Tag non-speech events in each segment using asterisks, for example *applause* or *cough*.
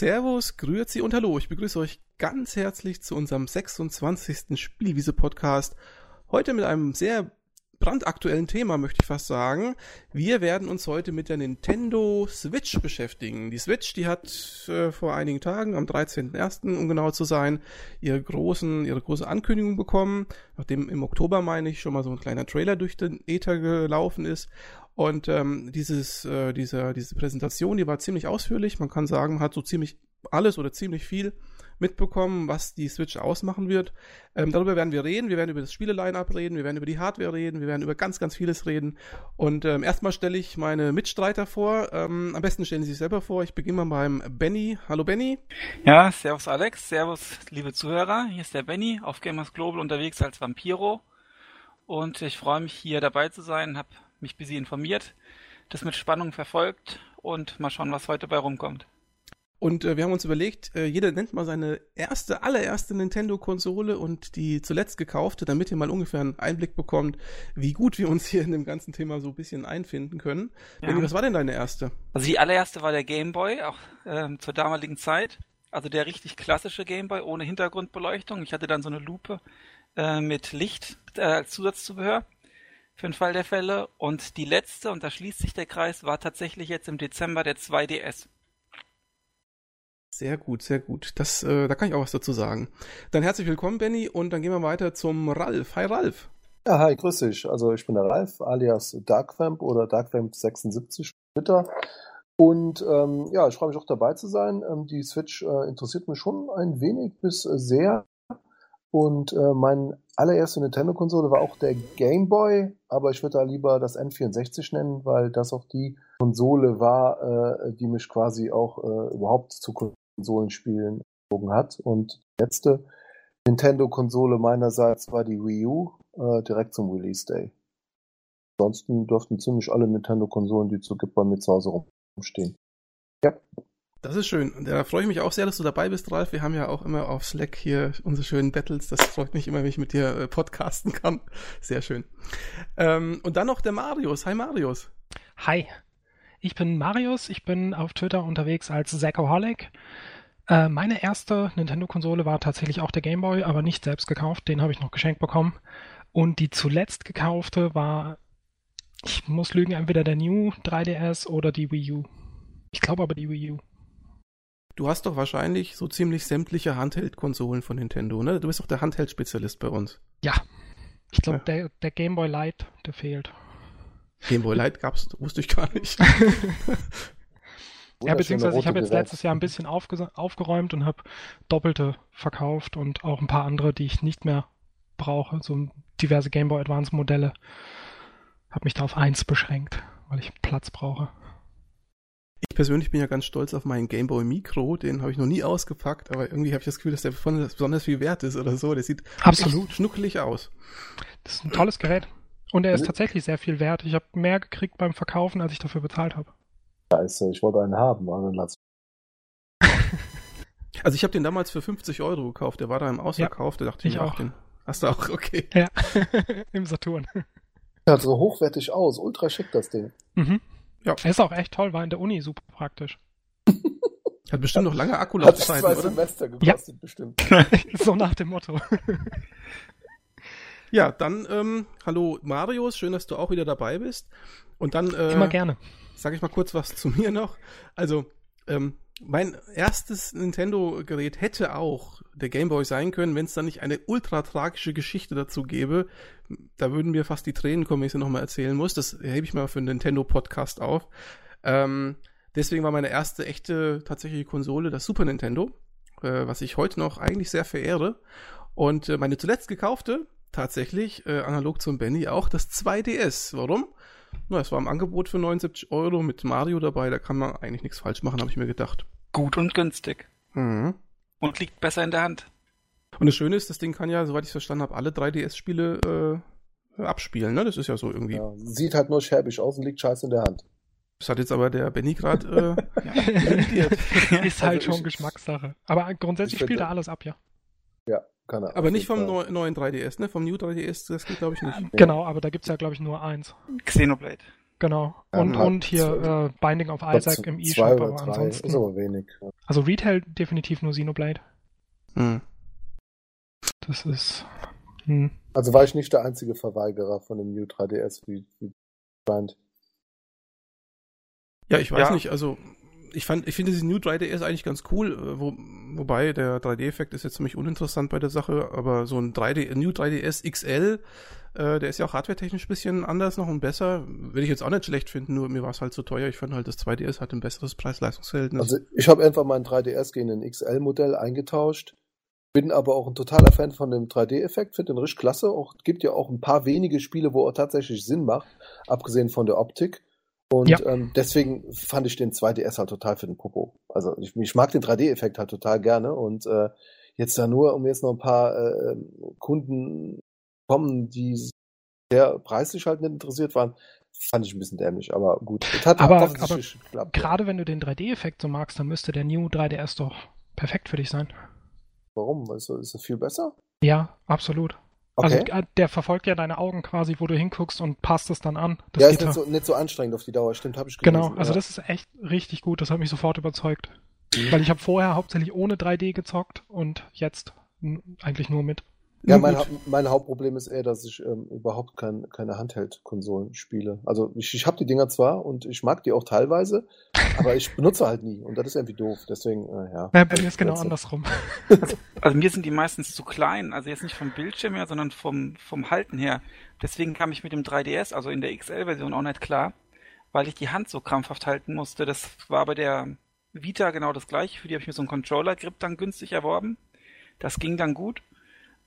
Servus, Grüezi und Hallo. Ich begrüße euch ganz herzlich zu unserem 26. Spielwiese-Podcast. Heute mit einem sehr brandaktuellen Thema, möchte ich fast sagen. Wir werden uns heute mit der Nintendo Switch beschäftigen. Die Switch, die hat äh, vor einigen Tagen, am 13.01., um genau zu sein, ihre, großen, ihre große Ankündigung bekommen, nachdem im Oktober, meine ich, schon mal so ein kleiner Trailer durch den Ether gelaufen ist. Und ähm, dieses, äh, diese, diese Präsentation, die war ziemlich ausführlich. Man kann sagen, hat so ziemlich alles oder ziemlich viel mitbekommen, was die Switch ausmachen wird. Ähm, darüber werden wir reden. Wir werden über das Spiele-Line-Up reden. Wir werden über die Hardware reden. Wir werden über ganz, ganz vieles reden. Und ähm, erstmal stelle ich meine Mitstreiter vor. Ähm, am besten stellen Sie sich selber vor. Ich beginne mal beim Benny. Hallo Benny. Ja, servus Alex. Servus liebe Zuhörer. Hier ist der Benny auf Gamers Global unterwegs als Vampiro. Und ich freue mich hier dabei zu sein. Habe mich bis sie informiert, das mit Spannung verfolgt und mal schauen, was heute bei rumkommt. Und äh, wir haben uns überlegt, äh, jeder nennt mal seine erste, allererste Nintendo-Konsole und die zuletzt gekaufte, damit ihr mal ungefähr einen Einblick bekommt, wie gut wir uns hier in dem ganzen Thema so ein bisschen einfinden können. Ja. Benni, was war denn deine erste? Also die allererste war der Game Boy, auch ähm, zur damaligen Zeit. Also der richtig klassische Game Boy ohne Hintergrundbeleuchtung. Ich hatte dann so eine Lupe äh, mit Licht äh, als Zusatzzubehör für den Fall der Fälle. Und die letzte, und da schließt sich der Kreis, war tatsächlich jetzt im Dezember der 2DS. Sehr gut, sehr gut. Das, äh, da kann ich auch was dazu sagen. Dann herzlich willkommen, Benny, und dann gehen wir weiter zum Ralf. Hi, Ralf. Ja, hi, grüß dich. Also ich bin der Ralf, alias Darkvamp oder Darkvamp76 Twitter. Und ähm, ja, ich freue mich auch dabei zu sein. Ähm, die Switch äh, interessiert mich schon ein wenig bis sehr. Und äh, meine allererste Nintendo-Konsole war auch der Game Boy, aber ich würde da lieber das N64 nennen, weil das auch die Konsole war, äh, die mich quasi auch äh, überhaupt zu Konsolenspielen gezogen hat. Und die letzte Nintendo-Konsole meinerseits war die Wii U, äh, direkt zum Release Day. Ansonsten dürften ziemlich alle Nintendo-Konsolen, die es so gibt, bei mir zu Hause rumstehen. Ja. Das ist schön. Und da freue ich mich auch sehr, dass du dabei bist, Ralf. Wir haben ja auch immer auf Slack hier unsere schönen Battles. Das freut mich immer, wenn ich mit dir äh, podcasten kann. Sehr schön. Ähm, und dann noch der Marius. Hi Marius. Hi. Ich bin Marius. Ich bin auf Twitter unterwegs als Zachoholic. Äh, meine erste Nintendo-Konsole war tatsächlich auch der Game Boy, aber nicht selbst gekauft. Den habe ich noch geschenkt bekommen. Und die zuletzt gekaufte war, ich muss lügen, entweder der New 3DS oder die Wii U. Ich glaube aber die Wii U. Du hast doch wahrscheinlich so ziemlich sämtliche Handheld-Konsolen von Nintendo, ne? Du bist doch der Handheld-Spezialist bei uns. Ja. Ich glaube, ja. der, der Game Boy Light, der fehlt. Game Boy Light gab's, wusste ich gar nicht. *laughs* ja, beziehungsweise ich habe jetzt letztes Jahr ein bisschen aufge aufgeräumt und habe doppelte verkauft und auch ein paar andere, die ich nicht mehr brauche, so diverse Game Boy Advance Modelle. Habe mich da auf eins beschränkt, weil ich Platz brauche. Ich persönlich bin ja ganz stolz auf meinen Game Boy Micro, den habe ich noch nie ausgepackt, aber irgendwie habe ich das Gefühl, dass der besonders viel wert ist oder so. Der sieht absolut schnuckelig aus. Das ist ein tolles Gerät. Und er ist tatsächlich sehr viel wert. Ich habe mehr gekriegt beim Verkaufen, als ich dafür bezahlt habe. Scheiße, ich wollte einen haben, aber dann lass. *laughs* also ich habe den damals für 50 Euro gekauft. Der war da im Ausverkauf. Ja, da dachte ich, ich auch. Den hast du auch, okay. Ja, *laughs* im Saturn. Ja, so hochwertig aus. Ultra schick das Ding. Mhm. Ja. Er ist auch echt toll, war in der Uni super praktisch. *laughs* Hat bestimmt noch lange Akkulaufzeiten, Hat zwei oder? Semester gekostet, ja. bestimmt. *laughs* *laughs* so nach dem Motto. ja, dann ähm, hallo Marius, schön, dass du auch wieder dabei bist. Und dann äh, immer gerne. Sag ich mal kurz was zu mir noch. Also ähm, mein erstes Nintendo-Gerät hätte auch der Game Boy sein können, wenn es dann nicht eine ultra tragische Geschichte dazu gäbe. Da würden mir fast die Tränen kommen, wenn ich sie nochmal erzählen muss. Das hebe ich mal für einen Nintendo-Podcast auf. Ähm, deswegen war meine erste echte tatsächliche Konsole das Super Nintendo, äh, was ich heute noch eigentlich sehr verehre. Und äh, meine zuletzt gekaufte, tatsächlich, äh, analog zum Benny, auch das 2DS. Warum? Na, es war im Angebot für 79 Euro mit Mario dabei, da kann man eigentlich nichts falsch machen, habe ich mir gedacht. Gut und günstig. Mhm. Und liegt besser in der Hand. Und das Schöne ist, das Ding kann ja, soweit ich es verstanden habe, alle 3DS-Spiele äh, abspielen, ne? Das ist ja so irgendwie. Ja, sieht halt nur schäbig aus und liegt scheiße in der Hand. Das hat jetzt aber der Benny gerade äh, *laughs* *laughs* ja, Ist halt also schon ich, Geschmackssache. Aber grundsätzlich spielt er alles ab, ja. Ja, kann er. Aber nicht vom neu, neuen 3DS, ne? Vom New 3DS, das geht glaube ich nicht. Genau, aber da gibt es ja glaube ich nur eins. Xenoblade. genau. Ja, Und, hat und hier äh, Binding of Isaac im E-Shop, aber drei, ansonsten. ist aber wenig. Also Retail definitiv nur Xenoblade. Hm. Das ist. Hm. Also war ich nicht der einzige Verweigerer von dem New 3DS, wie, wie scheint. Ja, ich weiß Ja. nicht, also ich fand, ich finde diesen New 3DS eigentlich ganz cool, äh, wo, wobei der 3D-Effekt ist jetzt ziemlich uninteressant bei der Sache, aber so ein 3D, New 3DS XL, äh, der ist ja auch hardwaretechnisch ein bisschen anders noch und besser, würde ich jetzt auch nicht schlecht finden, nur mir war es halt zu teuer. Ich fand halt, das 2DS hat ein besseres Preis-Leistungs-Verhältnis. Also ich habe einfach mein 3DS gegen ein XL-Modell eingetauscht, bin aber auch ein totaler Fan von dem 3D-Effekt, finde den richtig klasse. Auch gibt ja auch ein paar wenige Spiele, wo er tatsächlich Sinn macht, abgesehen von der Optik. Und Ja. ähm, deswegen fand ich den 2DS halt total für den Popo. Also ich, ich mag den 3D-Effekt halt total gerne und äh, jetzt da nur, um jetzt noch ein paar äh, Kunden kommen, die sehr preislich halt nicht interessiert waren, fand ich ein bisschen dämlich, aber gut. Es hat Aber- offensichtlich geklappt, ja. Gerade wenn du den 3D-Effekt so magst, dann müsste der New 3DS doch perfekt für dich sein. Warum? Ist, ist es viel besser? Ja, absolut. Okay. Also der verfolgt ja deine Augen quasi, wo du hinguckst und passt es dann an. Das ja, geht ist nicht ja. so, nicht so anstrengend auf die Dauer, stimmt, habe ich gelesen. Genau, also ja. das ist echt richtig gut. Das hat mich sofort überzeugt. Mhm. Weil ich habe vorher hauptsächlich ohne 3D gezockt und jetzt n- eigentlich nur mit. Ja, mein, mein Hauptproblem ist eher, dass ich ähm, überhaupt kein, keine Handheld-Konsolen spiele. Also ich, ich habe die Dinger zwar und ich mag die auch teilweise, aber ich benutze halt nie und das ist irgendwie doof. Deswegen, äh, ja. Äh, bei mir ist genau Blödsinn. andersrum. *laughs* Also mir sind die meistens zu klein, also jetzt nicht vom Bildschirm her, sondern vom, vom Halten her. Deswegen kam ich mit dem 3DS, also in der XL-Version auch nicht klar, weil ich die Hand so krampfhaft halten musste. Das war bei der Vita genau das gleiche. Für die habe ich mir so einen Controller-Grip dann günstig erworben. Das ging dann gut.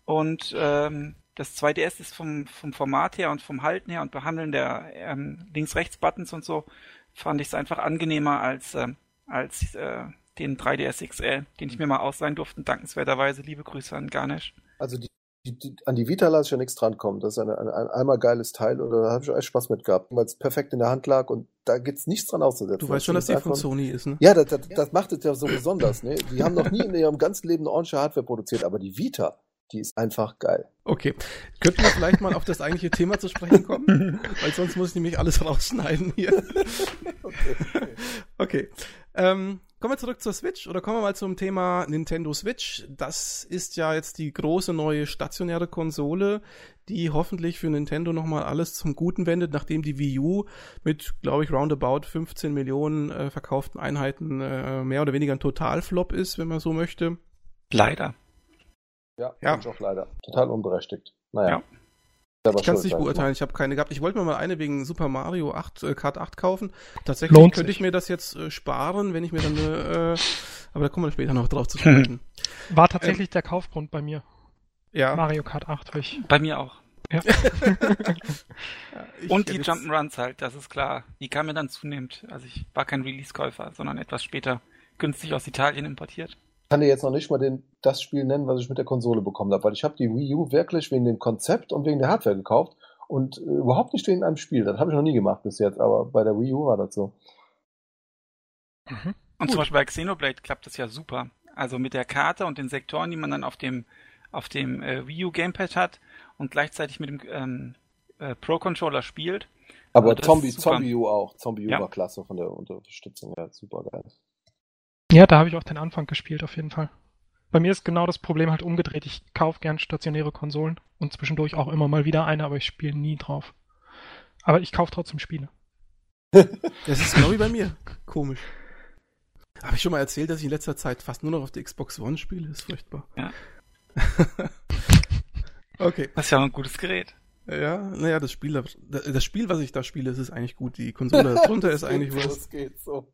Und ähm, das 2DS ist vom, vom Format her und vom Halten her und Behandeln der ähm, Links-Rechts-Buttons und so, fand ich es einfach angenehmer als, ähm, als äh, den 3DS XL, den ich mir mal ausleihen durfte, dankenswerterweise. Liebe Grüße an Garnish. Also die, die, die, an die Vita lasse ich ja nichts drankommen. Das ist ein, ein, ein einmal geiles Teil oder da habe ich echt Spaß mit gehabt, weil es perfekt in der Hand lag und da gibt's nichts dran auszusetzen. du weißt schon, dass die von Sony ist, ne? Ja, das, das, das macht es ja so besonders. Ne? Die haben noch nie in ihrem ganzen Leben eine ordentliche Hardware produziert, aber die Vita, die ist einfach geil. Okay. Könnten wir vielleicht mal auf das eigentliche Thema zu sprechen kommen? *laughs* Weil sonst muss ich nämlich alles rausschneiden hier. *laughs* Okay. Ähm, kommen wir zurück zur Switch oder kommen wir mal zum Thema Nintendo Switch. Das ist ja jetzt die große neue stationäre Konsole, die hoffentlich für Nintendo nochmal alles zum Guten wendet, nachdem die Wii U mit, glaube ich, roundabout 15 Millionen äh, verkauften Einheiten äh, mehr oder weniger ein Totalflop ist, wenn man so möchte. Leider. Ja, Ja. ich auch leider. Total unberechtigt. Naja. Ja. Ich kann es nicht beurteilen, ich habe keine gehabt. Ich wollte mir mal eine wegen Super Mario 8, äh, Kart 8 kaufen. Tatsächlich Lohnt könnte sich. ich mir das jetzt äh, sparen, wenn ich mir dann äh, aber da kommen wir später noch drauf zu *laughs* sprechen. War tatsächlich der Kaufgrund bei mir. ja. Mario Kart 8 habe ich. Bei mir auch. Ja. *laughs* Ich Und die Jump'n'Runs halt, das ist klar. Die kamen mir dann zunehmend. Also ich war kein Release-Käufer, sondern etwas später günstig aus Italien importiert. Ich kann dir jetzt noch nicht mal den, das Spiel nennen, was ich mit der Konsole bekommen habe, weil ich habe die Wii U wirklich wegen dem Konzept und wegen der Hardware gekauft und äh, überhaupt nicht wegen einem Spiel. Das habe ich noch nie gemacht bis jetzt, aber bei der Wii U war das so. Mhm. Und Gut. zum Beispiel bei Xenoblade klappt das ja super. Also mit der Karte und den Sektoren, die man dann auf dem auf dem äh, Wii U Gamepad hat und gleichzeitig mit dem ähm, äh, Pro Controller spielt. Aber Aber das Zombie. Zombie U auch. Zombie U Ja. war klasse von der Unterstützung. Ja, super geil. Ja, da habe ich auch den Anfang gespielt, auf jeden Fall. Bei mir ist genau das Problem halt umgedreht. Ich kaufe gern stationäre Konsolen und zwischendurch auch immer mal wieder eine, aber ich spiele nie drauf. Aber ich kaufe trotzdem Spiele. *laughs* Das ist genau wie bei mir. Komisch. Habe ich schon mal erzählt, dass ich in letzter Zeit fast nur noch auf der Xbox One spiele? Ist furchtbar. Ja. *laughs* okay. Das ist ja auch ein gutes Gerät. Ja, naja, das Spiel, das Spiel, was ich da spiele, das ist eigentlich gut. Die Konsole drunter *laughs* ist eigentlich so, was. Es geht so.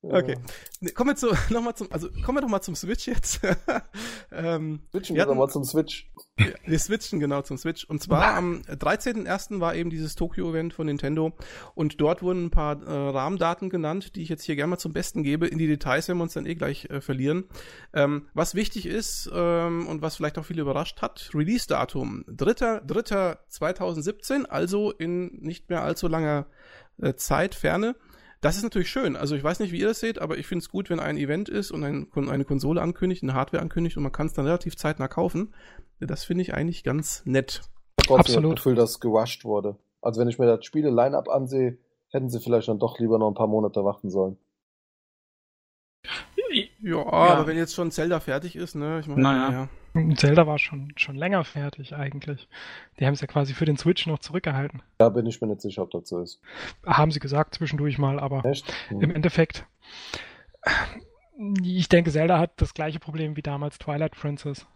Okay. Nee, kommen wir zu, *laughs* noch mal zum, also kommen wir doch mal zum Switch jetzt. *laughs* ähm, Switchen Wir wir hatten- mal zum Switch. Ja, wir switchen genau zum Switch. Und zwar am 13.01. war eben dieses Tokyo-Event von Nintendo und dort wurden ein paar äh, Rahmendaten genannt, die ich jetzt hier gerne mal zum Besten gebe. In die Details werden wir uns dann eh gleich äh, verlieren. Ähm, was wichtig ist ähm, und was vielleicht auch viele überrascht hat, Release-Datum 3.3.2017, also in nicht mehr allzu langer äh, Zeit, Ferne. Das ist natürlich schön. Also ich weiß nicht, wie ihr das seht, aber ich finde es gut, wenn ein Event ist und ein, eine Konsole ankündigt, eine Hardware ankündigt und man kann es dann relativ zeitnah kaufen. Das finde ich eigentlich ganz nett. Trotzdem Absolut. das Gefühl, dass gewascht wurde. Also wenn ich mir das Spiele-Line-Up ansehe, hätten sie vielleicht dann doch lieber noch ein paar Monate warten sollen. Ja, aber wenn jetzt schon Zelda fertig ist, ne? Ich meine, Naja. ja. Zelda war schon, schon länger fertig eigentlich. Die haben es ja quasi für den Switch noch zurückgehalten. Da bin ich mir nicht sicher, ob das so ist. Haben sie gesagt zwischendurch mal, aber Echt? Hm. im Endeffekt, ich denke, Zelda hat das gleiche Problem wie damals Twilight Princess.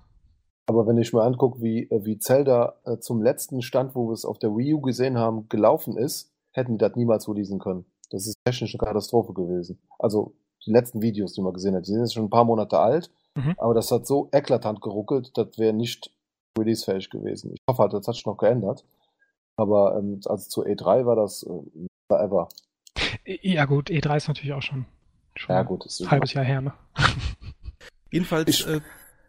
Aber wenn ich mir angucke, wie, äh, wie Zelda äh, zum letzten Stand, wo wir es auf der Wii U gesehen haben, gelaufen ist, hätten die das niemals releasen können. Das ist technisch eine Katastrophe gewesen. Also die letzten Videos, die man gesehen hat, die sind jetzt schon ein paar Monate alt, Mhm. aber das hat so eklatant geruckelt, das wäre nicht releasefähig gewesen. Ich hoffe halt, das hat sich noch geändert. Aber ähm, also zu E3 war das äh, forever. Ja gut, E3 ist natürlich auch schon, schon Ja gut, ist ein halbes Jahr her, ne? *laughs* Jedenfalls Ich- äh,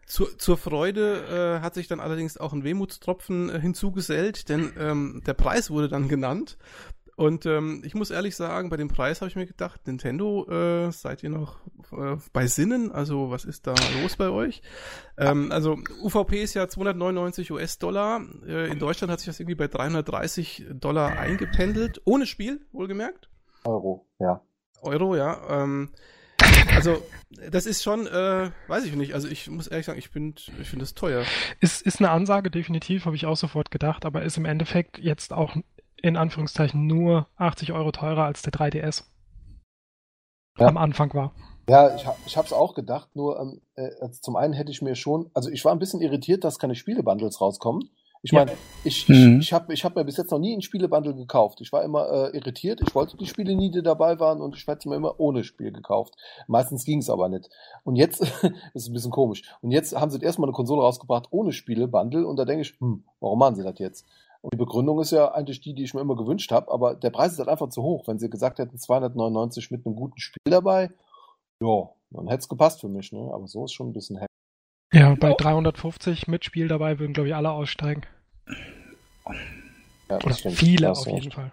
zur, zur Freude äh, hat sich dann allerdings auch ein Wehmutstropfen äh, hinzugesellt, denn ähm, der Preis wurde dann genannt. Und ähm, ich muss ehrlich sagen, bei dem Preis habe ich mir gedacht, Nintendo, äh, seid ihr noch äh, bei Sinnen? Also was ist da los bei euch? Ähm, also UVP ist ja 299 US-Dollar. Äh, in Deutschland hat sich das irgendwie bei 330 Dollar eingependelt, ohne Spiel, wohlgemerkt. Euro, ja. Euro, ja. Ähm, also, das ist schon, äh, weiß ich nicht. Also, ich muss ehrlich sagen, ich bin, ich finde das teuer. Ist, ist eine Ansage, definitiv, habe ich auch sofort gedacht, aber ist im Endeffekt jetzt auch in Anführungszeichen nur 80 Euro teurer als der 3DS Ja. am Anfang war. Ja, ich, ich habe es auch gedacht, nur ähm, äh, also zum einen hätte ich mir schon, also ich war ein bisschen irritiert, dass keine Spielebundles rauskommen. Ich Ja. meine, ich, Mhm. ich, ich habe ich hab mir bis jetzt noch nie ein Spielebundle gekauft. Ich war immer äh, irritiert. Ich wollte die Spiele nie, die dabei waren und ich hätte mir immer ohne Spiel gekauft. Meistens ging es aber nicht. Und jetzt, das *laughs* ist ein bisschen komisch, und jetzt haben sie erstmal eine Konsole rausgebracht ohne Spielebundle und da denke ich, hm, warum machen sie das jetzt? Und die Begründung ist ja eigentlich die, die ich mir immer gewünscht habe, aber der Preis ist halt einfach zu hoch. Wenn sie gesagt hätten, 299 mit einem guten Spiel dabei, ja, dann hätte es gepasst für mich, ne? Aber so ist schon ein bisschen heftig. Ja, bei 350 mit Spiel dabei würden, glaube ich, alle aussteigen. Ja, Oder viele auf jeden. Fall.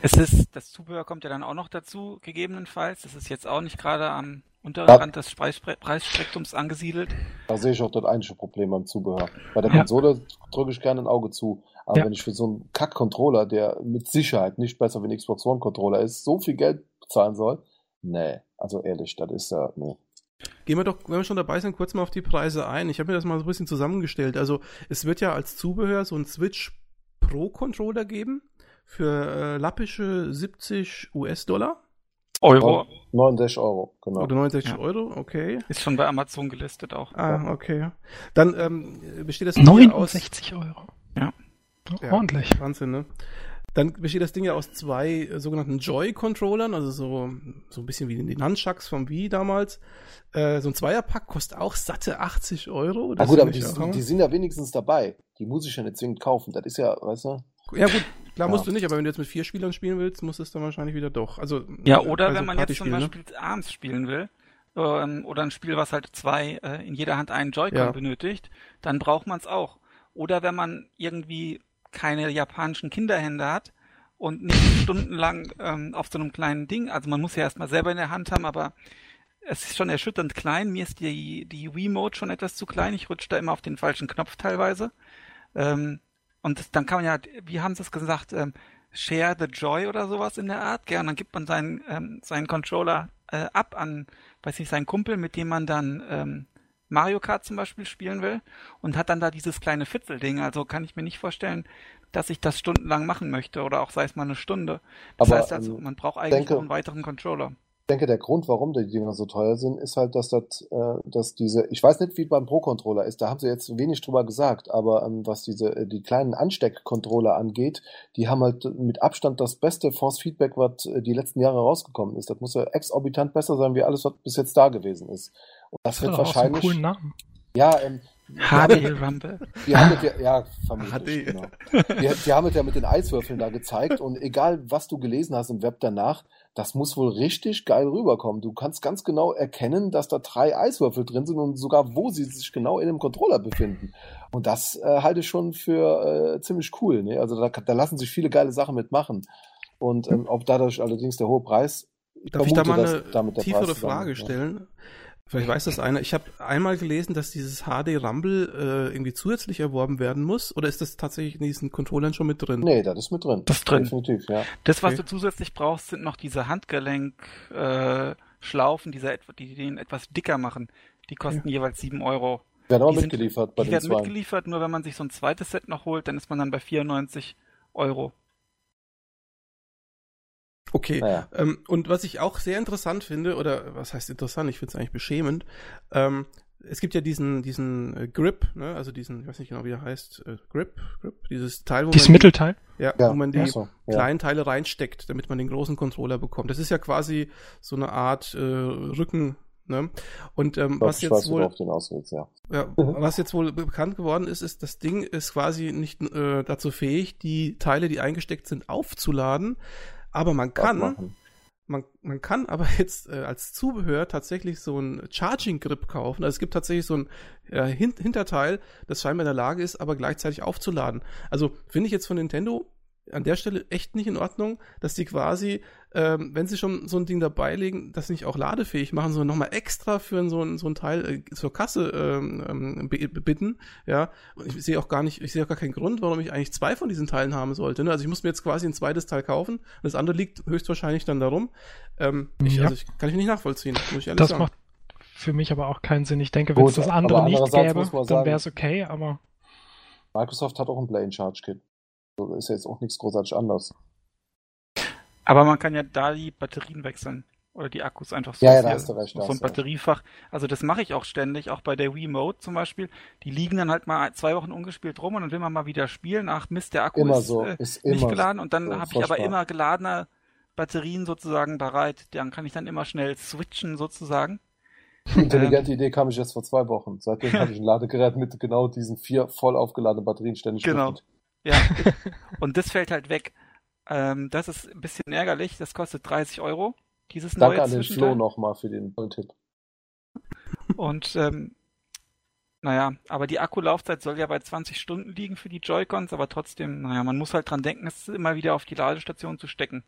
Es ist, das Zubehör kommt ja dann auch noch dazu, gegebenenfalls. Das ist jetzt auch nicht gerade am unteren Ja. Rand des Preisspre- Preisspektrums angesiedelt. Da sehe ich auch das eigentliche Problem beim Zubehör. Bei der Ja. Konsole drücke ich gerne ein Auge zu. Aber Ja. wenn ich für so einen Kack-Controller, der mit Sicherheit nicht besser wie ein Xbox One-Controller ist, so viel Geld bezahlen soll, nee, also ehrlich, das ist ja, nee. Gehen wir doch, wenn wir schon dabei sind, kurz mal auf die Preise ein. Ich habe mir das mal so ein bisschen zusammengestellt. Also, es wird ja als Zubehör so ein Switch Pro Controller geben für äh, lappische 70 US-Dollar Euro 69 Euro, genau. oder 69 Ja. Euro, okay. ist schon bei Amazon gelistet auch. Ah, okay. Dann ähm, besteht das Ding ja aus 69 Euro. Ja. Ja, Ordentlich. Wahnsinn, ne? Dann besteht das Ding ja aus zwei äh, sogenannten Joy-Controllern, also so, so ein bisschen wie die Nunchucks vom Wii damals. Äh, so ein Zweierpack kostet auch satte 80 Euro. Das gut, aber die, die sind ja wenigstens dabei. Die muss ich ja nicht zwingend kaufen. Das ist ja, weißt du? Ja gut, klar Ja. musst du nicht, aber wenn du jetzt mit vier Spielern spielen willst, musst du es dann wahrscheinlich wieder doch. Also Ja, oder also wenn man jetzt zum ne? Beispiel abends spielen will, ähm, oder ein Spiel, was halt zwei äh, in jeder Hand einen Joy-Con Ja. benötigt, dann braucht man es auch. Oder wenn man irgendwie keine japanischen Kinderhände hat und nicht *laughs* stundenlang ähm, auf so einem kleinen Ding, also man muss ja erstmal selber in der Hand haben, aber es ist schon erschütternd klein. Mir ist die, die Wii-Mode schon etwas zu klein. Ich rutsche da immer auf den falschen Knopf teilweise. Ähm, und das, dann kann man ja, wie haben sie es gesagt, ähm, Share the Joy oder sowas in der Art. Gern, dann gibt man seinen, ähm, seinen Controller äh, ab an, weiß nicht, seinen Kumpel, mit dem man dann ähm, Mario Kart zum Beispiel spielen will und hat dann da dieses kleine Fitzelding. Also kann ich mir nicht vorstellen, dass ich das stundenlang machen möchte oder auch sei es mal eine Stunde. Das Aber, heißt also, ähm, man braucht eigentlich denke- noch einen weiteren Controller. Ich denke, der Grund, warum die Dinger so teuer sind, ist halt, dass das, äh, dass diese, ich weiß nicht, wie beim Pro-Controller ist, da haben sie jetzt wenig drüber gesagt, aber ähm, was diese, äh, die kleinen Ansteck-Controller angeht, die haben halt mit Abstand das beste Force-Feedback, was äh, die letzten Jahre rausgekommen ist. Das muss ja exorbitant besser sein, wie alles, was bis jetzt da gewesen ist. Und das, Das wird auch so einen wahrscheinlich, coolen Namen. ja, ähm, HD Rumble. die haben es ja, ja, vermutlich, HD. genau. Die, die haben es ja mit den Eiswürfeln da gezeigt und egal, was du gelesen hast im Web danach, das muss wohl richtig geil rüberkommen. Du kannst ganz genau erkennen, dass da drei Eiswürfel drin sind und sogar, wo sie sich genau in dem Controller befinden. Und das äh, halte ich schon für äh, ziemlich cool. Ne? Also da, da lassen sich viele geile Sachen mitmachen. Und ähm, ob dadurch allerdings der hohe Preis, ich Darf ich da vermute, mal eine damit der tiefere Frage zusammenhängt, ne? Vielleicht weiß das einer. Ich habe einmal gelesen, dass dieses HD Rumble äh, irgendwie zusätzlich erworben werden muss. Oder ist das tatsächlich in diesen Controllern schon mit drin? Nee, das ist mit drin. Das ist drin. Definitiv, ja. Das, was Okay. du zusätzlich brauchst, sind noch diese Handgelenk-Schlaufen, äh, die den etwas dicker machen. Die kosten jeweils 7 Euro. Werden aber Die sind- mitgeliefert bei Die den werden zwei. mitgeliefert, nur wenn man sich so ein zweites Set noch holt, dann ist man dann bei 94 Euro. Okay. Naja. Ähm, und was ich auch sehr interessant finde, oder was heißt interessant, ich finde es eigentlich beschämend, ähm, es gibt ja diesen, diesen äh, Grip, ne? also diesen, ich weiß nicht genau, wie er heißt, äh, Grip, Grip, dieses Teil, wo Dieses man, Mittelteil. die, ja, Ja, wo man die so, ja. kleinen Teile reinsteckt, damit man den großen Controller bekommt. Das ist ja quasi so eine Art äh, Rücken, ne? Und ähm, was jetzt wohl willst, ja. ja, was jetzt wohl bekannt geworden ist, ist, das Ding ist quasi nicht äh, dazu fähig, die Teile, die eingesteckt sind, aufzuladen. Aber man kann, man, man kann aber *laughs* jetzt äh, als Zubehör tatsächlich so ein Charging Grip kaufen. Also es gibt tatsächlich so ein äh, Hin Hinterteil, das scheinbar in der Lage ist, aber gleichzeitig aufzuladen. Also finde ich jetzt von Nintendo an der Stelle echt nicht in Ordnung, dass die quasi, ähm, wenn sie schon so ein Ding dabei legen, das nicht auch ladefähig machen, sondern nochmal extra für so ein, so ein Teil äh, zur Kasse ähm, ähm, bitten. Ja, und ich sehe auch gar nicht, ich sehe auch gar keinen Grund, warum ich eigentlich zwei von diesen Teilen haben sollte. Ne? Also ich muss mir jetzt quasi ein zweites Teil kaufen. Das andere liegt höchstwahrscheinlich dann darum. Ähm, ich, Ja. Also ich kann ich nicht nachvollziehen, muss ich ehrlich Das sagen. macht für mich aber auch keinen Sinn. Ich denke, wenn es das andere nicht gäbe, dann wäre es okay, aber Microsoft hat auch ein Play Charge Kit. Also ist jetzt auch nichts großartig anders. Aber man kann ja da die Batterien wechseln. Oder die Akkus einfach so. Ja, ja, da hast du recht, recht. Batteriefach. Also das mache ich auch ständig, auch bei der Wii Mode zum Beispiel. Die liegen dann halt mal zwei Wochen ungespielt rum und dann will man mal wieder spielen. Ach Mist, der Akku Immer ist so, äh, ist nicht geladen. Und dann so, habe ich aber immer geladene Batterien sozusagen bereit. Dann kann ich dann immer schnell switchen sozusagen. Die intelligente Idee kam ich jetzt vor zwei Wochen. Seitdem habe ich ein Ladegerät mit genau diesen vier voll aufgeladenen Batterien ständig Genau. mit. Ja. *laughs* und das fällt halt weg. Ähm, das ist ein bisschen ärgerlich. Das kostet 30 Euro. Dieses Danke neue an den. Flo nochmal für den Tipp. Und ähm, naja, aber die Akkulaufzeit soll ja bei 20 Stunden liegen für die Joy-Cons, aber trotzdem, naja, man muss halt dran denken, es immer wieder auf die Ladestation zu stecken.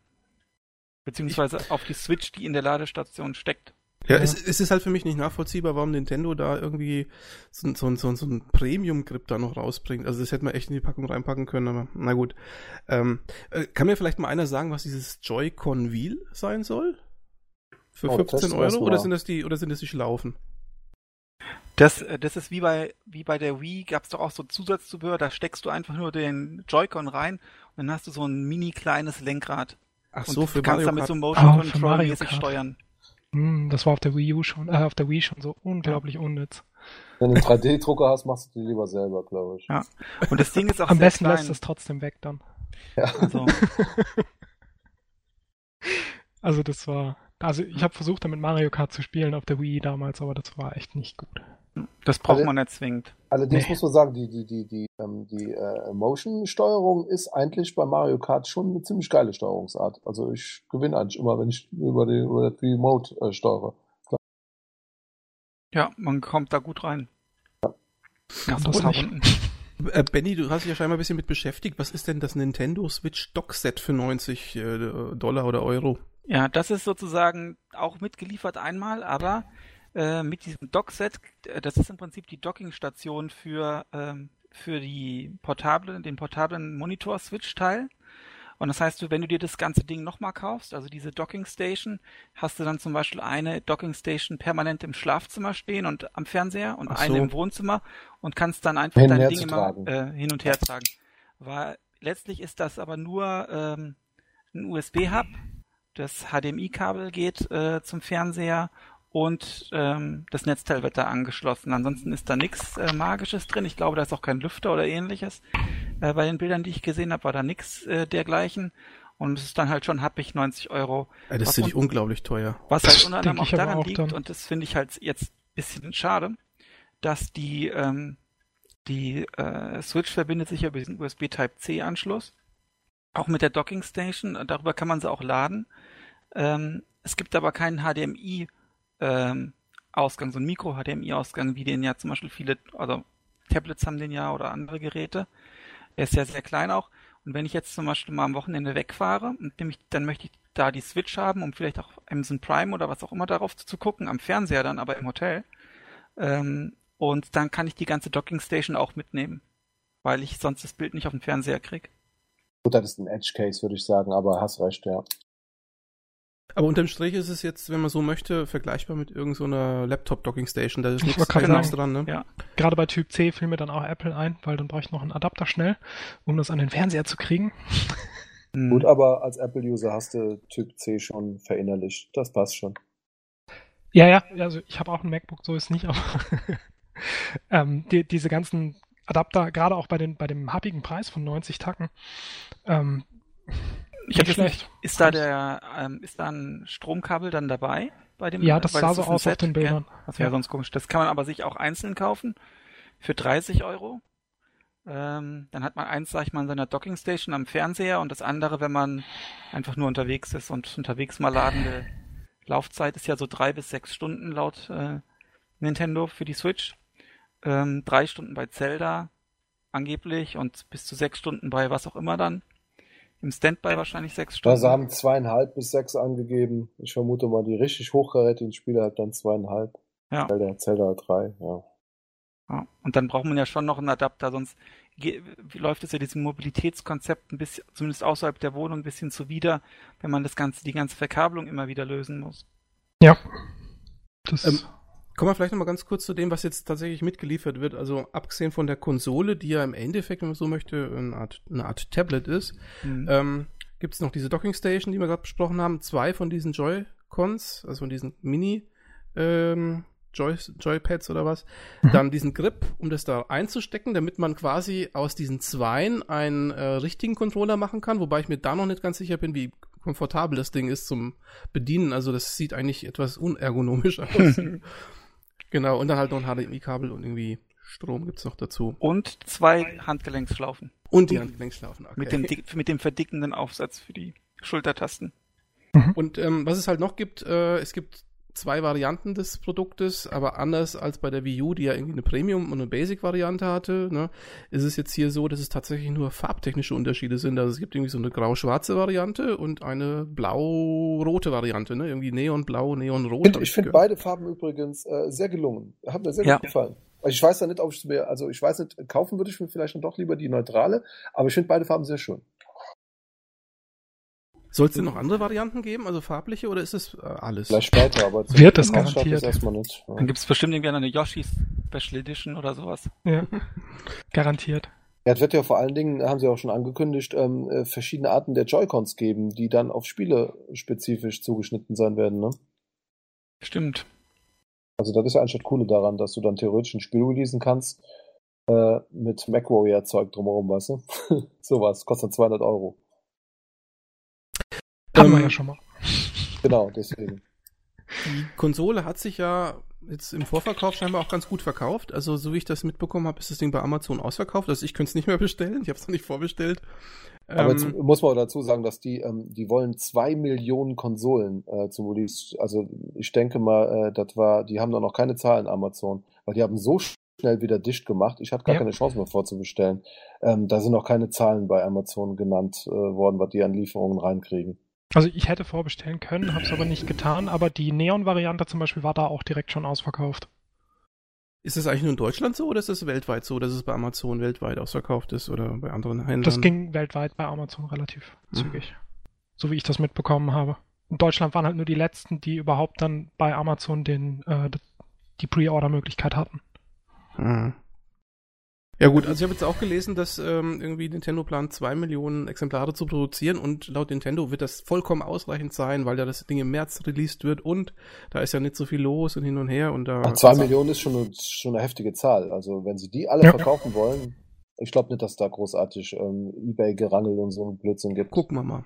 Beziehungsweise auf die Switch, die in der Ladestation steckt. Ja, Ja. Es, es ist halt für mich nicht nachvollziehbar, warum Nintendo da irgendwie so, so, so, so ein Premium-Grip da noch rausbringt. Also das hätte man echt in die Packung reinpacken können, aber na gut. Ähm, äh, kann mir vielleicht mal einer sagen, was dieses Joy-Con Wheel sein soll? Für Oh, 15 testen wir's Euro oder sind das die oder sind das die Schlaufen? Das, äh, das ist wie bei, wie bei der Wii, gab's doch auch so Zusatzzubehör, da steckst du einfach nur den Joy-Con rein und dann hast du so ein mini kleines Lenkrad. Ach und so, für kannst Mario damit Kart. so Oh, Motion für Control mäßig steuern. Hm, das war auf der Wii U schon, äh, auf der Wii schon so unglaublich unnütz. Wenn du einen 3D-Drucker hast, machst du die lieber selber, glaube ich. Ja. Und das Ding ist auch Am sehr besten klein. lässt es trotzdem weg dann. Also, *laughs* Also das war, also ich habe versucht damit Mario Kart zu spielen auf der Wii damals, aber das war echt nicht gut. Das braucht Also- man nicht zwingend. Allerdings Nee. muss man sagen, die, die, die, die, ähm, die äh, Motion-Steuerung ist eigentlich bei Mario Kart schon eine ziemlich geile Steuerungsart. Also ich gewinne eigentlich immer, wenn ich über die, über die Remote äh, steuere. Ja, man kommt da gut rein. Nach so Das. Runden. Äh, Benny, du hast dich ja scheinbar ein bisschen mit beschäftigt. Was ist denn das Nintendo Switch Dock-Set für 90 äh, Dollar oder Euro? Ja, das ist sozusagen auch mitgeliefert einmal, aber äh, mit diesem Dockset, äh, das ist im Prinzip die Dockingstation für, ähm, für die portable, den portablen Monitor-Switch-Teil. Und das heißt, wenn du dir das ganze Ding nochmal kaufst, also diese Docking Station, hast du dann zum Beispiel eine Docking Station permanent im Schlafzimmer stehen und am Fernseher und Ach eine so. im Wohnzimmer und kannst dann einfach dein Ding immer äh, hin und her tragen. Weil letztlich ist das aber nur ähm, ein USB-Hub, das HDMI-Kabel geht äh, zum Fernseher und ähm, das Netzteil wird da angeschlossen. Ansonsten ist da nichts äh, Magisches drin. Ich glaube, da ist auch kein Lüfter oder ähnliches. Äh, bei den Bildern, die ich gesehen habe, war da nichts äh, dergleichen. Und es ist dann halt schon happig 90 Euro. Äh, das finde ich un- unglaublich teuer. Was Das halt unter anderem auch daran auch liegt, dann. und das finde ich halt jetzt ein bisschen schade, dass die, ähm, die äh, Switch verbindet sich ja über diesen USB Type-C-Anschluss. Auch mit der Docking Station. Darüber kann man sie auch laden. Ähm, es gibt aber keinen HDMI ähm, Ausgang, so ein Micro-HDMI-Ausgang, wie den ja zum Beispiel viele, also Tablets haben den ja oder andere Geräte. Er ist ja sehr klein auch. Und wenn ich jetzt zum Beispiel mal am Wochenende wegfahre, nämlich, dann möchte ich da die Switch haben, um vielleicht auch Amazon Prime oder was auch immer darauf zu, zu gucken, am Fernseher dann, aber im Hotel. Ähm, und dann kann ich die ganze Docking Station auch mitnehmen, weil ich sonst das Bild nicht auf den Fernseher krieg. Gut, das ist ein Edge Case, würde ich sagen, aber hast recht, ja. Aber unterm Strich ist es jetzt, wenn man so möchte, vergleichbar mit irgendeiner so Laptop-Docking-Station. Da ist Ich nichts dran, ne? Ja. Gerade bei Typ C fiel mir dann auch Apple ein, weil dann brauche ich noch einen Adapter schnell, um das an den Fernseher zu kriegen. Hm. Gut, aber als Apple-User hast du Typ C schon verinnerlicht. Das passt schon. Ja, ja, also ich habe auch ein MacBook, so ist nicht, aber *laughs* ähm, die, diese ganzen Adapter, gerade auch bei, den, bei dem happigen Preis von 90 Tacken, ähm, Ich hab nicht jetzt nicht, schlecht. ist da der, ähm, ist da ein Stromkabel dann dabei bei dem? Ja, das sah ist so aus auf Set, den Bildern. gell? Das wäre Ja. sonst komisch. Das kann man aber sich auch einzeln kaufen für 30 Euro. Ähm, dann hat man eins, sag ich mal, in seiner Dockingstation am Fernseher und das andere, wenn man einfach nur unterwegs ist und unterwegs mal ladende Laufzeit ist ja so drei bis sechs Stunden laut äh, Nintendo für die Switch. Ähm, drei Stunden bei Zelda angeblich und bis zu sechs Stunden bei was auch immer dann. Im Standby wahrscheinlich sechs Stunden. Also haben zweieinhalb bis sechs angegeben. Ich vermute mal, die richtig hochkarätigen Spieler hat dann zweieinhalb. Ja. Zelda, Zelda hat drei, ja. Ja, und dann braucht man ja schon noch einen Adapter, sonst läuft es ja diesem Mobilitätskonzept ein bisschen, zumindest außerhalb der Wohnung, ein bisschen zuwider, wenn man das ganze, die ganze Verkabelung immer wieder lösen muss. Ja. Das, Ähm, Kommen wir vielleicht nochmal ganz kurz zu dem, was jetzt tatsächlich mitgeliefert wird. Also abgesehen von der Konsole, die ja im Endeffekt, wenn man so möchte, eine Art, eine Art Tablet ist, Mhm. ähm, gibt es noch diese Docking Station, die wir gerade besprochen haben. Zwei von diesen Joy-Cons, also von diesen Mini ähm, Joy Joypads oder was. Mhm. Dann diesen Grip, um das da einzustecken, damit man quasi aus diesen Zweien einen äh, richtigen Controller machen kann, wobei ich mir da noch nicht ganz sicher bin, wie komfortabel das Ding ist zum Bedienen. Also das sieht eigentlich etwas unergonomisch aus. *laughs* genau, und dann halt noch ein HDMI-Kabel und irgendwie Strom gibt's noch dazu. Und zwei Handgelenksschlaufen Und die Handgelenkschlaufen. Okay. mit, dem, mit dem verdickenden Aufsatz für die Schultertasten. Und ähm, was es halt noch gibt, äh, es gibt zwei Varianten des Produktes, aber anders als bei der Wii U, die ja irgendwie eine Premium- und eine Basic-Variante hatte, ne, ist es jetzt hier so, dass es tatsächlich nur farbtechnische Unterschiede sind. Also es gibt irgendwie so eine grau-schwarze Variante und eine blau-rote Variante, ne? Irgendwie neonblau, neonrot. Hab ich finde beide Farben übrigens äh, sehr gelungen. Hat mir sehr Ja. gut gefallen. Also ich weiß ja nicht, ob ich es mir, also ich weiß nicht, kaufen würde ich mir vielleicht dann doch lieber die neutrale, aber ich finde beide Farben sehr schön. Soll es denn noch andere Varianten geben, also farbliche, oder ist es äh, alles? Vielleicht später, aber *laughs* Wird es Ausstatten garantiert. erstmal nicht. Ja. Dann gibt es bestimmt irgendwie eine Yoshi's Special Edition oder sowas. ja. Garantiert. Ja, es wird ja vor allen Dingen, haben sie auch schon angekündigt, ähm, äh, verschiedene Arten der Joy-Cons geben, die dann auf Spiele spezifisch zugeschnitten sein werden. Ne? Stimmt. Also das ist ja eigentlich das Coole daran, dass du dann theoretisch ein Spiel releasen kannst äh, mit MacWarrior-Zeug drumherum, weißt du? *laughs* Sowas, kostet 200 Euro. Haben Ähm, wir ja schon mal. Genau, deswegen. Die Konsole hat sich ja jetzt im Vorverkauf scheinbar auch ganz gut verkauft. Also so wie ich das mitbekommen habe, ist das Ding bei Amazon ausverkauft. Also ich könnte es nicht mehr bestellen. Ich habe es noch nicht vorbestellt. Aber Ähm, jetzt muss man dazu sagen, dass die, ähm, die wollen zwei Millionen Konsolen äh, zum Release. Also ich denke mal, äh, das war, die haben da noch keine Zahlen Amazon, weil die haben so schnell wieder dicht gemacht. Ich hatte gar Ja. keine Chance mehr vorzubestellen. Ähm, da sind noch keine Zahlen bei Amazon genannt äh, worden, was die an Lieferungen reinkriegen. Also ich hätte vorbestellen können, habe es aber nicht getan, aber die Neon-Variante zum Beispiel war da auch direkt schon ausverkauft. ist das eigentlich nur in Deutschland so oder ist es weltweit so, dass es bei Amazon weltweit ausverkauft ist oder bei anderen Händlern? Das ging weltweit bei Amazon relativ Mhm. zügig. So wie ich das mitbekommen habe. In Deutschland waren halt nur die letzten, die überhaupt dann bei Amazon den, äh, die Pre-Order-Möglichkeit hatten. Mhm. Ja gut, also ich habe jetzt auch gelesen, dass ähm, irgendwie Nintendo plant, zwei Millionen Exemplare zu produzieren und laut Nintendo wird das vollkommen ausreichend sein, weil ja das Ding im März released wird und da ist ja nicht so viel los und hin und her und da... Ach, zwei Millionen ist schon eine, schon eine heftige Zahl. Also wenn sie die alle Ja. verkaufen wollen, ich glaube nicht, dass da großartig ähm, Ebay-Gerangel und so ein Blödsinn gibt. Gucken wir mal.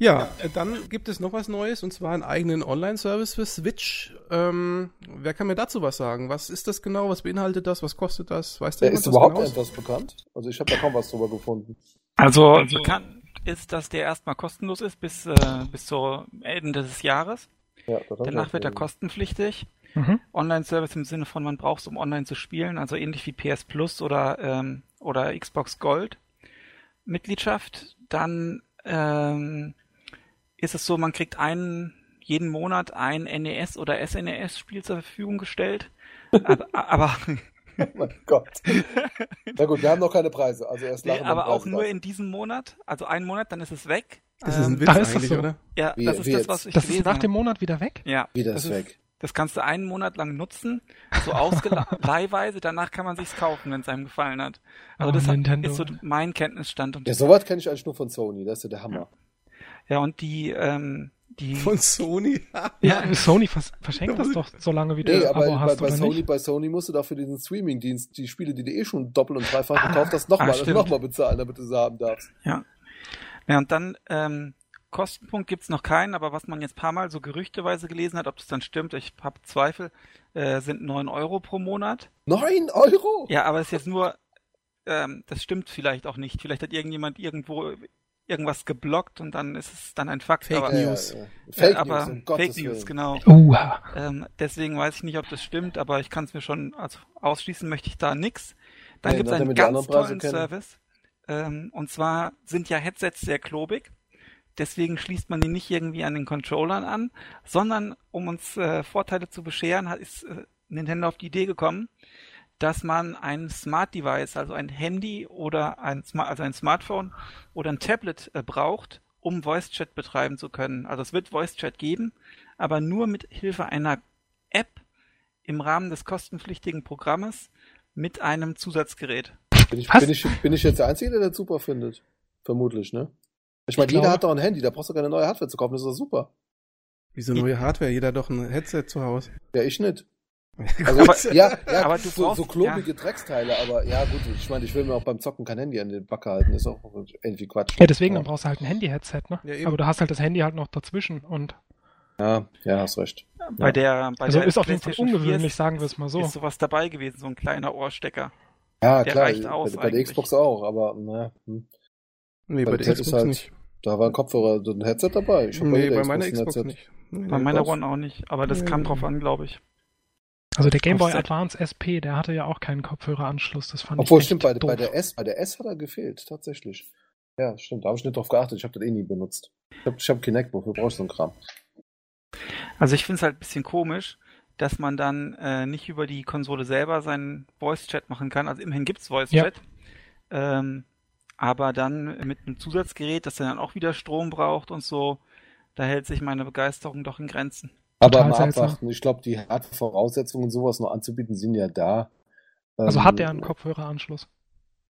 Ja, äh, dann gibt es noch was Neues und zwar einen eigenen Online-Service für Switch. Ähm, wer kann mir dazu was sagen? Was ist das genau? Was beinhaltet das? Was kostet das? Weiß der Äh, jemand ist überhaupt Genaues? etwas bekannt? Also ich habe da kaum was drüber gefunden. Also bekannt ist, dass der erstmal kostenlos ist bis, äh, bis zur Ende des Jahres. Ja, Danach wird er kostenpflichtig. Mhm. Online-Service im Sinne von, man braucht es, um online zu spielen, also ähnlich wie PS Plus oder, ähm, oder Xbox Gold. Mitgliedschaft, dann ähm, ist es so, man kriegt einen jeden Monat ein NES oder SNES-Spiel zur Verfügung gestellt. aber, *laughs* aber oh mein Gott. Na gut, wir haben noch keine Preise. Also erst nee, aber auch nur in diesem Monat. Also einen Monat, dann ist es weg. Das ist ein ähm, Witz ähm, eigentlich, so. oder? Ja, wie, das ist das, was ich Das ist nach dem Monat wieder weg? Ja. Wieder ist weg. Das kannst du einen Monat lang nutzen, so ausleihweise, *laughs* danach kann man sich's kaufen, wenn es einem gefallen hat. Also oh, das Nintendo. ist so mein Kenntnisstand. Und ja, sowas kenne ich eigentlich nur von Sony, das ist ja der Hammer. Ja, und die, ähm, die von Sony. *laughs* ja, Sony vers verschenkt das doch so lange wie du nee, aber Abo hast, bei, bei Sony, nicht? bei Sony musst du dafür diesen Streaming-Dienst, die Spiele, die du eh schon doppelt und dreifach ah, gekauft hast, nochmal ah, noch bezahlen, damit du sie haben darfst. Ja. Ja, und dann ähm, Kostenpunkt gibt's noch keinen, aber was man jetzt paar Mal so gerüchteweise gelesen hat, ob das dann stimmt, ich habe Zweifel, äh, sind neun Euro pro Monat. Neun Euro? Ja, aber es ist jetzt nur, ähm, das stimmt vielleicht auch nicht. Vielleicht hat irgendjemand irgendwo irgendwas geblockt und dann ist es dann ein Fakt. Fake aber, News. Ja, ja. Fake aber News, um Fake News, genau. Uh. Ähm, deswegen weiß ich nicht, ob das stimmt, aber ich kann es mir schon, also ausschließen möchte ich da nix. Dann nee, gibt es einen ganz tollen Service. Ähm, und zwar sind ja Headsets sehr klobig. Deswegen schließt man die nicht irgendwie an den Controllern an, sondern um uns äh, Vorteile zu bescheren, hat, ist äh, Nintendo auf die Idee gekommen, dass man ein Smart Device, also ein Handy oder ein, also ein Smartphone oder ein Tablet äh, braucht, um Voice Chat betreiben zu können. Also es wird Voice Chat geben, aber nur mit Hilfe einer App im Rahmen des kostenpflichtigen Programmes mit einem Zusatzgerät. Bin ich, bin ich, bin ich jetzt der Einzige, der das super findet? Vermutlich, ne? Ich meine, jeder hat doch ein Handy, da brauchst du keine neue Hardware zu kaufen, das ist doch super. Wieso neue Hardware? Jeder hat doch ein Headset zu Hause. Ja, ich nicht. Also, *laughs* aber, ja, ja, aber du so, brauchst, so klobige ja. Drecksteile, aber ja gut, ich meine, ich will mir auch beim Zocken kein Handy an den Backe halten, ist auch irgendwie Quatsch. Ja, deswegen, dann brauchst du halt ein Handy-Headset, ne? Ja, aber du hast halt das Handy halt noch dazwischen und. Ja, ja, hast recht. Bei der, bei also der ist auf jeden Fall ungewöhnlich, sagen wir es mal so. Ist sowas dabei gewesen, so ein kleiner Ohrstecker. Ja, der klar, reicht aus bei, bei der Xbox auch, aber naja. Hm. Nee, bei, bei der Xbox halt, nicht. Da war ein Kopfhörer, so ein Headset dabei. Ich nee, bei, bei meiner Xbox nicht. Nee, bei meiner One auch nicht, aber das kam drauf an, glaube ich. Also der Game Boy Advance SP, der hatte ja auch keinen Kopfhöreranschluss, das fand Obwohl, ich stimmt, bei, bei, der S, bei der S hat er gefehlt, tatsächlich. Ja, stimmt, da habe ich nicht drauf geachtet, ich habe das eh nie benutzt. Ich habe ich hab Kinect, wofür brauchst du so einen Kram? Also ich finde es halt ein bisschen komisch, dass man dann äh, nicht über die Konsole selber seinen Voice-Chat machen kann. Also immerhin gibt's Voice-Chat. Ja. Ähm, aber dann mit einem Zusatzgerät, das dann auch wieder Strom braucht und so, da hält sich meine Begeisterung doch in Grenzen. Aber mal abwarten, ich glaube, die Hardware-Voraussetzungen, sowas noch anzubieten, sind ja da. Also ähm, hat der einen Kopfhöreranschluss?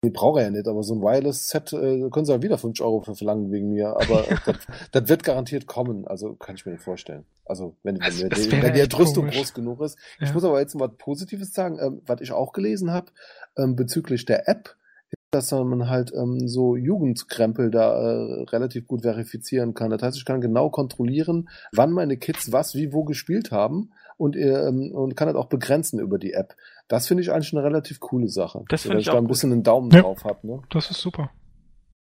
Nee, braucht er ja nicht, aber so ein Wireless-Set äh, können sie halt wieder 5 Euro für verlangen wegen mir. Aber *laughs* das, das, wird garantiert kommen, also kann ich mir nicht vorstellen. Also wenn, das, wenn, das wenn die Entrüstung groß genug ist. Ja. Ich muss aber jetzt mal was Positives sagen, ähm, was ich auch gelesen habe, ähm, bezüglich der App, dass man halt ähm, so Jugendkrempel da äh, relativ gut verifizieren kann. Das heißt, ich kann genau kontrollieren, wann meine Kids was, wie, wo gespielt haben und, ähm, und kann das auch begrenzen über die App. Das finde ich eigentlich eine relativ coole Sache. Das finde ich, ich auch da ein bisschen einen Daumen ja, drauf habe. Ne? Das ist super.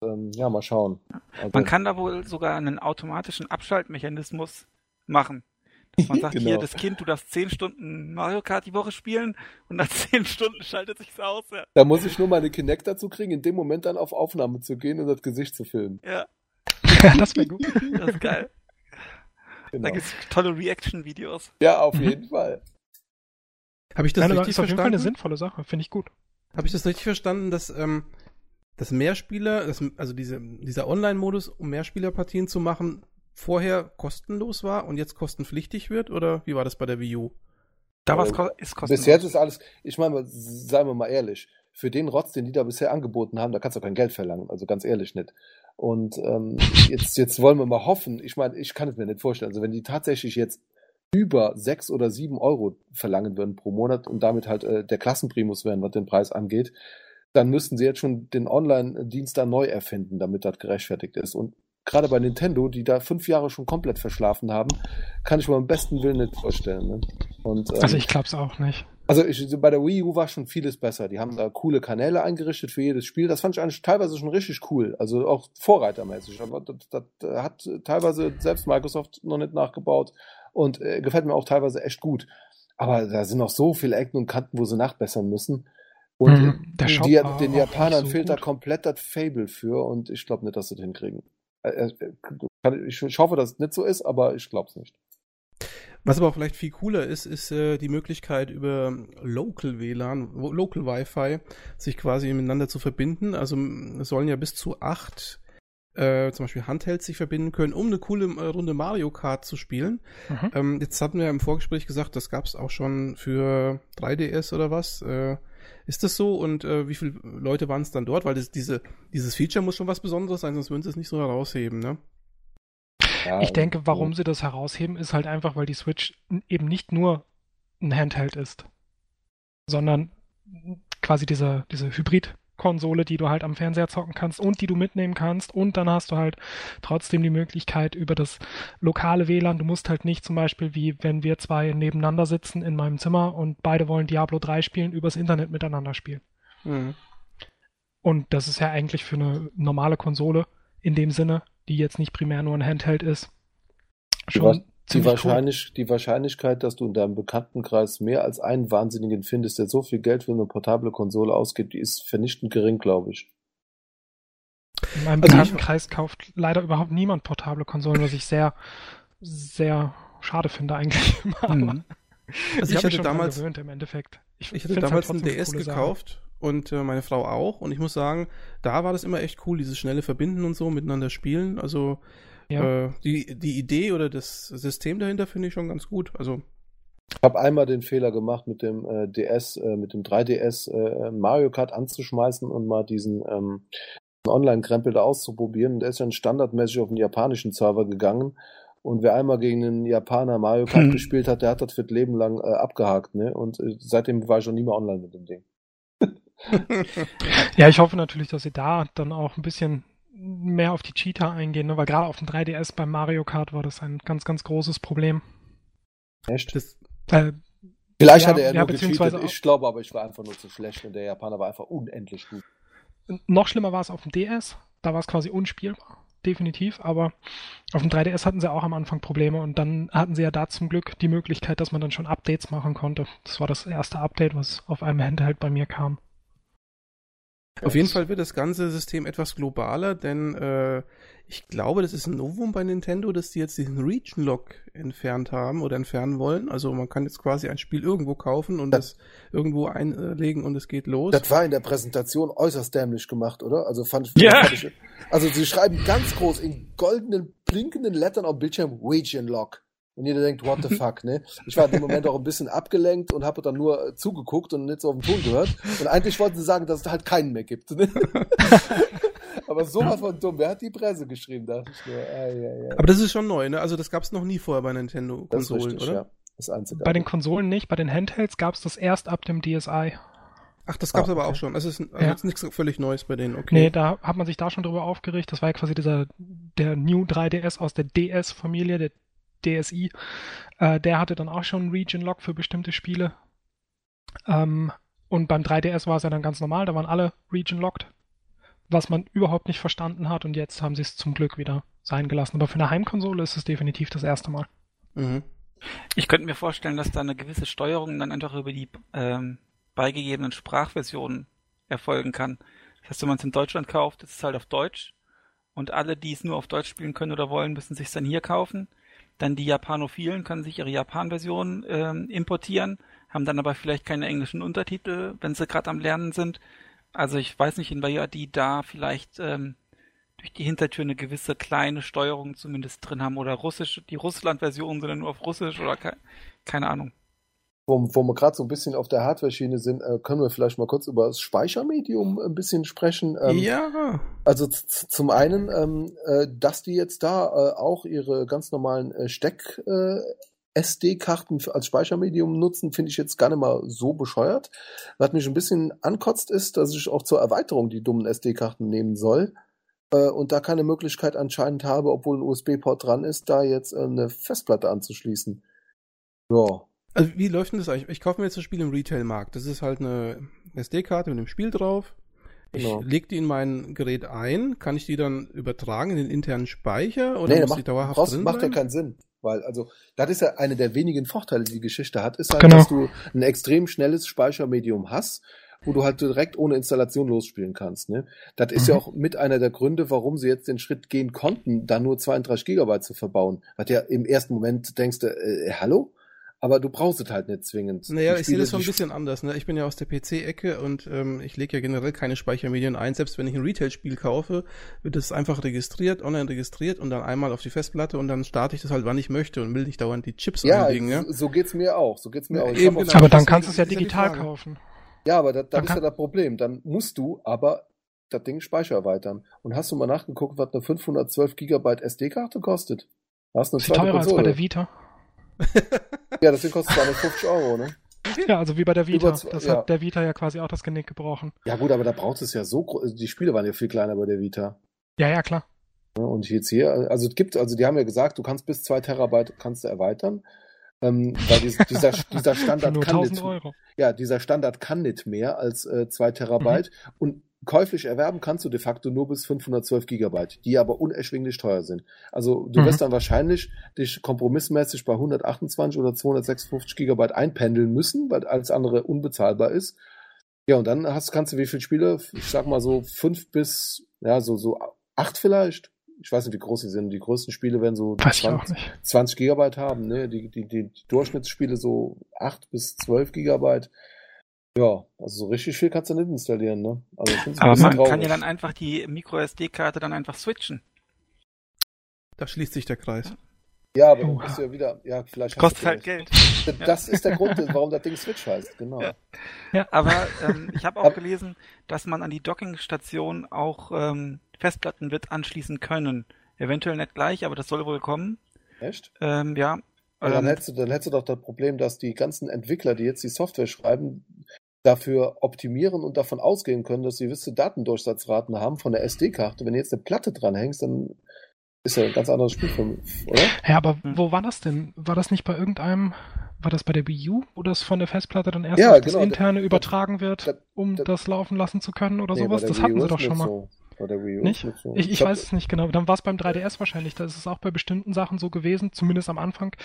Ähm, ja, mal schauen. Also, man kann da wohl sogar einen automatischen Abschaltmechanismus machen. Man *laughs* sagt genau. hier, das Kind, du darfst zehn Stunden Mario Kart die Woche spielen und nach *laughs* zehn Stunden schaltet sich's aus. Ja. Da muss ich nur meine Kinect dazu kriegen, in dem Moment dann auf Aufnahme zu gehen und das Gesicht zu filmen. Ja. das wäre gut. *laughs* Das ist geil. Genau. Da gibt's tolle Reaction-Videos. Ja, auf mhm. jeden Fall. Habe ich das Nein, richtig ist verstanden? Auf jeden Fall eine sinnvolle Sache, finde ich gut. Habe ich das richtig verstanden, dass ähm, dass Mehrspieler, dass, also diese, dieser Online-Modus, um Mehrspielerpartien zu machen, vorher kostenlos war und jetzt kostenpflichtig wird? Oder wie war das bei der Wii U? Da war es ko ist kostenlos. Bis jetzt ist alles, ich meine, seien wir mal ehrlich, für den Rotz, den die da bisher angeboten haben, da kannst du kein Geld verlangen, also ganz ehrlich nicht. Und ähm, *laughs* jetzt, jetzt wollen wir mal hoffen, ich meine, ich kann es mir nicht vorstellen, also wenn die tatsächlich jetzt über sechs oder sieben Euro verlangen würden pro Monat und damit halt äh, der Klassenprimus wären, was den Preis angeht, dann müssten sie jetzt schon den Online-Dienst da neu erfinden, damit das gerechtfertigt ist. Und gerade bei Nintendo, die da fünf Jahre schon komplett verschlafen haben, kann ich mir am besten Willen nicht vorstellen. Ne? Und, ähm, also ich glaube es auch nicht. Also ich, bei der Wii U war schon vieles besser. Die haben da coole Kanäle eingerichtet für jedes Spiel. Das fand ich eigentlich teilweise schon richtig cool. Also auch vorreitermäßig. Aber das, das, hat teilweise selbst Microsoft noch nicht nachgebaut und äh, gefällt mir auch teilweise echt gut. Aber da sind noch so viele Ecken und Kanten, wo sie nachbessern müssen. Und mhm, die, den Japanern so fehlt da komplett das Fable für und ich glaube nicht, dass sie das hinkriegen. Äh, äh, ich hoffe, dass es nicht so ist, aber ich glaube es nicht. Was aber vielleicht viel cooler ist, ist äh, die Möglichkeit über Local WLAN, Local Wi-Fi, sich quasi miteinander zu verbinden. Also es sollen ja bis zu acht äh, zum Beispiel Handhelds sich verbinden können, um eine coole äh, Runde Mario Kart zu spielen. Mhm. Ähm, jetzt hatten wir im Vorgespräch gesagt, das gab es auch schon für 3DS oder was. Äh, ist das so und äh, wie viele Leute waren es dann dort? Weil das, diese, dieses Feature muss schon was Besonderes sein, sonst würden sie es nicht so herausheben, ne? Ja, ich denke, warum sie das herausheben, ist halt einfach, weil die Switch eben nicht nur ein Handheld ist, sondern quasi diese, diese Hybrid-Konsole, die du halt am Fernseher zocken kannst und die du mitnehmen kannst. Und dann hast du halt trotzdem die Möglichkeit über das lokale WLAN. Du musst halt nicht zum Beispiel, wie wenn wir zwei nebeneinander sitzen in meinem Zimmer und beide wollen Diablo 3 spielen, übers Internet miteinander spielen. Mhm. Und das ist ja eigentlich für eine normale Konsole in dem Sinne die jetzt nicht primär nur ein Handheld ist. Schon die, wahrscheinlich, cool. die Wahrscheinlichkeit, dass du in deinem Bekanntenkreis mehr als einen Wahnsinnigen findest, der so viel Geld für eine portable Konsole ausgibt, die ist vernichtend gering, glaube ich. In meinem also Bekanntenkreis ich... kauft leider überhaupt niemand portable Konsolen, was ich sehr, sehr schade finde eigentlich. *laughs* Mhm. Also ich, ich hatte damals gewöhnt, im Endeffekt. Ich, ich hatte halt damals halt einen DS gekauft Sache. und äh, meine Frau auch und ich muss sagen, da war das immer echt cool, dieses schnelle Verbinden und so miteinander spielen. Also ja. äh, die die Idee oder das System dahinter finde ich schon ganz gut. Also ich habe einmal den Fehler gemacht, mit dem äh, DS, äh, mit dem 3DS äh, Mario Kart anzuschmeißen und mal diesen ähm, Online-Krempel da auszuprobieren. Der ist dann standardmäßig auf den japanischen Server gegangen und wer einmal gegen einen Japaner Mario Kart hm. gespielt hat, der hat das für das Leben lang äh, abgehakt, ne? Und äh, seitdem war ich schon nie mehr online mit dem Ding. *laughs* *laughs* ja, ich hoffe natürlich, dass sie da dann auch ein bisschen mehr auf die Cheater eingehen, ne? weil gerade auf dem 3DS beim Mario Kart war das ein ganz, ganz großes Problem. Echt? Das, äh, Vielleicht ja, hatte er ja, nur gecheatet, ich glaube aber, ich war einfach nur zu schlecht und der Japaner war einfach unendlich gut. Noch schlimmer war es auf dem DS, da war es quasi unspielbar definitiv, aber auf dem 3DS hatten sie auch am Anfang Probleme und dann hatten sie ja da zum Glück die Möglichkeit, dass man dann schon Updates machen konnte. Das war das erste Update, was auf einem Handheld bei mir kam. Auf jeden Fall wird das ganze System etwas globaler, denn äh, ich glaube, das ist ein Novum bei Nintendo, dass die jetzt diesen Region Lock entfernt haben oder entfernen wollen. Also man kann jetzt quasi ein Spiel irgendwo kaufen und das, das irgendwo einlegen und es geht los. Das war in der Präsentation äußerst dämlich gemacht, oder? Also fand, ja. Fand ich, also sie schreiben ganz groß in goldenen blinkenden Lettern auf dem Bildschirm Region Lock. Und jeder denkt, what the fuck, ne? Ich war in dem Moment auch ein bisschen abgelenkt und habe dann nur äh, zugeguckt und nicht so auf den Ton gehört. Und eigentlich wollten sie sagen, dass es halt keinen mehr gibt. Ne? *laughs* Aber sowas von dumm. Wer hat die Presse geschrieben? Dachte ich nur, ah, ja, ja. Aber das ist schon neu, ne? Also das gab es noch nie vorher bei Nintendo-Konsolen, oder? Ja. Das Einzige. Bei den Konsolen nicht, bei den Handhelds gab es das erst ab dem DSi. Ach, das gab's ah, okay. aber auch schon. Es ist also ja. jetzt nichts völlig Neues bei denen, okay. Nee, da hat man sich da schon drüber aufgeregt. Das war ja quasi dieser, der New 3DS aus der DS-Familie, der DSi, äh, der hatte dann auch schon Region Lock für bestimmte Spiele. Ähm, und beim 3DS war es ja dann ganz normal, da waren alle Region Locked, was man überhaupt nicht verstanden hat und jetzt haben sie es zum Glück wieder sein gelassen. Aber für eine Heimkonsole ist es definitiv das erste Mal. Mhm. Ich könnte mir vorstellen, dass da eine gewisse Steuerung dann einfach über die ähm, beigegebenen Sprachversionen erfolgen kann. Das heißt, wenn man es in Deutschland kauft, ist es halt auf Deutsch und alle, die es nur auf Deutsch spielen können oder wollen, müssen sich dann hier kaufen. Dann die Japanophilen können sich ihre Japan-Version ähm, importieren, haben dann aber vielleicht keine englischen Untertitel, wenn sie gerade am Lernen sind. Also ich weiß nicht, inwieweit die da vielleicht ähm, durch die Hintertür eine gewisse kleine Steuerung zumindest drin haben oder russisch, die Russland-Version sind nur auf Russisch oder ke keine Ahnung wo, wo wir gerade so ein bisschen auf der Hardware-Schiene sind, äh, können wir vielleicht mal kurz über das Speichermedium ein bisschen sprechen. Ähm, ja. Also zum einen, ähm, äh, dass die jetzt da äh, auch ihre ganz normalen äh, Steck äh, SD-Karten als Speichermedium nutzen, finde ich jetzt gar nicht mal so bescheuert. Was mich ein bisschen ankotzt, ist, dass ich auch zur Erweiterung die dummen SD-Karten nehmen soll äh, und da keine Möglichkeit anscheinend habe, obwohl ein USB-Port dran ist, da jetzt eine Festplatte anzuschließen. Ja. Also wie läuft denn das eigentlich? Ich kaufe mir jetzt das Spiel im Retail-Markt. Das ist halt eine SD-Karte mit dem Spiel drauf. Ich genau. lege die in mein Gerät ein. Kann ich die dann übertragen in den internen Speicher oder nee, muss macht, die dauerhaft brauchst, drin macht ja keinen Sinn. Weil, also, das ist ja eine der wenigen Vorteile, die die Geschichte hat, ist halt, genau. dass du ein extrem schnelles Speichermedium hast wo du halt direkt ohne Installation losspielen kannst. Ne? Das ist mhm. ja auch mit einer der Gründe, warum sie jetzt den Schritt gehen konnten, da nur 32 Gigabyte zu verbauen. Weil ja im ersten Moment denkst du, äh, hallo? Aber du brauchst es halt nicht zwingend. Naja, ich sehe das schon ein bisschen anders. Ne? Ich bin ja aus der PC-Ecke und ähm, ich lege ja generell keine Speichermedien ein. Selbst wenn ich ein Retail-Spiel kaufe, wird es einfach registriert, online registriert und dann einmal auf die Festplatte und dann starte ich das halt, wann ich möchte und will nicht dauernd die Chips ja, einlegen. Ja, so geht's mir auch. So geht's mir ja, auch. Eben, genau. Aber dann kannst du es ja digital kaufen. Ja, aber das, das ist ja das Problem. Dann musst du aber das Ding Speicher erweitern. Und hast du mal nachgeguckt, was eine 512 Gigabyte SD-Karte kostet? Hast du eine ist teurer Konsole. als bei der Vita. *laughs* ja, deswegen kostet es 250 Euro, ne? Ja, also wie bei der Vita. Über, das ja. hat der Vita ja quasi auch das Genick gebrochen. Ja gut, aber da braucht es ja so, die Spiele waren ja viel kleiner bei der Vita. Ja, ja, klar. Und jetzt hier, also es gibt, also die haben ja gesagt, du kannst bis 2 Terabyte kannst du erweitern. Ähm, weil dieser, dieser, *laughs* dieser Standard kann nicht, Euro. ja, dieser Standard kann nicht mehr als äh, 2 Terabyte. Mhm. Und käuflich erwerben kannst du de facto nur bis 512 Gigabyte, die aber unerschwinglich teuer sind. Also du mhm. wirst dann wahrscheinlich dich kompromissmäßig bei 128 oder 256 Gigabyte einpendeln müssen, weil alles andere unbezahlbar ist. Ja, und dann hast, kannst du wie viele Spiele? Ich sag mal so fünf bis, ja, so, so acht vielleicht. Ich weiß nicht, wie groß sie sind. Die größten Spiele werden so 20, 20, Gigabyte haben, ne? Die, die, die Durchschnittsspiele so acht bis zwölf Gigabyte. Ja, also so richtig viel kannst du nicht installieren, ne? Also Aber man traurig. kann ja dann einfach die MicroSD-Karte dann einfach switchen. Da schließt sich der Kreis. Ja, aber dann bist du ja wieder, ja, vielleicht Kostet halt Geld. Das ist der Grund, warum das Ding Switch heißt, genau. Ja, ja aber ähm, ich habe auch gelesen, dass man an die Dockingstation auch ähm, Festplatten wird anschließen können. Eventuell nicht gleich, aber das soll wohl kommen. Echt? Ähm, ja, aber dann, ähm, hättest du, dann hättest du doch das Problem, dass die ganzen Entwickler, die jetzt die Software schreiben, dafür optimieren und davon ausgehen können, dass sie gewisse Datendurchsatzraten haben von der SD-Karte. Wenn du jetzt eine Platte dranhängst, dann ist ja ein ganz anderes Spiel, von, oder? Ja, aber hm. wo war das denn? War das nicht bei irgendeinem, war das bei der Wii U, wo das von der Festplatte dann erst ja, auf genau, das interne das, übertragen wird, das, um das laufen lassen zu können oder nee, sowas? Das hatten sie doch schon mal. So. Bei der Wii U nicht? So. Ich, ich, ich weiß es nicht genau. Dann war es beim 3DS wahrscheinlich. Da ist es auch bei bestimmten Sachen so gewesen, zumindest am Anfang,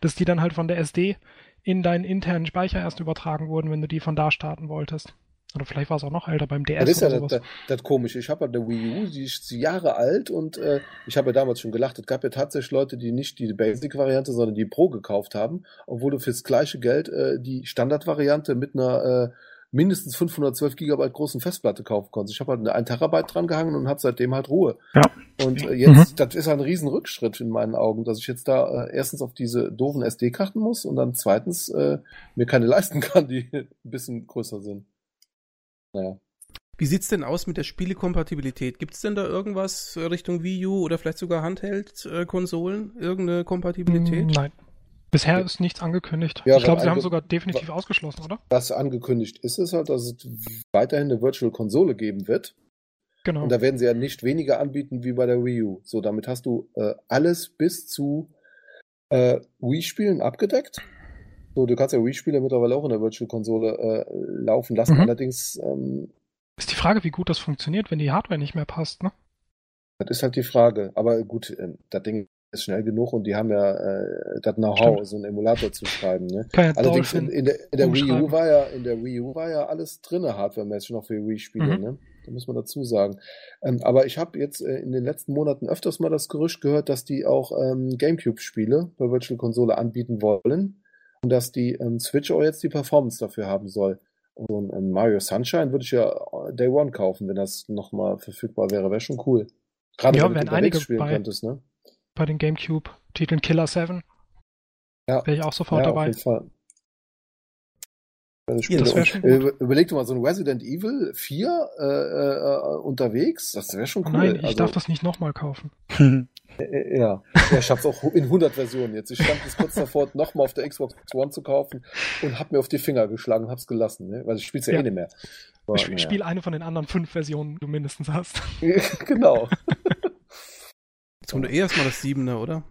dass die dann halt von der SD in deinen internen Speicher erst übertragen wurden, wenn du die von da starten wolltest. Oder vielleicht war es auch noch älter beim DS. Das ist ja das, das, das Komische. Ich habe ja der Wii U, die ist Jahre alt und äh, ich habe ja damals schon gelacht. Es gab ja tatsächlich Leute, die nicht die Basic-Variante, sondern die Pro gekauft haben, obwohl du fürs gleiche Geld äh, die Standard-Variante mit einer äh, mindestens 512 Gigabyte großen Festplatte kaufen konntest. Ich habe halt eine 1 Terabyte dran gehangen und habe seitdem halt Ruhe. Ja. Und äh, jetzt, mhm. das ist ein riesen Rückschritt in meinen Augen, dass ich jetzt da äh, erstens auf diese doofen SD-Karten muss und dann zweitens äh, mir keine *laughs* leisten kann, die ein bisschen größer sind. Naja. Wie sieht's denn aus mit der Spielekompatibilität? Gibt's denn da irgendwas Richtung Wii U oder vielleicht sogar Handheld-Konsolen? Irgendeine Kompatibilität? Nein. Bisher ist nichts angekündigt. Ja, ich glaube, sie haben sogar definitiv ausgeschlossen, oder? Was angekündigt ist, ist halt, dass es weiterhin eine Virtual Konsole geben wird. Genau. Und da werden sie ja nicht weniger anbieten wie bei der Wii U. So, damit hast du äh, alles bis zu äh, Wii-Spielen abgedeckt. So, du kannst ja Wii-Spiele mittlerweile auch in der Virtual Konsole äh, laufen lassen. Mhm. Allerdings ähm, ist die Frage, wie gut das funktioniert, wenn die Hardware nicht mehr passt, ne? Das ist halt die Frage. Aber gut, äh, das Ding ist schnell genug und die haben ja äh, das Know-how, so einen Emulator zu schreiben. Ne? Allerdings in, in, der, in der Wii U war ja in der Wii U war ja alles drinne hardwaremäßig noch für Wii-Spiele. Mhm. Ne? Da muss man dazu sagen. Ähm, aber ich habe jetzt äh, in den letzten Monaten öfters mal das Gerücht gehört, dass die auch ähm, GameCube-Spiele bei Virtual Console anbieten wollen und dass die ähm, Switch auch jetzt die Performance dafür haben soll. Und so ein, ein Mario Sunshine würde ich ja äh, Day One kaufen, wenn das nochmal verfügbar wäre. Wäre schon cool. Gerade ja, wenn du einige spielen bei, könntest, ne? Bei den GameCube-Titeln Killer 7. Ja. Wäre ich auch sofort ja, dabei. Auf jeden Fall. Ja, das schon äh, überleg dir mal, so ein Resident Evil 4 äh, äh, unterwegs, das wäre schon cool. Nein, ich also, darf das nicht nochmal kaufen. *laughs* Äh, äh, ja. ja, ich hab's auch in 100 Versionen jetzt. Ich stand bis kurz davor, nochmal auf der Xbox One zu kaufen und hab mir auf die Finger geschlagen und hab's gelassen, ne? weil ich spiel's ja, ja. eh nicht mehr. Aber, ich spiele ja. eine von den anderen fünf Versionen, die du mindestens hast. *laughs* genau. Jetzt kommt eh erstmal das Siebener, oder?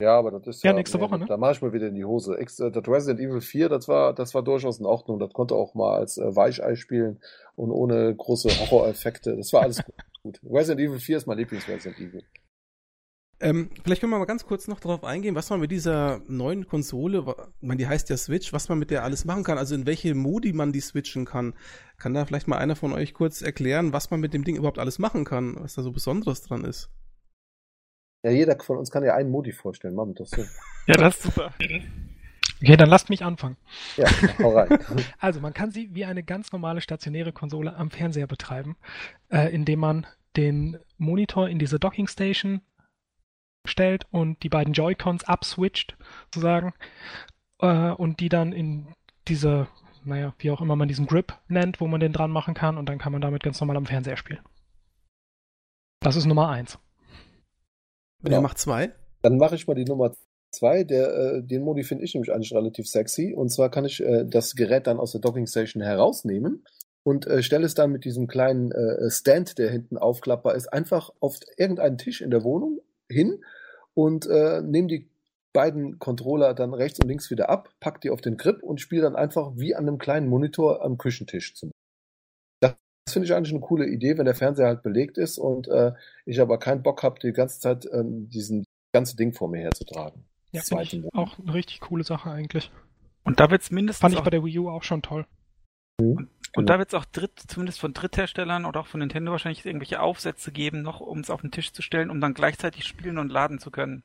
Ja, aber das ist ja. Ja, nächste nee, Woche, ne? Da mache ich mal wieder in die Hose. Äh, das Resident Evil 4, das war, das war durchaus in Ordnung. Das konnte auch mal als äh, Weichei spielen und ohne große Horroreffekte. Das war alles *laughs* gut. Resident Evil 4 ist mein Lieblings-Resident Evil. Ähm, vielleicht können wir mal ganz kurz noch darauf eingehen, was man mit dieser neuen Konsole, ich meine, die heißt ja Switch, was man mit der alles machen kann, also in welche Modi man die switchen kann. Kann da vielleicht mal einer von euch kurz erklären, was man mit dem Ding überhaupt alles machen kann, was da so Besonderes dran ist? Ja, jeder von uns kann ja einen Modi vorstellen, machen wir doch so. Ja, das ist super. Okay, dann lasst mich anfangen. Ja, hau rein. *laughs* Also man kann sie wie eine ganz normale stationäre Konsole am Fernseher betreiben, äh, indem man den Monitor in diese Docking Station stellt und die beiden Joy-Cons abswitcht, sozusagen, äh, und die dann in diese, naja, wie auch immer man diesen Grip nennt, wo man den dran machen kann, und dann kann man damit ganz normal am Fernseher spielen. Das ist Nummer eins. Und er macht zwei? Dann mache ich mal die Nummer zwei. Der, äh, den Modi finde ich nämlich eigentlich relativ sexy. Und zwar kann ich äh, das Gerät dann aus der Docking Station herausnehmen und äh, stelle es dann mit diesem kleinen äh, Stand, der hinten aufklappbar ist, einfach auf irgendeinen Tisch in der Wohnung hin und äh, nehme die beiden Controller dann rechts und links wieder ab, pack die auf den Grip und spiele dann einfach wie an einem kleinen Monitor am Küchentisch zum Das finde ich eigentlich eine coole Idee, wenn der Fernseher halt belegt ist und äh, ich aber keinen Bock habe, die ganze Zeit ähm, diesen ganze Ding vor mir herzutragen. Ja, finde ich Zweiten- auch eine richtig coole Sache eigentlich. Und da wird's mindestens Fand ich auch, bei der Wii U auch schon toll. und Genau. da wird's auch dritt, zumindest von Drittherstellern oder auch von Nintendo wahrscheinlich irgendwelche Aufsätze geben, noch um es auf den Tisch zu stellen, um dann gleichzeitig spielen und laden zu können.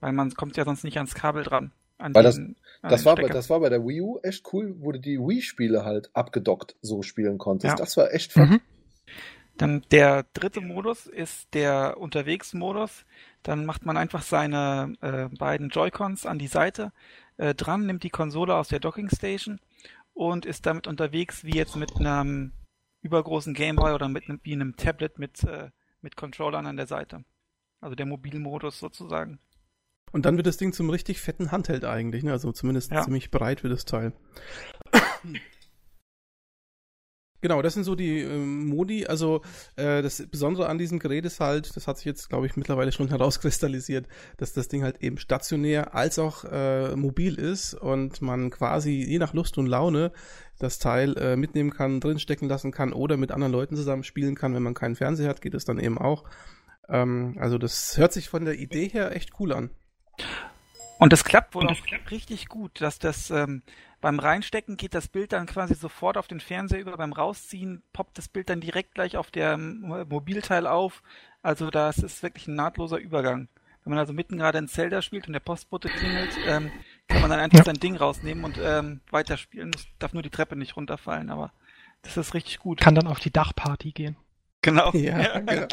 Weil man kommt ja sonst nicht ans Kabel dran. An Weil das- diesen- Das war, bei, das war bei der Wii U echt cool, wo du die Wii-Spiele halt abgedockt so spielen konntest. Ja. Das war echt fun. Mhm. Dann der dritte Modus ist der Unterwegsmodus. Dann macht man einfach seine äh, beiden Joy-Cons an die Seite äh, dran, nimmt die Konsole aus der Docking Station und ist damit unterwegs wie jetzt mit einem übergroßen Gameboy oder mit einem, wie einem Tablet mit, äh, mit Controllern an der Seite. Also der Mobilmodus sozusagen. Und dann wird das Ding zum richtig fetten Handheld eigentlich, ne? Also zumindest Ja. ziemlich breit wird das Teil. Genau, das sind so die ähm, Modi. Also äh, das Besondere an diesem Gerät ist halt, das hat sich jetzt, glaube ich, mittlerweile schon *laughs* herauskristallisiert, dass das Ding halt eben stationär als auch äh, mobil ist und man quasi je nach Lust und Laune das Teil äh, mitnehmen kann, drinstecken lassen kann oder mit anderen Leuten zusammen spielen kann. Wenn man keinen Fernseher hat, geht es dann eben auch. Ähm, also das hört sich von der Idee her echt cool an. Und das klappt wohl auch richtig gut, dass das ähm, beim Reinstecken geht das Bild dann quasi sofort auf den Fernseher über, beim Rausziehen poppt das Bild dann direkt gleich auf der ähm, Mobilteil auf. Also das ist wirklich ein nahtloser Übergang. Wenn man also mitten gerade in Zelda spielt und der Postbote klingelt, ähm, kann man dann einfach Ja. sein Ding rausnehmen und ähm, weiterspielen. Es darf nur die Treppe nicht runterfallen, aber das ist richtig gut. Kann dann auf die Dachparty gehen. genau. Ja, genau.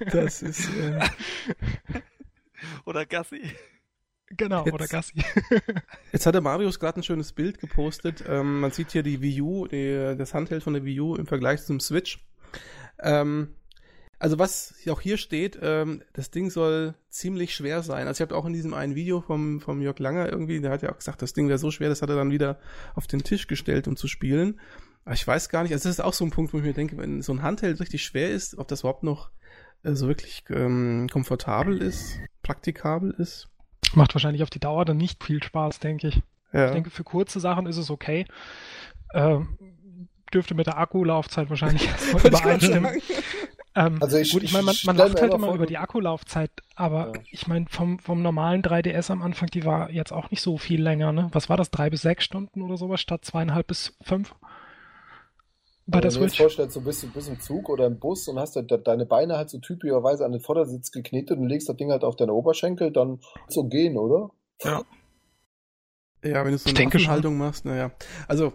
*laughs* Das ist. Äh, Oder Gassi. Genau, Jetzt- oder Gassi. *laughs* jetzt hat der Marius gerade ein schönes Bild gepostet. Ähm, man sieht hier die Wii U, die, das Handheld von der Wii U im Vergleich zum Switch. Ähm, also was auch hier steht, ähm, das Ding soll ziemlich schwer sein. Also ich habe auch in diesem einen Video vom, vom Jörg Langer irgendwie, der hat ja auch gesagt, das Ding wäre so schwer, das hat er dann wieder auf den Tisch gestellt, um zu spielen. Aber ich weiß gar nicht, also das ist auch so ein Punkt, wo ich mir denke, wenn so ein Handheld richtig schwer ist, ob das überhaupt noch äh, so wirklich ähm, komfortabel ist, praktikabel ist. Macht wahrscheinlich auf die Dauer dann nicht viel Spaß, denke ich. Ja. Ich denke, für kurze Sachen ist es okay. Ähm, dürfte mit der Akkulaufzeit wahrscheinlich *laughs* übereinstimmen. Ähm, Also ich- gut, ich meine, man, man lacht halt immer über die Akkulaufzeit, aber Ja. ich meine, vom, vom normalen 3DS am Anfang, die war jetzt auch nicht so viel länger, ne? Was war das? Drei bis sechs Stunden oder sowas statt zweieinhalb bis fünf? Bei der Wenn du dir jetzt Switch? vorstellst, du bist, du bist im Zug oder im Bus und hast de- deine Beine halt so typischerweise an den Vordersitz geknetet und legst das Ding halt auf deine Oberschenkel, dann so gehen, oder? Ja. Ja, wenn du so eine. Haltung machst, naja. Also,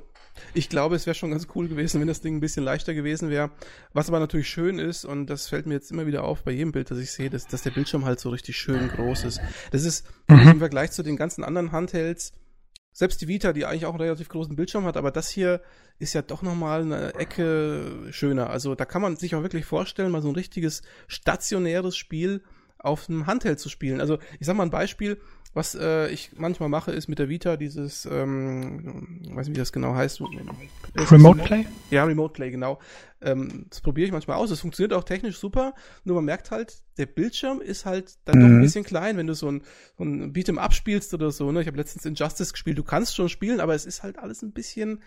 ich glaube, es wäre schon ganz cool gewesen, wenn das Ding ein bisschen leichter gewesen wäre. Was aber natürlich schön ist, und das fällt mir jetzt immer wieder auf bei jedem Bild, das ich sehe, dass, dass der Bildschirm halt so richtig schön groß ist. Das ist Mhm. im Vergleich zu den ganzen anderen Handhelds, selbst die Vita, die eigentlich auch einen relativ großen Bildschirm hat, aber das hier ist ja doch nochmal eine Ecke schöner. Also da kann man sich auch wirklich vorstellen, mal so ein richtiges stationäres Spiel auf einem Handheld zu spielen. Also ich sag mal ein Beispiel, was äh, ich manchmal mache, ist mit der Vita dieses, ähm, weiß nicht, wie das genau heißt. Remote Play? Ja, Remote Play, genau. Ähm, das probiere ich manchmal aus. Es funktioniert auch technisch super, nur man merkt halt, der Bildschirm ist halt dann doch ein Mhm. bisschen klein, wenn du so ein, so ein Beat'em Up spielst oder so. Ne? Ich habe letztens Injustice gespielt. Du kannst schon spielen, aber es ist halt alles ein bisschen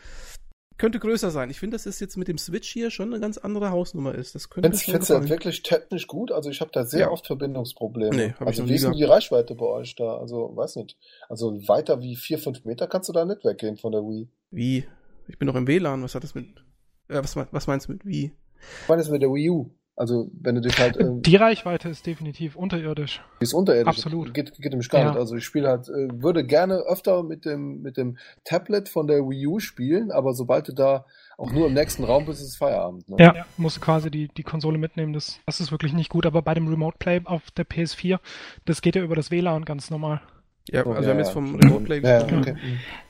könnte größer sein. Ich finde, dass es jetzt mit dem Switch hier schon eine ganz andere Hausnummer ist. Das könnte findest du das wirklich technisch gut? Also ich habe da sehr Ja. oft Verbindungsprobleme. Nee, hab ich also wie ist denn die Reichweite bei euch da? Also weiß nicht. Also weiter wie vier, fünf Meter kannst du da nicht weggehen von der Wii. Wie? Ich bin noch im WLAN. Was hat das mit. Äh, was, was meinst du mit wie? Ich meine, das mit der Wii U. Also wenn du dich halt äh, Die Reichweite ist definitiv unterirdisch. Die ist unterirdisch. Absolut. Geht, geht nämlich gar Ja. nicht. Also ich spiele halt, äh, würde gerne öfter mit dem, mit dem Tablet von der Wii U spielen, aber sobald du da auch nur im nächsten Raum bist, ist es Feierabend. Ne? Ja, musst du quasi die, die Konsole mitnehmen. Das, das ist wirklich nicht gut. Aber bei dem Remote Play auf der PS4, das geht ja über das WLAN ganz normal. Ja, Oh, also ja, wir haben ja. jetzt vom Remote Play Ja, gesprochen. okay.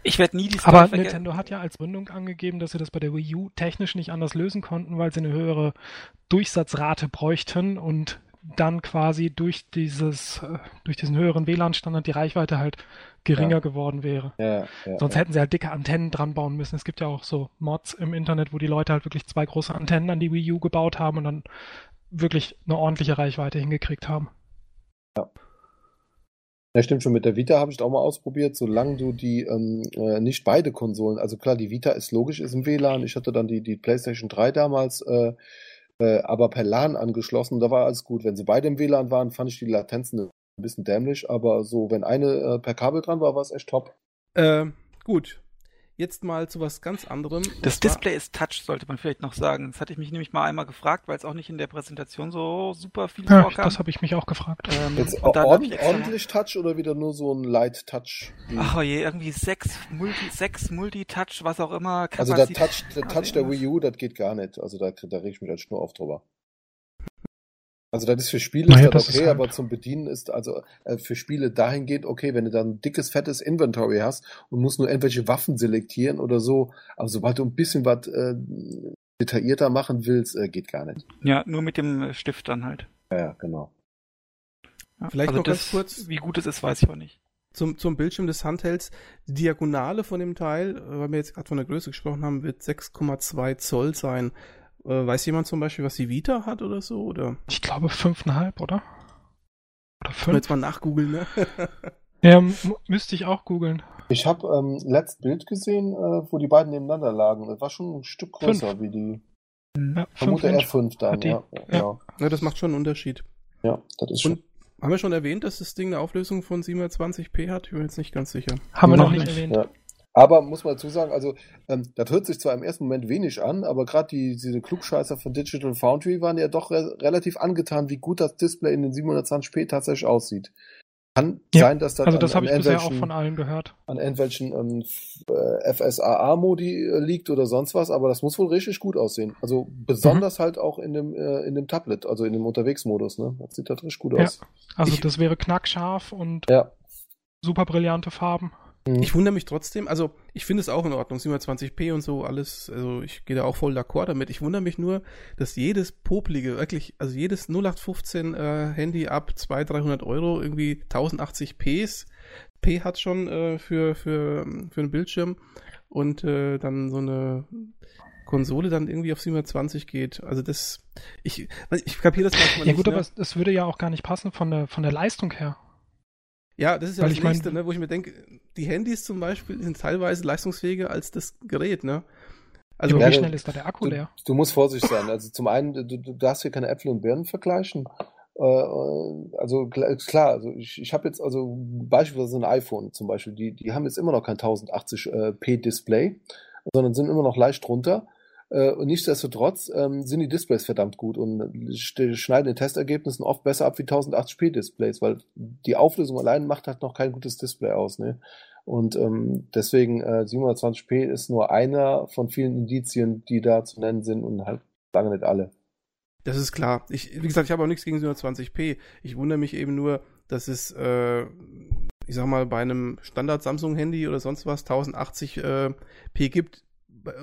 Ich werde nie die Story Aber vergessen. Nintendo hat ja als Gründung angegeben, dass sie das bei der Wii U technisch nicht anders lösen konnten, weil sie eine höhere Durchsatzrate bräuchten und dann quasi durch dieses, äh, durch diesen höheren WLAN-Standard die Reichweite halt geringer Ja. geworden wäre. Ja, ja, Sonst ja. hätten sie halt dicke Antennen dran bauen müssen. Es gibt ja auch so Mods im Internet, wo die Leute halt wirklich zwei große Antennen an die Wii U gebaut haben und dann wirklich eine ordentliche Reichweite hingekriegt haben. Ja, stimmt schon. Mit der Vita habe ich auch mal ausprobiert, solange du die ähm, äh, nicht beide Konsolen, also klar, die Vita ist logisch, ist im WLAN. Ich hatte dann die, die PlayStation 3 damals, äh, äh, aber per LAN angeschlossen, da war alles gut. Wenn sie beide im WLAN waren, fand ich die Latenzen ein bisschen dämlich, aber so, wenn eine äh, per Kabel dran war, war es echt top. Äh, gut. Jetzt mal zu was ganz anderem. Das Display ist Touch, sollte man vielleicht noch sagen. Das hatte ich mich nämlich mal einmal gefragt, weil es auch nicht in der Präsentation so super viel Ja, vorkam. das habe ich mich auch gefragt. Ähm, Jetzt und dann hab ord ich extra- ordentlich Touch oder wieder nur so ein Light Touch? Ach je, irgendwie sechs Multi, sechs Multi-Touch, was auch immer. also der Kapazität- Touch, der Touch der. Wii U, das geht gar nicht. Also da, da reg ich mich als nur auf drüber. Also das ist für Spiele Naja, ist das das okay, ist halt- aber zum Bedienen ist also äh, für Spiele dahingehend okay, wenn du dann ein dickes, fettes Inventory hast und musst nur irgendwelche Waffen selektieren oder so, aber sobald du ein bisschen was äh, detaillierter machen willst, äh, geht gar nicht. Ja, nur mit dem äh, Stift dann halt. Ja, ja, genau. Ja, Vielleicht also noch ganz das, kurz- Wie gut es ist, weiß ich auch nicht. zum, zum Bildschirm des Handhelds. Die Diagonale von dem Teil, äh, weil wir jetzt gerade von der Größe gesprochen haben, wird 6,2 Zoll sein. Äh, weiß jemand zum Beispiel, was die Vita hat oder so? Oder Ich glaube fünfeinhalb, oder? Oder können wir fünf? jetzt mal nachgoogeln, ne? *laughs* Ja, müsste ich auch googeln. Ich habe ähm, letztes Bild gesehen, äh, wo die beiden nebeneinander lagen. Das war schon ein Stück größer wie die. Ja, Vermute Inch. R5 dann, ja. Ja, genau. ja, das macht schon einen Unterschied. ja, das ist schon. Und haben wir schon erwähnt, dass das Ding eine Auflösung von 720p hat? Ich bin mir jetzt nicht ganz sicher. Haben wir noch Noch nicht nicht, erwähnt. Aber muss man dazu sagen, also ähm, das hört sich zwar im ersten Moment wenig an, aber gerade die diese Klugscheißer von Digital Foundry waren ja doch re relativ angetan, wie gut das Display in den 720p tatsächlich aussieht. Kann Ja, sein, dass das Also an, das habe an ich bisher auch irgendwelchen, von allen gehört. an irgendwelchen ähm, F- äh, FSAA-Modi äh, liegt oder sonst was, aber das muss wohl richtig gut aussehen. Also besonders halt auch in dem äh, in dem Tablet, also in dem Unterwegsmodus, ne? Das sieht halt richtig gut Ja. aus. Also Ich- das wäre knackscharf und Ja. super brillante Farben. Mhm. Ich wundere mich trotzdem, also ich finde es auch in Ordnung, 720p und so, alles, also ich gehe da auch voll d'accord damit. Ich wundere mich nur, dass jedes poplige, wirklich, also jedes 0815 äh, Handy ab 200, 300 Euro irgendwie 1080p P hat schon äh, für, für, für einen Bildschirm und äh, dann so eine Konsole dann irgendwie auf 720 geht. Also das, ich, ich kapiere das manchmal Ja nicht. gut, ne? aber es, es würde ja auch gar nicht passen von der, von der Leistung her. Ja, das ist ja Weil das ich mein- Nächste, ne, wo ich mir denke, die Handys zum Beispiel sind teilweise leistungsfähiger als das Gerät, ne? Also, Ja, wie schnell ist da der Akku Du, leer? du musst vorsichtig sein. Also zum einen, du, du darfst hier keine Äpfel und Birnen vergleichen. Äh, äh, also kla- klar, also ich, ich habe jetzt also beispielsweise ein iPhone zum Beispiel, die, die haben jetzt immer noch kein 1080p Display, sondern sind immer noch leicht drunter. Äh, und nichtsdestotrotz ähm, sind die Displays verdammt gut und sch- schneiden in Testergebnissen oft besser ab wie 1080p Displays, weil die Auflösung allein macht halt noch kein gutes Display aus. Ne? Und ähm, deswegen äh, 720p ist nur einer von vielen Indizien, die da zu nennen sind und halt lange nicht alle. das ist klar. Ich, wie gesagt, ich habe auch nichts gegen 720p. Ich wundere mich eben nur, dass es, äh, ich sag mal, bei einem Standard Samsung Handy oder sonst was 1080p gibt.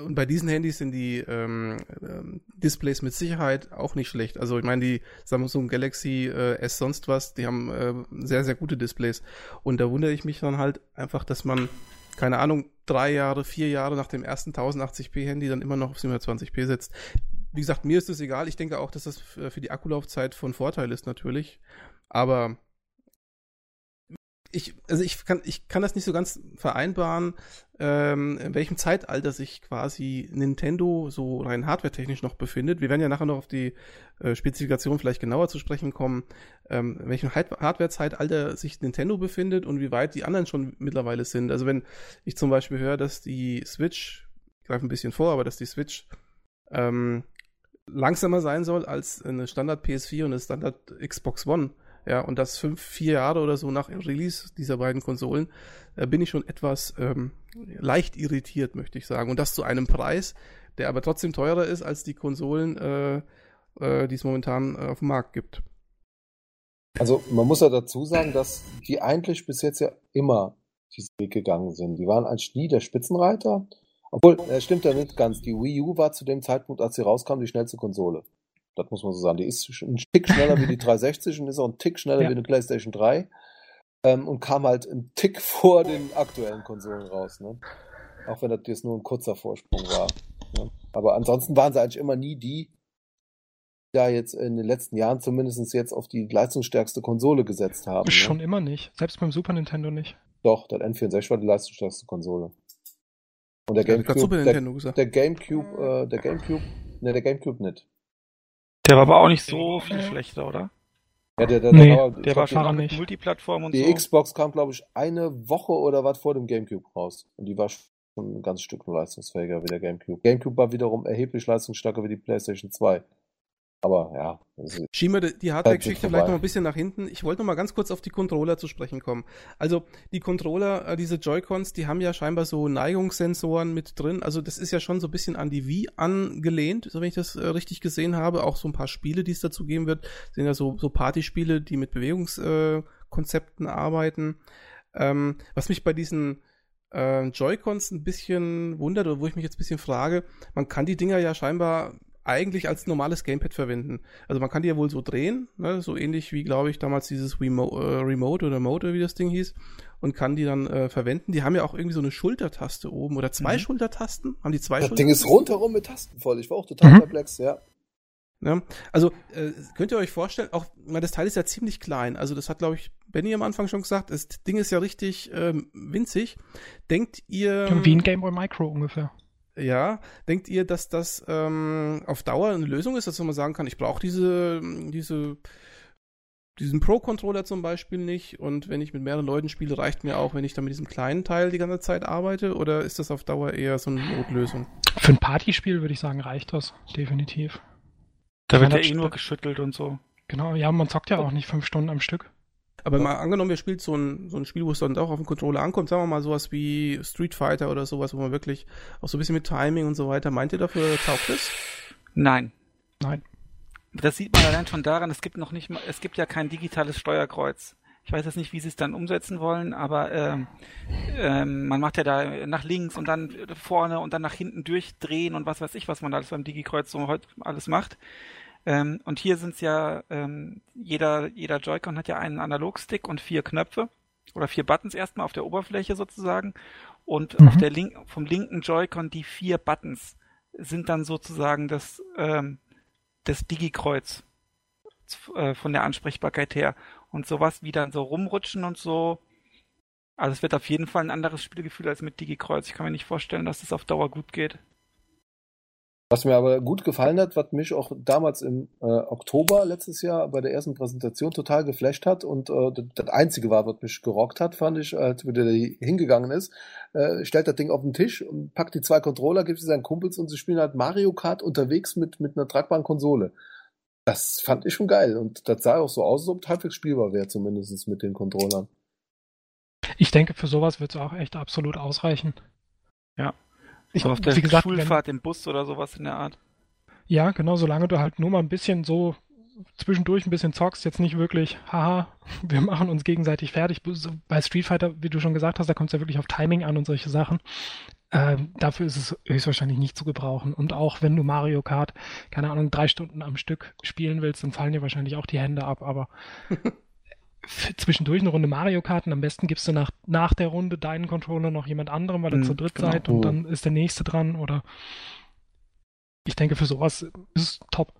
Und bei diesen Handys sind die ähm, ähm, Displays mit Sicherheit auch nicht schlecht. Also ich meine, die Samsung Galaxy äh, S sonst was, die haben äh, sehr, sehr gute Displays. Und da wundere ich mich dann halt einfach, dass man, keine Ahnung, drei Jahre, vier Jahre nach dem ersten 1080p Handy dann immer noch auf 720p setzt. Wie gesagt, mir ist das egal. Ich denke auch, dass das für die Akkulaufzeit von Vorteil ist natürlich. Aber ich, also ich kann, ich kann das nicht so ganz vereinbaren, ähm, in welchem Zeitalter sich quasi Nintendo so rein hardwaretechnisch noch befindet. Wir werden ja nachher noch auf die äh, Spezifikation vielleicht genauer zu sprechen kommen, ähm, in welchem Hardware-Zeitalter sich Nintendo befindet und wie weit die anderen schon mittlerweile sind. Also wenn ich zum Beispiel höre, dass die Switch, ich greife ein bisschen vor, aber dass die Switch ähm, langsamer sein soll als eine Standard PS4 und eine Standard Xbox One, ja, und das fünf, vier Jahre oder so nach Release dieser beiden Konsolen, äh, bin ich schon etwas ähm, leicht irritiert, möchte ich sagen. Und das zu einem Preis, der aber trotzdem teurer ist als die Konsolen, äh, äh, die es momentan äh, auf dem Markt gibt. Also man muss ja dazu sagen, dass die eigentlich bis jetzt ja immer diesen Weg gegangen sind. Die waren eigentlich nie der Spitzenreiter. Obwohl, das stimmt ja nicht ganz. Die Wii U war zu dem Zeitpunkt, als sie rauskam, die schnellste Konsole. Das muss man so sagen. Die ist ein Tick schneller wie die *laughs* 360 und ist auch ein Tick schneller ja. wie eine PlayStation 3. Ähm, und kam halt einen Tick *laughs* vor den aktuellen Konsolen raus. Ne? Auch wenn das jetzt nur ein kurzer Vorsprung war. Ne? Aber ansonsten waren sie eigentlich immer nie die, die da jetzt in den letzten Jahren zumindest jetzt auf die leistungsstärkste Konsole gesetzt haben. Schon ne? immer nicht. Selbst beim Super Nintendo nicht. Doch, der N64 war die leistungsstärkste Konsole. Und der Gamecube, der, der Gamecube, äh, der Gamecube, ne, der Gamecube nicht. Der war aber auch nicht so viel schlechter, oder? Ja, der, der, nee, der war, der war schon mit Multiplattform und die so. Die Xbox kam, glaube ich, eine Woche oder was vor dem Gamecube raus. Und die war schon ein ganz Stück leistungsfähiger wie der Gamecube. Gamecube war wiederum erheblich leistungsstärker wie die PlayStation 2. Aber ja. Schieben wir die Hardware-Geschichte vielleicht noch ein bisschen nach hinten. Ich wollte noch mal ganz kurz auf die Controller zu sprechen kommen. Also die Controller, äh, diese Joy-Cons, die haben ja scheinbar so Neigungssensoren mit drin. Also das ist ja schon so ein bisschen an die Wii angelehnt, so wenn ich das äh, richtig gesehen habe. Auch so ein paar Spiele, die es dazu geben wird, sind ja so, so Partyspiele, die mit Bewegungskonzepten äh, arbeiten. Ähm, was mich bei diesen äh, Joy-Cons ein bisschen wundert oder wo ich mich jetzt ein bisschen frage, man kann die Dinger ja scheinbar eigentlich als normales Gamepad verwenden. Also man kann die ja wohl so drehen, ne? so ähnlich wie, glaube ich, damals dieses Remo äh, Remote oder Motor, wie das Ding hieß, und kann die dann äh, verwenden. Die haben ja auch irgendwie so eine Schultertaste oben oder zwei mhm. Schultertasten. Haben die zwei Das Ding ist rundherum mit Tasten voll. Ich war auch total mhm. perplex, ja. Ja, also äh, könnt ihr euch vorstellen, auch das Teil ist ja ziemlich klein. Also das hat, glaube ich, Benny am Anfang schon gesagt. Das Ding ist ja richtig ähm, winzig. Denkt ihr? Wie ein Game Boy Micro ungefähr. Ja, denkt ihr, dass das ähm, auf Dauer eine Lösung ist, dass man sagen kann, ich brauche diese, diese, diesen Pro-Controller zum Beispiel nicht und wenn ich mit mehreren Leuten spiele, reicht mir auch, wenn ich dann mit diesem kleinen Teil die ganze Zeit arbeite oder ist das auf Dauer eher so eine Notlösung? Für ein Partyspiel würde ich sagen, reicht das, definitiv. Da wird ja eh nur geschüttelt und so. Genau, ja, man zockt ja auch nicht fünf Stunden am Stück. Aber mal angenommen, ihr spielt so ein, so ein Spiel, wo es dann auch auf den Controller ankommt, sagen wir mal sowas wie Street Fighter oder sowas, wo man wirklich auch so ein bisschen mit Timing und so weiter, meint ihr dafür taugt es? Nein. Nein. Das sieht man allein schon daran, es gibt noch nicht mal, es gibt ja kein digitales Steuerkreuz. Ich weiß jetzt nicht, wie sie es dann umsetzen wollen, aber ähm, ähm, man macht ja da nach links und dann vorne und dann nach hinten durchdrehen und was weiß ich, was man alles beim Digi-Kreuz so heute alles macht. Ähm, und hier sind es ja, ähm, jeder, jeder Joy-Con hat ja einen Analogstick und vier Knöpfe oder vier Buttons erstmal auf der Oberfläche sozusagen. Und mhm. auf der Link vom linken Joy-Con die vier Buttons sind dann sozusagen das, ähm, das Digi-Kreuz äh, von der Ansprechbarkeit her. Und sowas wie dann so rumrutschen und so. Also es wird auf jeden Fall ein anderes Spielgefühl als mit Digi-Kreuz. Ich kann mir nicht vorstellen, dass das auf Dauer gut geht. Was mir aber gut gefallen hat, was mich auch damals im äh, Oktober letztes Jahr bei der ersten Präsentation total geflasht hat und äh, das, einzige war, was mich gerockt hat, fand ich, als wieder hingegangen ist, äh, stellt das Ding auf den Tisch und packt die zwei Controller, gibt sie seinen Kumpels und sie spielen halt Mario Kart unterwegs mit, mit einer tragbaren Konsole. Das fand ich schon geil und das sah auch so aus, als ob es halbwegs spielbar wäre, zumindest mit den Controllern. Ich denke, für sowas wird es auch echt absolut ausreichen. Ja, ich, so auf der gesagt, Schulfahrt wenn, im Bus oder sowas in der Art. Ja, genau, solange du halt nur mal ein bisschen so zwischendurch ein bisschen zockst, jetzt nicht wirklich, haha, *laughs* wir machen uns gegenseitig fertig. Bei Street Fighter, wie du schon gesagt hast, da kommt es ja wirklich auf Timing an und solche Sachen. Ähm, dafür ist es höchstwahrscheinlich nicht zu gebrauchen. Und auch wenn du Mario Kart, keine Ahnung, drei Stunden am Stück spielen willst, dann fallen dir wahrscheinlich auch die Hände ab, aber *laughs* zwischendurch eine Runde Mario Kart und am besten gibst du nach, nach der Runde deinen Controller noch jemand anderem, weil ihr mhm, zu dritt genau. seid und dann ist der nächste dran oder ich denke für sowas ist es top.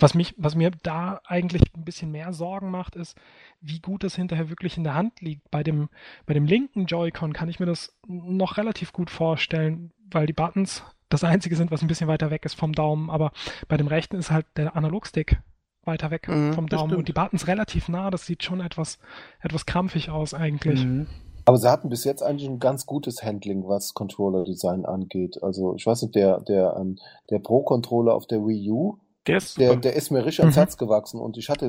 Was mich, was mir da eigentlich ein bisschen mehr Sorgen macht, ist, wie gut das hinterher wirklich in der Hand liegt. Bei dem, bei dem linken Joy-Con kann ich mir das noch relativ gut vorstellen, weil die Buttons das einzige sind, was ein bisschen weiter weg ist vom Daumen, aber bei dem rechten ist halt der Analogstick weiter weg mhm, vom Daumen und die Buttons relativ nah. Das sieht schon etwas, etwas krampfig aus eigentlich. Mhm. Aber sie hatten bis jetzt eigentlich ein ganz gutes Handling, was Controller-Design angeht. Also ich weiß nicht, der, der, ähm, der Pro-Controller auf der Wii U, der ist, der, der ist mir richtig ans mhm. Herz gewachsen und ich hatte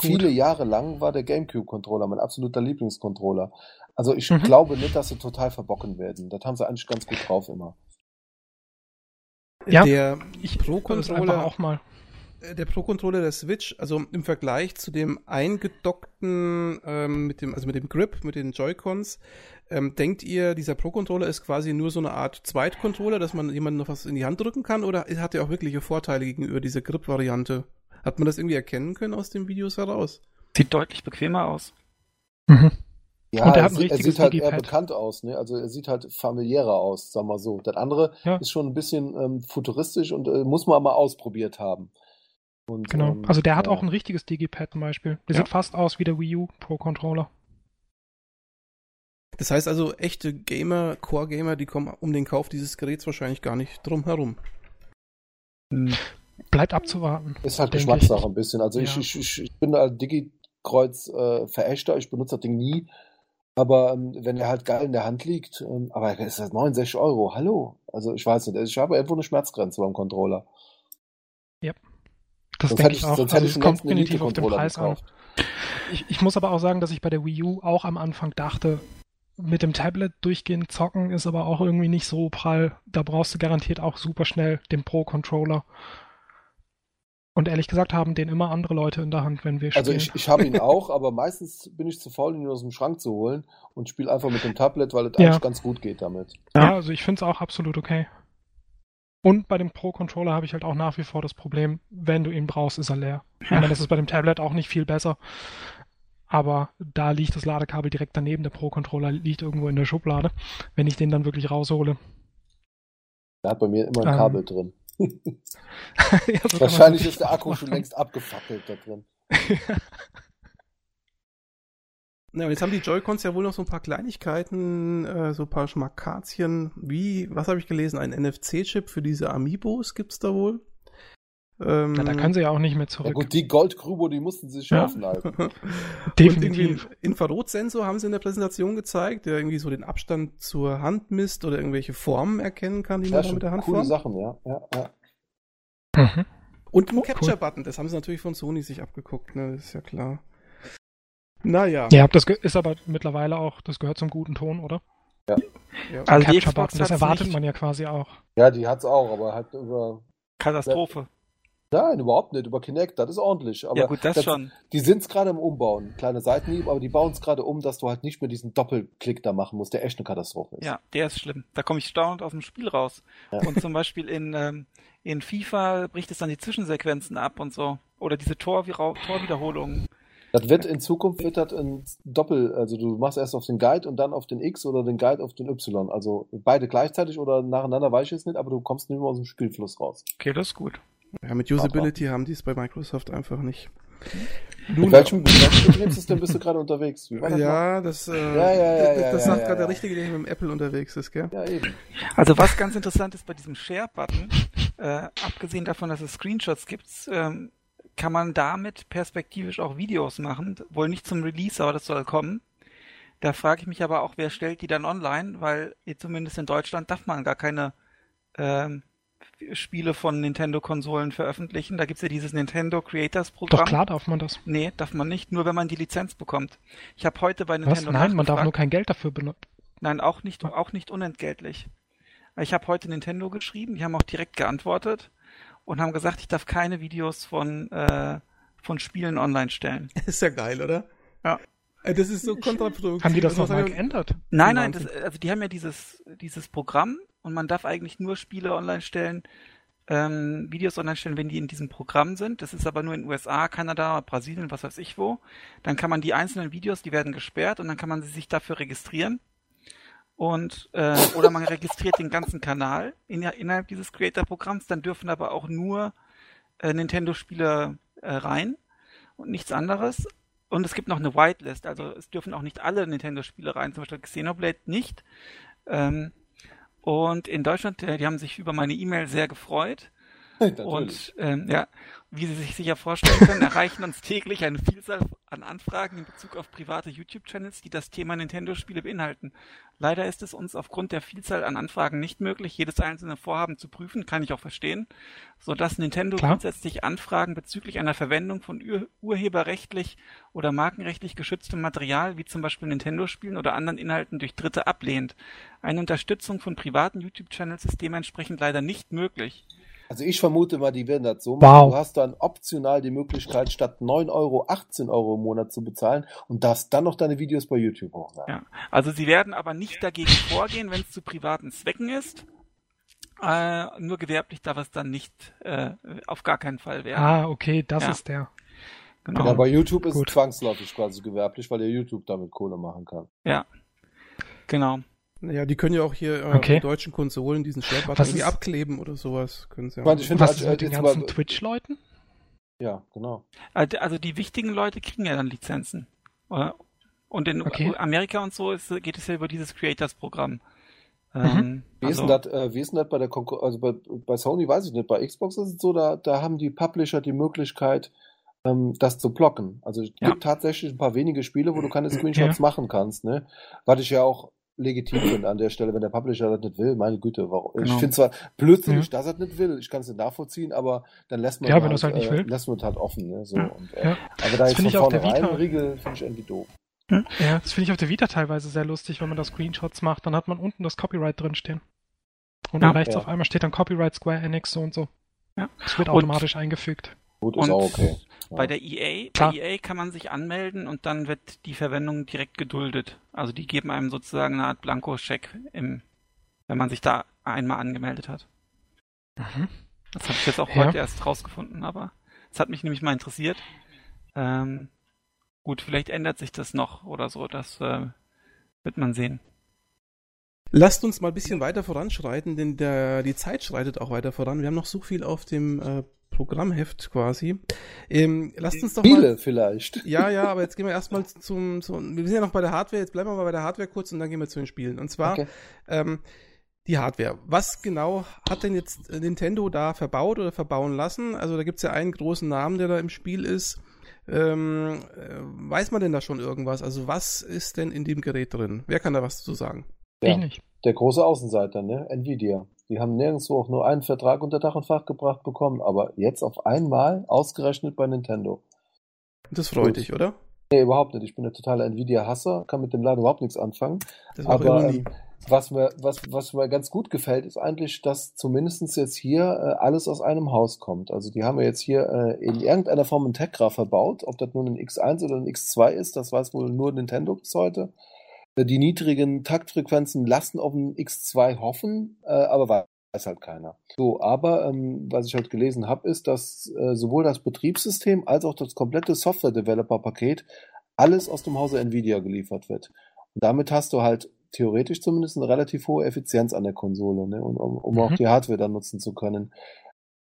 viele Jahre lang war der GameCube-Controller mein absoluter Lieblingscontroller. Also ich mhm. glaube nicht, dass sie total verbocken werden. Das haben sie eigentlich ganz gut drauf immer. Ja, der Pro-Controller auch mal. Äh, der Pro-Controller der Switch, also im Vergleich zu dem eingedockten, ähm, mit dem, also mit dem Grip, mit den Joy-Cons, ähm, denkt ihr, dieser Pro-Controller ist quasi nur so eine Art Zweitcontroller, dass man jemandem noch was in die Hand drücken kann, oder hat er auch wirkliche Vorteile gegenüber dieser Grip-Variante? Hat man das irgendwie erkennen können aus den Videos heraus? Sieht deutlich bequemer aus. Mhm. Ja, und er, hat ein er sieht halt eher bekannt aus, ne? Also er sieht halt familiärer aus, sagen wir so. Das andere ja. ist schon ein bisschen ähm, futuristisch und äh, muss man mal ausprobiert haben. Und, genau. Ähm, also der hat auch ein richtiges Digipad zum Beispiel. Der ja. sieht fast aus wie der Wii U Pro Controller. Das heißt also, echte Gamer, Core-Gamer, die kommen um den Kauf dieses Geräts wahrscheinlich gar nicht drum herum. Hm. Bleibt abzuwarten. Ist halt Geschmackssache ein bisschen. Also ja. ich, ich, ich bin da Digi-Kreuz äh, Verächter, ich benutze das Ding nie. Aber ähm, wenn er halt geil in der Hand liegt, ähm, aber es ist 69 Euro, hallo. Also ich weiß nicht, ich habe irgendwo eine Schmerzgrenze beim Controller. Ja. Das denke ich, ich auch. Also es kommt definitiv auf den Preis an. Ich, ich muss aber auch sagen, dass ich bei der Wii U auch am Anfang dachte, mit dem Tablet durchgehend zocken ist aber auch irgendwie nicht so prall. Da brauchst du garantiert auch super schnell den Pro-Controller. Und ehrlich gesagt haben den immer andere Leute in der Hand, wenn wir also spielen. Also ich, ich habe ihn *laughs* auch, aber meistens bin ich zu faul, ihn aus dem Schrank zu holen und spiele einfach mit dem Tablet, weil es ja. eigentlich ganz gut geht damit. Ja, also ich finde es auch absolut okay. Und bei dem Pro-Controller habe ich halt auch nach wie vor das Problem, wenn du ihn brauchst, ist er leer. Ja. Das ist bei dem Tablet auch nicht viel besser. Aber da liegt das Ladekabel direkt daneben. Der Pro-Controller liegt irgendwo in der Schublade, wenn ich den dann wirklich raushole. Da hat bei mir immer ein ähm, Kabel drin. *laughs* ja, so Wahrscheinlich ist der Akku schon längst abgefackelt da drin. *laughs* Ja, und jetzt haben die Joy-Cons ja wohl noch so ein paar Kleinigkeiten, äh, so ein paar Schmackazien. Wie, was habe ich gelesen? Ein NFC-Chip für diese Amiibos gibt's da wohl? Ähm, ja, da können sie ja auch nicht mehr zurück. Ja gut, die Goldgrubo, die mussten sie schaffen ja. *laughs* halten. Definitiv. Und Infrarotsensor haben sie in der Präsentation gezeigt, der irgendwie so den Abstand zur Hand misst oder irgendwelche Formen erkennen kann, die ja, man mit der Hand coole formt. Sachen, ja. ja, ja. Mhm. Und ein oh, Capture-Button, das haben sie natürlich von Sony sich abgeguckt, ne, das ist ja klar. Naja. Ja, das ist aber mittlerweile auch, das gehört zum guten Ton, oder? Ja. ja. Also Capture-Button, das erwartet nicht. man ja quasi auch. Ja, die hat's auch, aber halt über... Katastrophe. Nein, überhaupt nicht. Über Kinect, das ist ordentlich. Aber ja, gut, das, das schon. Die sind es gerade im Umbauen. Kleine Seitenhieb, aber die bauen es gerade um, dass du halt nicht mehr diesen Doppelklick da machen musst, der echt eine Katastrophe ist. Ja, der ist schlimm. Da komme ich staunend aus dem Spiel raus. Ja. Und zum Beispiel in, ähm, in FIFA bricht es dann die Zwischensequenzen ab und so. Oder diese Tor Torwiederholungen. Das wird in Zukunft wird das ein Doppel, also du machst erst auf den Guide und dann auf den X oder den Guide auf den Y. Also beide gleichzeitig oder nacheinander weiß ich jetzt nicht, aber du kommst nicht mehr aus dem Spielfluss raus. Okay, das ist gut. Ja, mit Usability haben die es bei Microsoft einfach nicht. Nun, mit welchem, Betriebssystem bist du gerade unterwegs? ja, das, äh, ja, ja, ja, das, das sagt gerade der Richtige, der mit dem Apple unterwegs ist, gell? Ja, eben. Also was ganz interessant ist bei diesem Share-Button, äh, abgesehen davon, dass es Screenshots gibt, ähm, kann man damit perspektivisch auch Videos machen. Wohl nicht zum Release, aber das soll kommen. Da frage ich mich aber auch, wer stellt die dann online, weil zumindest in Deutschland darf man gar keine ähm, Spiele von Nintendo-Konsolen veröffentlichen. Da gibt's ja dieses Nintendo Creators Programm. Doch klar darf man das. Nee, darf man nicht, nur wenn man die Lizenz bekommt. Ich habe heute bei Nintendo Was? Nein, man darf nur kein Geld dafür benutzen. Nein, auch nicht, auch nicht unentgeltlich. Ich habe heute Nintendo geschrieben, die haben auch direkt geantwortet und haben gesagt, ich darf keine Videos von, äh, von Spielen online stellen. *laughs* Ist ja geil, oder? Ja. Äh, das ist so kontraproduktiv. Haben die das nochmal geändert? Nein, nein, das, also die haben ja dieses, dieses Programm und man darf eigentlich nur Spiele online stellen, ähm, Videos online stellen, wenn die in diesem Programm sind. Das ist aber nur in USA, Kanada, Brasilien, was weiß ich wo. Dann kann man die einzelnen Videos, die werden gesperrt und dann kann man sich dafür registrieren und äh, oder man registriert den ganzen Kanal in, innerhalb dieses Creator-Programms, dann dürfen aber auch nur äh, Nintendo-Spiele äh, rein und nichts anderes. Und es gibt noch eine Whitelist, also es dürfen auch nicht alle Nintendo-Spiele rein, zum Beispiel Xenoblade nicht. Ähm, und in Deutschland, äh, die haben sich über meine E-Mail sehr gefreut. *laughs* und ähm, ja, wie Sie sich sicher vorstellen können, erreichen uns täglich eine Vielzahl an Anfragen in Bezug auf private YouTube-Channels, die das Thema Nintendo-Spiele beinhalten. Leider ist es uns aufgrund der Vielzahl an Anfragen nicht möglich, jedes einzelne Vorhaben zu prüfen, kann ich auch verstehen, so dass Nintendo Klar. grundsätzlich Anfragen bezüglich einer Verwendung von ur urheberrechtlich oder markenrechtlich geschütztem Material, wie zum Beispiel Nintendo-Spielen oder anderen Inhalten durch Dritte ablehnt. Eine Unterstützung von privaten YouTube-Channels ist dementsprechend leider nicht möglich. Also ich vermute mal, die werden das so machen. Wow. Du hast dann optional die Möglichkeit, statt 9 Euro 18 Euro im Monat zu bezahlen und darfst dann noch deine Videos bei YouTube hochladen. Ja, also sie werden aber nicht dagegen vorgehen, wenn es zu privaten Zwecken ist. Äh, nur gewerblich darf es dann nicht äh, auf gar keinen Fall werden. Ah, okay, das ja. ist der. Genau. Ja, bei YouTube ist Gut. es zwangsläufig quasi gewerblich, weil der YouTube damit Kohle machen kann. Ja, genau. Naja, die können ja auch hier äh, okay. deutschen Konsolen diesen Share-Button irgendwie abkleben oder sowas. Können sie ja ich finde, Was ist mit den ganzen Twitch-Leuten? Ja, genau. Also die wichtigen Leute kriegen ja dann Lizenzen. Und in okay. Amerika und so ist, geht es ja über dieses Creators-Programm. Mhm. Ähm, wie, also, ist das, äh, wie ist denn das bei der Konkur also bei, bei Sony weiß ich nicht, bei Xbox ist es so, da, da haben die Publisher die Möglichkeit, ähm, das zu blocken. Also es ja. gibt tatsächlich ein paar wenige Spiele, wo du keine *clears throat* Screenshots ja. machen kannst, ne? Was ich ja auch legitim finde an der Stelle, wenn der Publisher das nicht will, meine Güte, warum? Genau. Ich finde zwar blödsinnig, ja. dass er das nicht will, ich kann es nicht nachvollziehen, aber dann lässt man ja, halt, halt nicht äh, will. lässt man halt offen, ne? So, ja. und, äh, aber da das jetzt von vornherein Riegel finde ich irgendwie doof. Ja, das finde ich auf der Vita teilweise sehr lustig, wenn man da Screenshots macht, dann hat man unten das Copyright drinstehen. Und dann rechts auf einmal steht dann Copyright Square Enix so und so. Ja. Das wird automatisch und eingefügt. Gut, ist und auch okay. Bei der EA, bei EA kann man sich anmelden und dann wird die Verwendung direkt geduldet. Also die geben einem sozusagen eine Art Blankoscheck im, wenn man sich da einmal angemeldet hat. Mhm. Das habe ich jetzt auch ja. heute erst rausgefunden, aber es hat mich nämlich mal interessiert. Ähm, gut, vielleicht ändert sich das noch oder so, das äh, wird man sehen. Lasst uns mal ein bisschen weiter voranschreiten, denn der, die Zeit schreitet auch weiter voran. Wir haben noch so viel auf dem äh, Programmheft quasi. Ähm, lasst uns doch Spiele mal, vielleicht. *laughs* Ja, ja, aber jetzt gehen wir erstmal zum, zum, wir sind ja noch bei der Hardware, jetzt bleiben wir mal bei der Hardware kurz und dann gehen wir zu den Spielen. Und zwar, okay. ähm, die Hardware. Was genau hat denn jetzt Nintendo da verbaut oder verbauen lassen? Also da gibt's ja einen großen Namen, der da im Spiel ist. Ähm, äh, weiß man denn da schon irgendwas? Also was ist denn in dem Gerät drin? Wer kann da was zu sagen? Ja, ich nicht. Der große Außenseiter, ne? Nvidia. Die haben nirgendwo auch nur einen Vertrag unter Dach und Fach gebracht bekommen, aber jetzt auf einmal ausgerechnet bei Nintendo. Das freut Gut. dich, oder? Nee, überhaupt nicht. Ich bin ein totaler Nvidia-Hasser, kann mit dem Laden überhaupt nichts anfangen. aber ähm, was, mir, was, was mir ganz gut gefällt, ist eigentlich, dass zumindest jetzt hier äh, alles aus einem Haus kommt. Also die haben ja jetzt hier äh, in irgendeiner Form ein Tegra verbaut. Ob das nun ein X1 oder ein X2 ist, das weiß wohl nur Nintendo bis heute. Die niedrigen Taktfrequenzen lassen auf ein X2 hoffen, äh, aber weiß halt keiner. So, aber ähm, was ich halt gelesen habe, ist, dass äh, sowohl das Betriebssystem als auch das komplette Software-Developer-Paket alles aus dem Hause Nvidia geliefert wird. Und damit hast du halt theoretisch zumindest eine relativ hohe Effizienz an der Konsole, ne? um, um, um mhm. auch die Hardware dann nutzen zu können.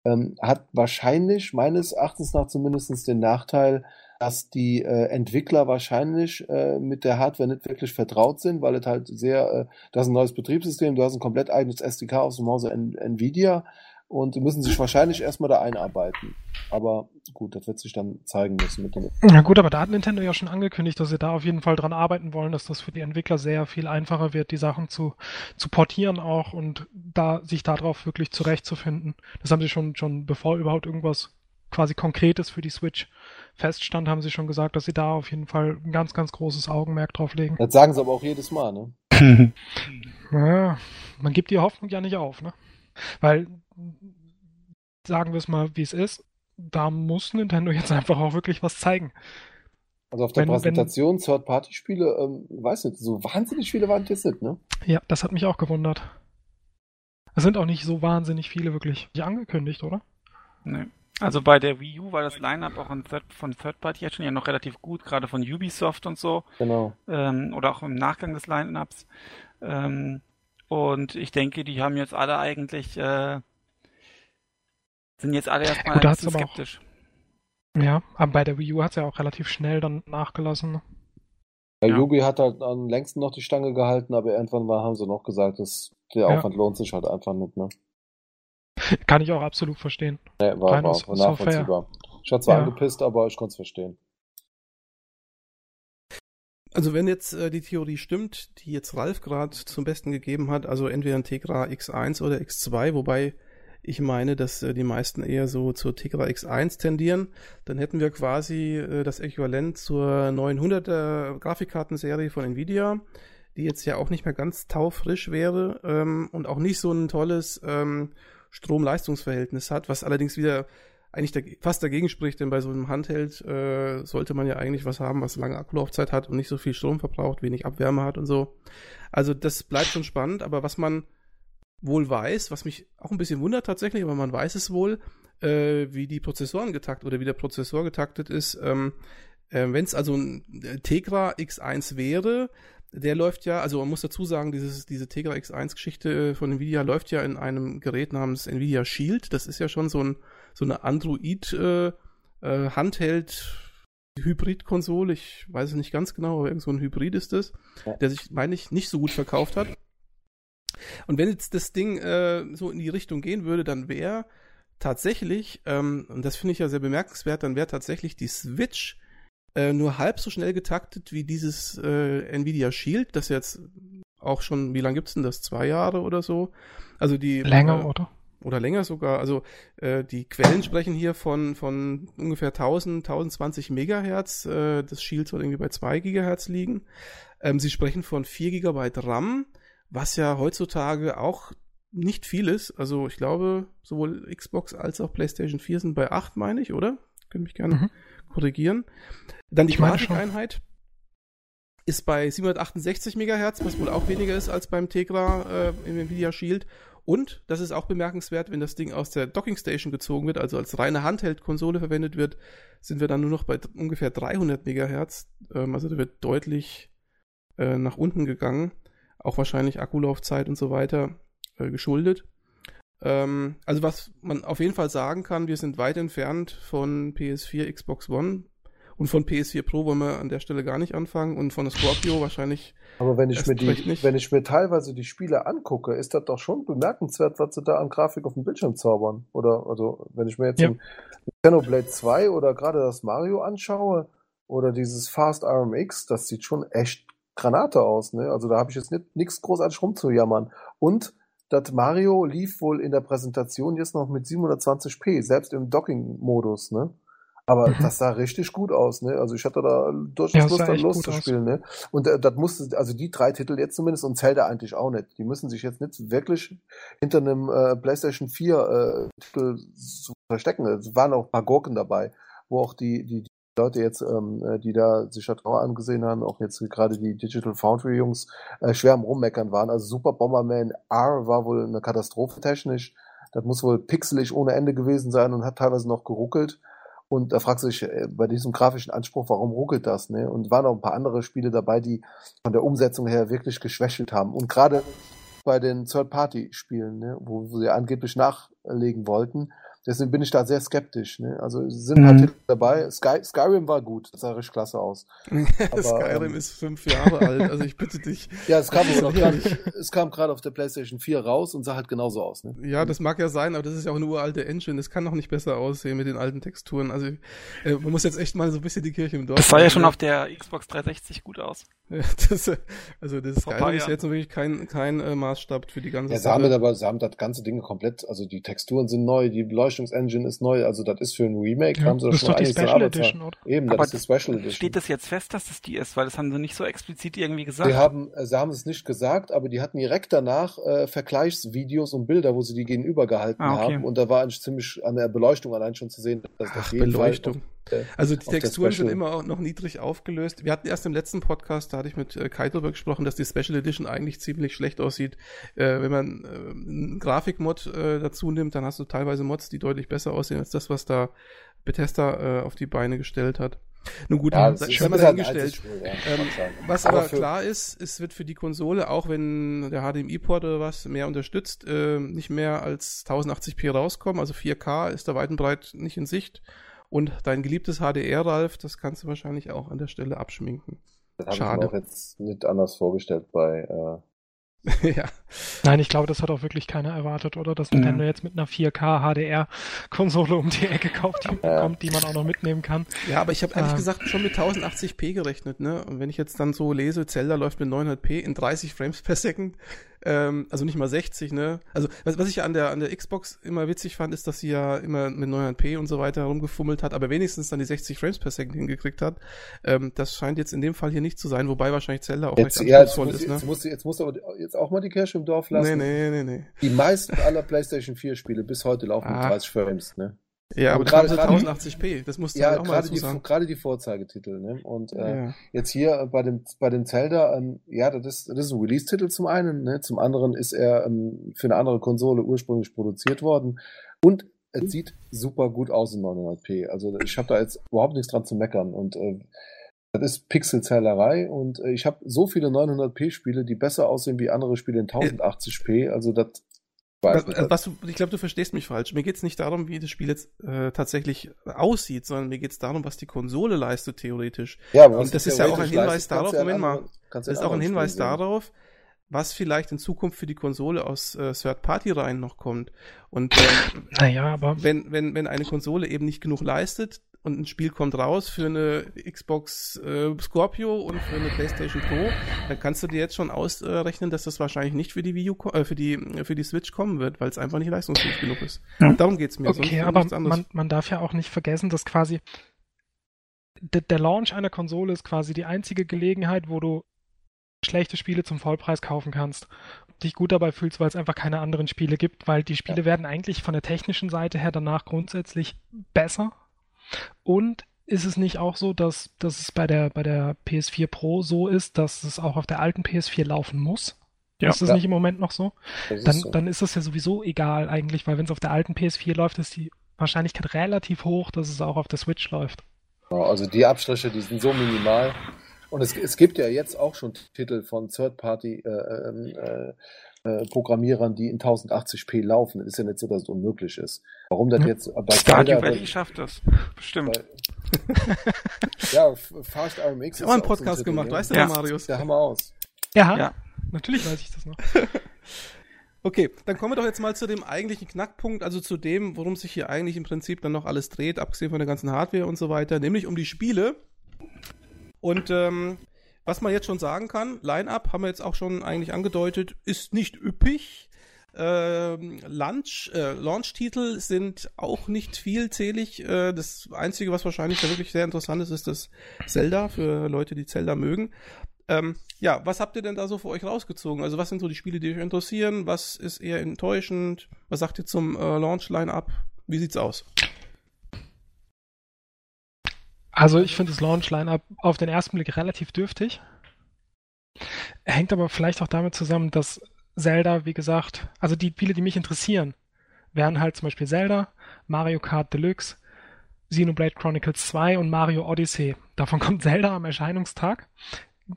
Ähm, hat wahrscheinlich meines Erachtens nach zumindest den Nachteil, dass die äh, Entwickler wahrscheinlich äh, mit der Hardware nicht wirklich vertraut sind, weil es halt sehr, äh, das ist ein neues Betriebssystem, du hast ein komplett eigenes SDK aus dem Hause N Nvidia und müssen sich wahrscheinlich erstmal da einarbeiten. Aber gut, das wird sich dann zeigen müssen mit dem. Ja gut, aber da hat Nintendo ja schon angekündigt, dass sie da auf jeden Fall dran arbeiten wollen, dass das für die Entwickler sehr viel einfacher wird, die Sachen zu, zu portieren auch und da sich darauf wirklich zurechtzufinden. Das haben sie schon, schon bevor überhaupt irgendwas quasi Konkretes für die Switch feststand, haben sie schon gesagt, dass sie da auf jeden Fall ein ganz, ganz großes Augenmerk drauf legen. Das sagen sie aber auch jedes Mal, ne? *laughs* naja, man gibt die Hoffnung ja nicht auf, ne? Weil, sagen wir es mal, wie es ist, da muss Nintendo jetzt einfach auch wirklich was zeigen. Also auf der wenn, Präsentation Third-Party-Spiele, ähm, weiß nicht, so wahnsinnig viele waren das nicht, ne? Ja, das hat mich auch gewundert. Es sind auch nicht so wahnsinnig viele wirklich angekündigt, oder? Nee. Also bei der Wii U war das Line-Up auch Third, von Third Party jetzt schon ja noch relativ gut, gerade von Ubisoft und so. Genau. Ähm, oder auch im Nachgang des Line-Ups. Ähm, und ich denke, die haben jetzt alle eigentlich äh, Sind jetzt alle erstmal Gut, aber auch- skeptisch. Ja, aber bei der Wii U hat es ja auch relativ schnell dann nachgelassen. Der Ja. Yugi hat halt am längsten noch die Stange gehalten, aber irgendwann war, haben sie noch gesagt, dass der Ja. Aufwand lohnt sich halt einfach nicht, ne? *laughs* Kann ich auch absolut verstehen. Nee, war, Rein war, aus war nachvollziehbar. Ich war zwar Ja. angepisst, aber ich konnte es verstehen. Also wenn jetzt äh, die Theorie stimmt, die jetzt Ralf gerade zum Besten gegeben hat, also entweder ein Tegra X1 oder X2, wobei ich meine, dass äh, die meisten eher so zur Tegra X1 tendieren, dann hätten wir quasi äh, das Äquivalent zur 900er Grafikkartenserie von Nvidia, die jetzt ja auch nicht mehr ganz taufrisch wäre ähm, und auch nicht so ein tolles ähm, Strom-Leistungsverhältnis hat, was allerdings wieder eigentlich dag fast dagegen spricht, denn bei so einem Handheld äh, sollte man ja eigentlich was haben, was lange Akkulaufzeit hat und nicht so viel Strom verbraucht, wenig Abwärme hat und so. Also das bleibt schon spannend, aber was man wohl weiß, was mich auch ein bisschen wundert tatsächlich, aber man weiß es wohl, äh, wie die Prozessoren getaktet oder wie der Prozessor getaktet ist. Ähm, äh, Wenn es also ein äh, Tegra X1 wäre, der läuft ja, also man muss dazu sagen, dieses, diese Tegra X1-Geschichte von Nvidia läuft ja in einem Gerät namens Nvidia Shield. Das ist ja schon so, ein, so eine Android äh, äh, Hybrid-Konsole. Ich weiß es nicht ganz genau, aber irgend so ein Hybrid ist das, Ja. der sich, meine ich, nicht so gut verkauft hat. Und wenn jetzt das Ding äh, so in die Richtung gehen würde, dann wäre tatsächlich, ähm, und das finde ich ja sehr bemerkenswert, dann wäre tatsächlich die Switch äh, nur halb so schnell getaktet wie dieses äh, Nvidia Shield, das jetzt auch schon, wie lange gibt's denn das? Zwei Jahre oder so? Also die Länger, äh, oder? oder länger sogar. Also äh, die Quellen sprechen hier von, von ungefähr 1000, 1020 Megahertz. Äh, das Shield soll irgendwie bei 2 Gigahertz liegen. Ähm, sie sprechen von 4 Gigabyte RAM, was ja heutzutage auch nicht viel ist. Also ich glaube, sowohl Xbox als auch PlayStation 4 sind bei 8, meine ich, oder? Können mich gerne Mhm. Korrigieren. Dann die. Grafikeinheit ist bei 768 Megahertz, was wohl auch weniger ist als beim Tegra äh, im Nvidia Shield. Und, das ist auch bemerkenswert, wenn das Ding aus der Docking Station gezogen wird, also als reine Handheld-Konsole verwendet wird, sind wir dann nur noch bei ungefähr 300 Megahertz. Ähm, also da wird deutlich äh, nach unten gegangen. Auch wahrscheinlich Akkulaufzeit und so weiter äh, geschuldet. Ähm, also was man auf jeden Fall sagen kann, wir sind weit entfernt von PS4, Xbox One und von PS4 Pro wollen wir an der Stelle gar nicht anfangen und von der Scorpio wahrscheinlich Aber wenn ich mir die, wenn ich mir teilweise die Spiele angucke, ist das doch schon bemerkenswert, was sie da an Grafik auf dem Bildschirm zaubern. Oder, also, wenn ich mir jetzt Ja. Xenoblade 2 oder gerade das Mario anschaue oder dieses Fast RMX, das sieht schon echt Granate aus, ne? Also da habe ich jetzt nicht nichts großartig rumzujammern. Und das Mario lief wohl in der Präsentation jetzt noch mit 720p, selbst im Docking-Modus, ne? Aber Mhm. das sah richtig gut aus, ne? Also ich hatte da Ja, durchaus es Lust, dann loszuspielen, ne? Und äh, das musste, also die drei Titel jetzt zumindest und Zelda eigentlich auch nicht. Die müssen sich jetzt nicht wirklich hinter einem äh, PlayStation 4 äh, Titel verstecken. Es waren auch ein paar Gurken dabei, wo auch die, die Leute jetzt, ähm, äh, die da sich das auch angesehen haben, auch jetzt gerade die Digital Foundry Jungs, äh, schwer am Rummeckern waren. Also Super Bomberman R war wohl eine Katastrophe technisch. Das muss wohl pixelig ohne Ende gewesen sein und hat teilweise noch geruckelt. Und da fragst du dich äh, bei diesem grafischen Anspruch, warum ruckelt das? Ne? Und waren auch ein paar andere Spiele dabei, die von der Umsetzung her wirklich geschwächelt haben. Und gerade bei den Third-Party-Spielen, ne? wo sie angeblich nachlegen wollten, deswegen bin ich da sehr skeptisch. Ne? Also sind Mhm. Titel dabei. Sky, Skyrim war gut, das sah richtig klasse aus. *laughs* Aber, Skyrim ähm, ist fünf Jahre alt, also ich bitte dich. *laughs* Ja, es kam, *laughs* grad, es kam gerade auf der PlayStation 4 raus und sah halt genauso aus. Ne? Ja, das mag ja sein, aber das ist ja auch eine uralte Engine. Das kann doch nicht besser aussehen mit den alten Texturen. Also äh, man muss jetzt echt mal so ein bisschen die Kirche im Dorf. Das sah ja schon ne? auf der Xbox 360 gut aus. Das, also das Skyrim ist jetzt wirklich kein, kein äh, Maßstab für die ganze Ja, sie haben aber, sie haben das ganze Ding komplett, also die Texturen sind neu, die Beleuchtungsengine ist neu, also das ist für ein Remake, Ja, haben sie das ist schon doch die einiges an Special Edition, oder? Eben, Aber das ist die Special Edition. Steht das jetzt fest, dass das die ist? Weil das haben sie nicht so explizit irgendwie gesagt. Sie haben, äh, sie haben es nicht gesagt, aber die hatten direkt danach äh, Vergleichsvideos und Bilder, wo sie die gegenüber gehalten Ah, okay. haben. Und da war eigentlich ziemlich an der Beleuchtung allein schon zu sehen, dass das Ach, auf jeden Beleuchtung. Fall Also die Texturen sind immer auch noch niedrig aufgelöst. Wir hatten erst im letzten Podcast, da hatte ich mit äh, Kai drüber gesprochen, dass die Special Edition eigentlich ziemlich schlecht aussieht. Äh, wenn man äh, einen Grafikmod äh, dazu nimmt, dann hast du teilweise Mods, die deutlich besser aussehen als das, was da Bethesda äh, auf die Beine gestellt hat. Nun gut, Ja, sei mal dahingestellt. Ähm. Was Aber aber, klar ist, es wird für die Konsole, auch wenn der HDMI-Port oder was mehr unterstützt, äh, nicht mehr als 1080p rauskommen. Also 4K ist da weit und breit nicht in Sicht. Und dein geliebtes HDR, Ralf, das kannst du wahrscheinlich auch an der Stelle abschminken. Das habe ich mir auch jetzt nicht anders vorgestellt bei. Äh, *laughs* ja. Nein, ich glaube, das hat auch wirklich keiner erwartet, oder? Dass Nintendo jetzt mit einer 4K HDR-Konsole um die Ecke kauft, die, Ja. kommt, die man auch noch mitnehmen kann. Ja, aber ich habe ehrlich Ah. gesagt schon mit 1080p gerechnet, ne? Und wenn ich jetzt dann so lese, Zelda läuft mit 900p in 30 Frames per Second, ähm, also nicht mal 60, ne? Also was, was ich an der an der Xbox immer witzig fand, ist, dass sie ja immer mit 900p und so weiter rumgefummelt hat, aber wenigstens dann die 60 Frames per Second hingekriegt hat. Ähm, das scheint jetzt in dem Fall hier nicht zu sein, wobei wahrscheinlich Zelda auch jetzt, recht ja, jetzt, muss, ist, ne? jetzt, muss, jetzt muss aber jetzt auch mal die Kirche im Dorf Nee, lassen. nee, nee, nee. Die meisten aller PlayStation 4 Spiele bis heute laufen mit Ah. 30 Frames, ne? Ja, aber gerade- 1080p, das musst du Ja, halt auch mal gerade dazu die, sagen. gerade die Vorzeigetitel, ne? Und äh, Ja. jetzt hier äh, bei dem, bei dem Zelda, ähm, ja, das ist, das ist ein Release-Titel zum einen, ne? Zum anderen ist er ähm, für eine andere Konsole ursprünglich produziert worden. Und es sieht super gut aus in 900p. Also ich habe da jetzt überhaupt nichts dran zu meckern. Und äh, das ist Pixelzählerei und äh, ich habe so viele 900p-Spiele, die besser aussehen wie andere Spiele in 1080p. Also das weiß Was, ich nicht. was du, ich glaube, du verstehst mich falsch. Mir geht's nicht darum, wie das Spiel jetzt äh, tatsächlich aussieht, sondern mir geht's darum, was die Konsole leistet, theoretisch. Ja, aber und das ist ja auch ein Hinweis leistest, darauf, Moment mal, Das ist auch ein Hinweis Spielen sehen. darauf, was vielleicht in Zukunft für die Konsole aus äh, Third-Party-Reihen noch kommt. Und ähm, Naja, aber wenn, wenn, wenn eine Konsole eben nicht genug leistet und ein Spiel kommt raus für eine Xbox äh, Scorpio und für eine PlayStation Pro, dann kannst du dir jetzt schon ausrechnen, dass das wahrscheinlich nicht für die Wii U, äh, für die für die Switch kommen wird, weil es einfach nicht leistungsfähig genug ist. Ja. Darum geht's mir. Okay, aber man, man darf ja auch nicht vergessen, dass quasi der, Launch einer Konsole ist quasi die einzige Gelegenheit, wo du schlechte Spiele zum Vollpreis kaufen kannst. Dich gut dabei fühlst, weil es einfach keine anderen Spiele gibt, weil die Spiele werden eigentlich von der technischen Seite her danach grundsätzlich besser. Und ist es nicht auch so, dass, dass es bei der, bei der PS4 Pro so ist, dass es auch auf der alten PS4 laufen muss? Ja. ist das Ja. nicht im Moment noch so? Ist dann, so. dann ist das ja sowieso egal eigentlich, weil wenn es auf der alten PS4 läuft, ist die Wahrscheinlichkeit relativ hoch, dass es auch auf der Switch läuft. Genau, also die Abstriche, die sind so minimal. Und es, es gibt ja jetzt auch schon Titel von Third-Party-Programmierern, äh, äh, Programmierern, die in 1080p laufen. Das ist ja nicht so, dass es unmöglich ist. Warum das Hm. jetzt bei Stardew Valley schafft das. Bestimmt. bei, *laughs* ja, Fast RMX Ich hab auch einen Podcast gemacht, weißt du, Ja. Marius? Der Hammer aus. Ja, Ja. natürlich weiß ich das noch. *laughs* Okay, dann kommen wir doch jetzt mal zu dem eigentlichen Knackpunkt, also zu dem, worum sich hier eigentlich im Prinzip dann noch alles dreht, abgesehen von der ganzen Hardware und so weiter, nämlich um die Spiele. Und ähm, was man jetzt schon sagen kann, Line-Up haben wir jetzt auch schon eigentlich angedeutet, ist nicht üppig. Ähm, Launch, äh, Launch-Titel sind auch nicht vielzählig. Äh, das Einzige, was wahrscheinlich da wirklich sehr interessant ist, ist das Zelda für Leute, die Zelda mögen. Ähm, ja, was habt ihr denn da so für euch rausgezogen? Also was sind so die Spiele, die euch interessieren? Was ist eher enttäuschend? Was sagt ihr zum äh, Launch-Line-Up? Wie sieht's aus? Also ich finde das Launch-Line-Up auf den ersten Blick relativ dürftig. Hängt aber vielleicht auch damit zusammen, dass Zelda, wie gesagt, also die Spiele, die mich interessieren, wären halt zum Beispiel Zelda, Mario Kart Deluxe, Xenoblade Chronicles 2 und Mario Odyssey. Davon kommt *laughs* Zelda am Erscheinungstag.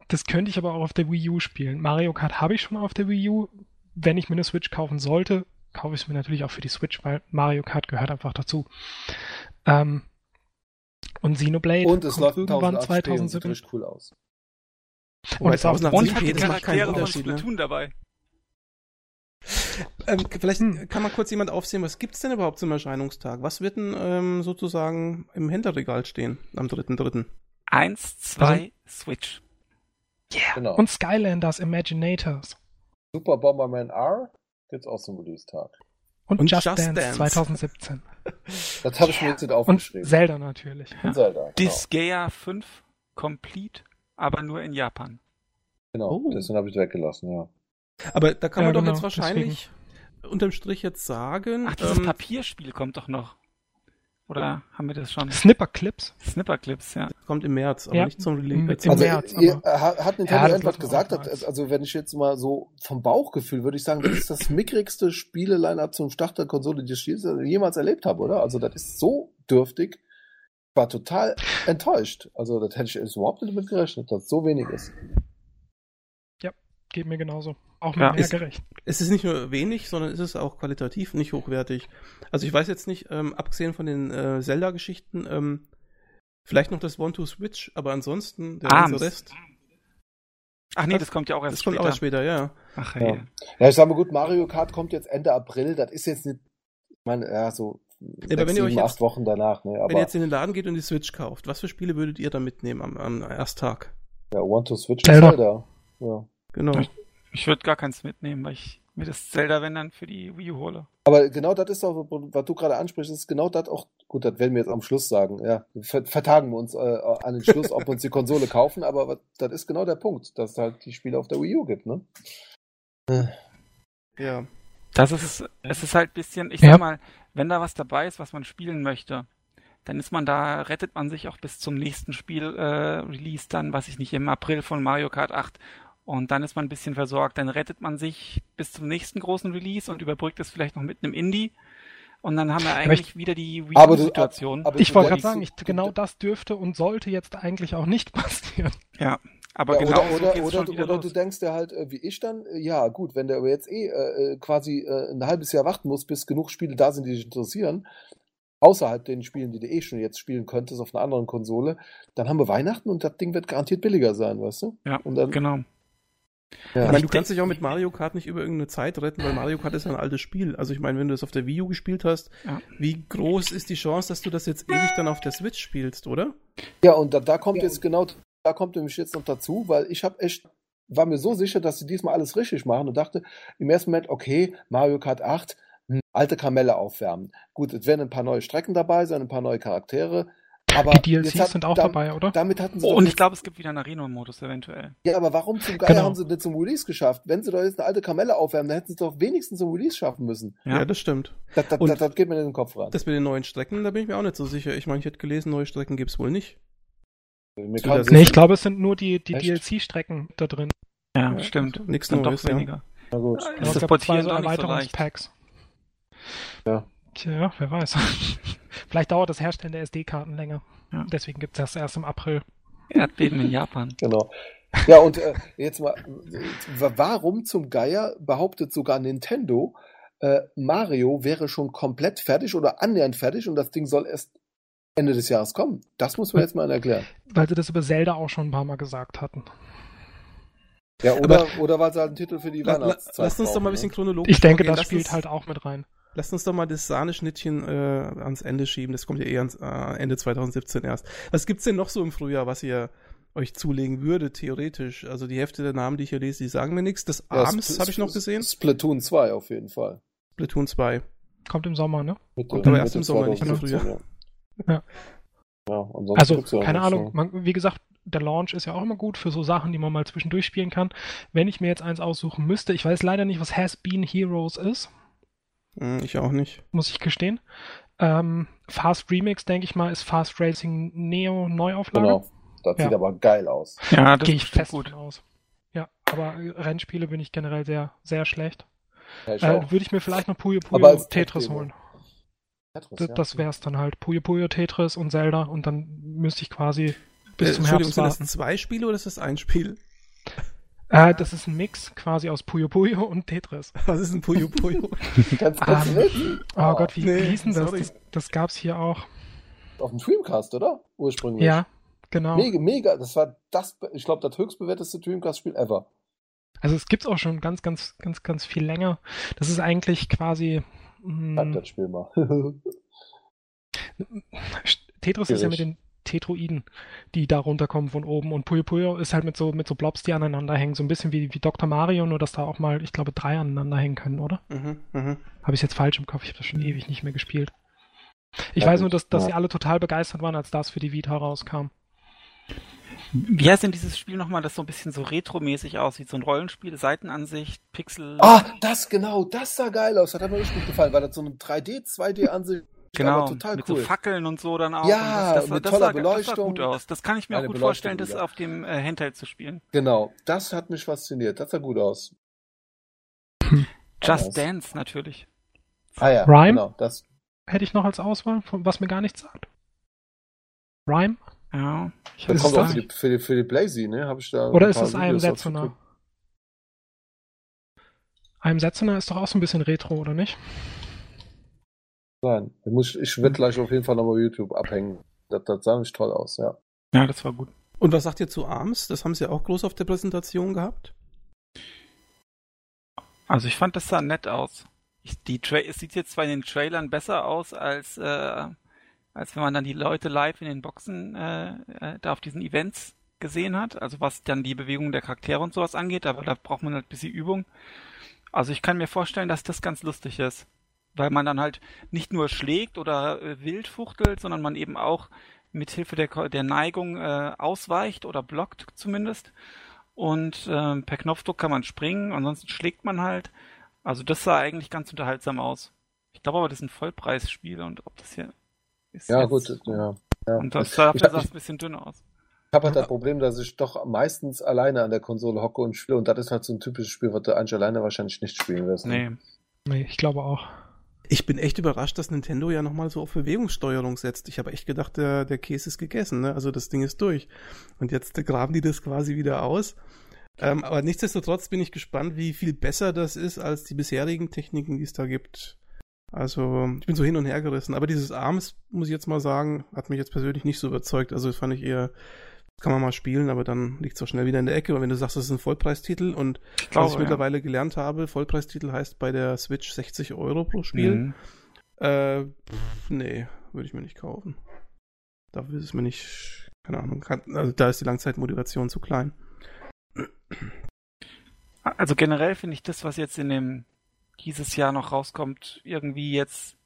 Das könnte ich aber auch auf der Wii U spielen. Mario Kart habe ich schon auf der Wii U. Wenn ich mir eine Switch kaufen sollte, kaufe ich es mir natürlich auch für die Switch, weil Mario Kart gehört einfach dazu. Ähm, und Xenoblade Und es kommt läuft irgendwann 1080p und sieht 2007. richtig cool aus. Und es auch- 1080p, Und hat die das macht keinen Charaktere von Unterschied. Ne? Splatoon dabei. Ähm, vielleicht Hm. kann mal kurz jemand aufsehen, was gibt's denn überhaupt zum Erscheinungstag? Was wird denn ähm, sozusagen im Händlerregal stehen am 3.3.? Eins, zwei, Switch. Yeah. Genau. Und Skylanders Imaginators. Super Bomberman R gibt's auch zum Release-Tag. Und, Und Just, Just Dance, Dance. 2017. Das habe ich mir jetzt nicht Und aufgeschrieben. Zelda natürlich. Und Zelda. Genau. Disgaea 5 Complete, aber nur in Japan. genau. Oh. Deswegen habe ich weggelassen, ja. Aber da kann Ja, man doch genau, jetzt wahrscheinlich unterm Strich jetzt sagen. Ach, dieses ähm, Papierspiel kommt doch noch. Oder haben wir das schon? Snipper Clips. Snipperclips, ja. kommt im März, aber Ja. nicht zum Im- Release. im Also, März, ihr, aber- ha- hat Nintendo Ja, noch gesagt? Hat, also, wenn ich jetzt mal so vom Bauchgefühl würde ich sagen, das ist das mickrigste Spiele-Line-Up zum Start der Konsole, die ich jemals erlebt habe, oder? Also, das ist so dürftig. war total enttäuscht. Also, das hätte ich überhaupt nicht damit gerechnet, dass so wenig ist. Ja, geht mir genauso. Auch mit Ja, mehr ist- gerecht. Es ist nicht nur wenig, sondern es ist auch qualitativ nicht hochwertig. Also ich weiß jetzt nicht, ähm, abgesehen von den äh, Zelda-Geschichten, ähm, vielleicht noch das One-to-Switch, aber ansonsten der Arms. ganze Rest, Ach nee, das kommt ja auch erst das kommt später. auch erst später, ja. Ach Ja. hey. Ja, ich sag mal gut, Mario Kart kommt jetzt Ende April. Das ist jetzt nicht, ich meine, ja, so aber sechs, wenn ihr euch sieben, jetzt- acht Wochen danach. Ne? Wenn Aber ihr jetzt in den Laden geht und die Switch kauft, was für Spiele würdet ihr da mitnehmen am, am Ersttag? ja, One to Switch Zelda. ist Zelda. Ja. Genau. Ich würde gar keins mitnehmen, weil ich mir das Zelda, wenn dann, für die Wii U hole. Aber genau das ist auch, was du gerade ansprichst, ist genau das auch, gut, das werden wir jetzt am Schluss sagen, ja, ver vertagen wir uns äh, an den Schluss, ob wir uns die Konsole kaufen, aber das ist genau der Punkt, dass es halt die Spiele auf der Wii U gibt, ne? Ja. Das ist, es ist halt ein bisschen, ich Ja. sag mal, wenn da was dabei ist, was man spielen möchte, dann ist man da, rettet man sich auch bis zum nächsten Spiel äh, Release dann, was ich nicht, im April von Mario Kart 8 und dann ist man ein bisschen versorgt. Dann rettet man sich bis zum nächsten großen Release und überbrückt es vielleicht noch mit einem Indie und dann haben wir eigentlich wieder die Wii Aber Ich wollte gerade sagen, ich, genau das dürfte und sollte jetzt eigentlich auch nicht *laughs* passieren. Ja, aber Ja, genau oder, so oder, oder, oder du denkst dir halt, äh, wie ich dann, äh, ja gut, wenn der aber jetzt eh äh, äh, quasi äh, ein halbes Jahr warten muss, bis genug Spiele da sind, die dich interessieren, außerhalb den Spielen, die du eh schon jetzt spielen könntest auf einer anderen Konsole, dann haben wir Weihnachten und das Ding wird garantiert billiger sein, weißt du? ja, Und dann, genau. Ja. Ich meine, du kannst dich auch mit Mario Kart nicht über irgendeine Zeit retten, weil Mario Kart ist ja ein altes Spiel. Also ich meine, wenn du das auf der Wii U gespielt hast, Ja. wie groß ist die Chance, dass du das jetzt ewig dann auf der Switch spielst, oder? Ja, und da, da kommt jetzt genau, da kommt nämlich jetzt noch dazu, weil ich habe echt, war mir so sicher, dass sie diesmal alles richtig machen und dachte im ersten Moment, okay, Mario Kart 8, hm, alte Kamelle aufwärmen. Gut, es werden ein paar neue Strecken dabei sein, ein paar neue Charaktere, aber Die DLCs jetzt hat- sind auch dam- dabei, oder? Damit hatten sie Oh, und ich glaube, es gibt wieder einen Arena-Modus eventuell. ja, aber warum zum Geier Genau. haben sie nicht zum Release geschafft? Wenn sie doch jetzt eine alte Kamelle aufwärmen, dann hätten sie es doch wenigstens zum Release schaffen müssen. Ja, Ja. das stimmt. Das, das, Und- das, das geht mir in den Kopf rein. Das mit den neuen Strecken, da bin ich mir auch nicht so sicher. Ich meine, ich hätte gelesen, neue Strecken gibt's wohl nicht. Mir Nee, ich glaube, es sind nur die, die? DLC-Strecken da drin. Ja, Ja, stimmt. also nichts Neues, doch ja. weniger. Na gut. Ja, Ja, Ist es das Portieren zwei so. Erweiterungspacks. Ja. Tja, wer weiß. *laughs* Vielleicht dauert das Herstellen der SD-Karten länger. Ja. Deswegen gibt es das erst im April. Erdbeben in Japan. *laughs* Genau. Ja, und äh, jetzt mal, warum zum Geier behauptet sogar Nintendo, äh, Mario wäre schon komplett fertig oder annähernd fertig und das Ding soll erst Ende des Jahres kommen? Das muss man jetzt mal erklären. Weil sie das über Zelda auch schon ein paar Mal gesagt hatten. Ja, oder, oder weil sie halt einen Titel für die La, Weihnachtszeit lasst uns doch mal ein bisschen ne? chronologisch Ich denke, vorgehen. das spielt uns, halt auch mit rein. Lasst uns doch mal das Sahneschnittchen äh, ans Ende schieben. Das kommt ja eh ans, äh, Ende 2017 erst. Was gibt's denn noch so im Frühjahr, was ihr euch zulegen würdet, theoretisch? Also die Hälfte der Namen, die ich hier lese, die sagen mir nichts. Das Ja, Arms habe ich noch gesehen. Splatoon 2 auf jeden Fall. Splatoon 2. Kommt im Sommer, ne? Mitte, Kommt aber erst im Sommer, nicht im 2017, Frühjahr. Ja. Ja. Also, keine Ahnung, man, wie gesagt, der Launch ist ja auch immer gut für so Sachen, die man mal zwischendurch spielen kann. Wenn ich mir jetzt eins aussuchen müsste, ich weiß leider nicht, was Has Been Heroes ist, ich auch nicht. muss ich gestehen. Ähm, Fast Remix, denke ich mal, ist Fast Racing Neo Neuauflage. Genau. Das Ja. sieht aber geil aus. Ja, das Gehe ich fest gut. aus. Ja, aber Rennspiele bin ich generell sehr, sehr schlecht. Ja, Äh. Würde ich mir vielleicht noch Puyo Puyo als Tetris holen. Tetris, Das, ja. das wär's dann halt. Puyo Puyo Tetris und Zelda und dann müsste ich quasi bis Äh, zum Entschuldigung, Herbst sind das warten. zwei Spiele oder ist das ein Spiel? Äh, das ist ein Mix quasi aus Puyo Puyo und Tetris. *laughs* Was ist ein Puyo Puyo? *laughs* Ganz, ganz Ähm, nett. Oh Gott, wie, nee, hieß denn das? das? Das gab's hier auch. Auf dem Dreamcast, oder? Ursprünglich. Ja, genau. Mega, mega. Das war das, ich glaube, das höchstbewerteste Dreamcast-Spiel ever. Also es gibt's auch schon ganz, ganz, ganz, ganz viel länger. Das ist eigentlich quasi. Halt Mh, das Spiel mal. *laughs* Tetris ist ja mit den Tetroiden, die da runterkommen von oben. Und Puyo Puyo ist halt mit so, mit so Blobs, die aneinander hängen. So ein bisschen wie, wie Dr. Mario, nur dass da auch mal, ich glaube, drei aneinander hängen können, oder? mhm, mhm. Habe ich jetzt falsch im Kopf? Ich habe das schon ewig nicht mehr gespielt. Ich Ja, weiß nur, dass, dass ja. sie alle total begeistert waren, als das für die Vita rauskam. Wie heißt denn dieses Spiel nochmal, das so ein bisschen so retromäßig aussieht? So ein Rollenspiel, Seitenansicht, Pixel. Ah, das genau, das sah geil aus. Das hat mir richtig gut gefallen, weil das so eine 3D, 2D-Ansicht genau, aber total mit cool. so Fackeln und so dann auch. Ja, und das, das, mit das, toller sah, das sah Beleuchtung. gut aus. Das kann ich mir auch gut Beleuchtung vorstellen, das wieder. auf dem äh, Handheld zu spielen. Genau, das hat mich fasziniert. Das sah gut aus. Just. Dance natürlich. Ah ja, Rhyme? genau, das. Hätte ich noch als Auswahl, was mir gar nichts sagt. Rhyme? Ja. Ich das kommt auch für die, für die, für die Blazy, ne? Hab ich da Oder ist es IM Setsuner? IM Setsuner ist doch auch so ein bisschen Retro, oder nicht? Nein, ich, muss, ich werde gleich auf jeden Fall nochmal YouTube abhängen. Das, das sah nicht toll aus, ja. Ja, das war gut. Und was sagt ihr zu ARMS? Das haben sie auch groß auf der Präsentation gehabt. Also ich fand das sah nett aus. Ich, die Tra es sieht jetzt zwar in den Trailern besser aus, als, äh, als wenn man dann die Leute live in den Boxen äh, äh, da auf diesen Events gesehen hat. Also was dann die Bewegung der Charaktere und sowas angeht, aber da braucht man halt ein bisschen Übung. Also ich kann mir vorstellen, dass das ganz lustig ist. Weil man dann halt nicht nur schlägt oder äh, wild fuchtelt, sondern man eben auch mit Hilfe der, der Neigung äh, ausweicht oder blockt zumindest. Und äh, per Knopfdruck kann man springen, ansonsten schlägt man halt. Also das sah eigentlich ganz unterhaltsam aus. Ich glaube aber, das sind Vollpreisspiele und ob das hier ist. Ja, gut, ja. ja. Und das sah, sah ein bisschen dünn aus. Ich habe halt das Problem, dass ich doch meistens alleine an der Konsole hocke und spiele und das ist halt so ein typisches Spiel, was du eigentlich alleine wahrscheinlich nicht spielen wirst. Ne? Nee. Nee, ich glaube auch. Ich bin echt überrascht, dass Nintendo ja nochmal so auf Bewegungssteuerung setzt. Ich habe echt gedacht, der, der Käse ist gegessen, ne? Also das Ding ist durch. Und jetzt graben die das quasi wieder aus. Ähm, aber nichtsdestotrotz bin ich gespannt, wie viel besser das ist als die bisherigen Techniken, die es da gibt. Also, ich bin so hin und her gerissen. Aber dieses Arms, muss ich jetzt mal sagen, hat mich jetzt persönlich nicht so überzeugt. Also, das fand ich eher, kann man mal spielen, aber dann liegt es auch schnell wieder in der Ecke. Und wenn du sagst, das ist ein Vollpreistitel und glaube, was ich ja. mittlerweile gelernt habe, Vollpreistitel heißt bei der Switch 60 Euro pro Spiel. Mhm. Äh, pff, nee, würde ich mir nicht kaufen. Dafür ist es mir nicht, keine Ahnung, also da ist die Langzeitmotivation zu klein. Also generell finde ich das, was jetzt in dem dieses Jahr noch rauskommt, irgendwie jetzt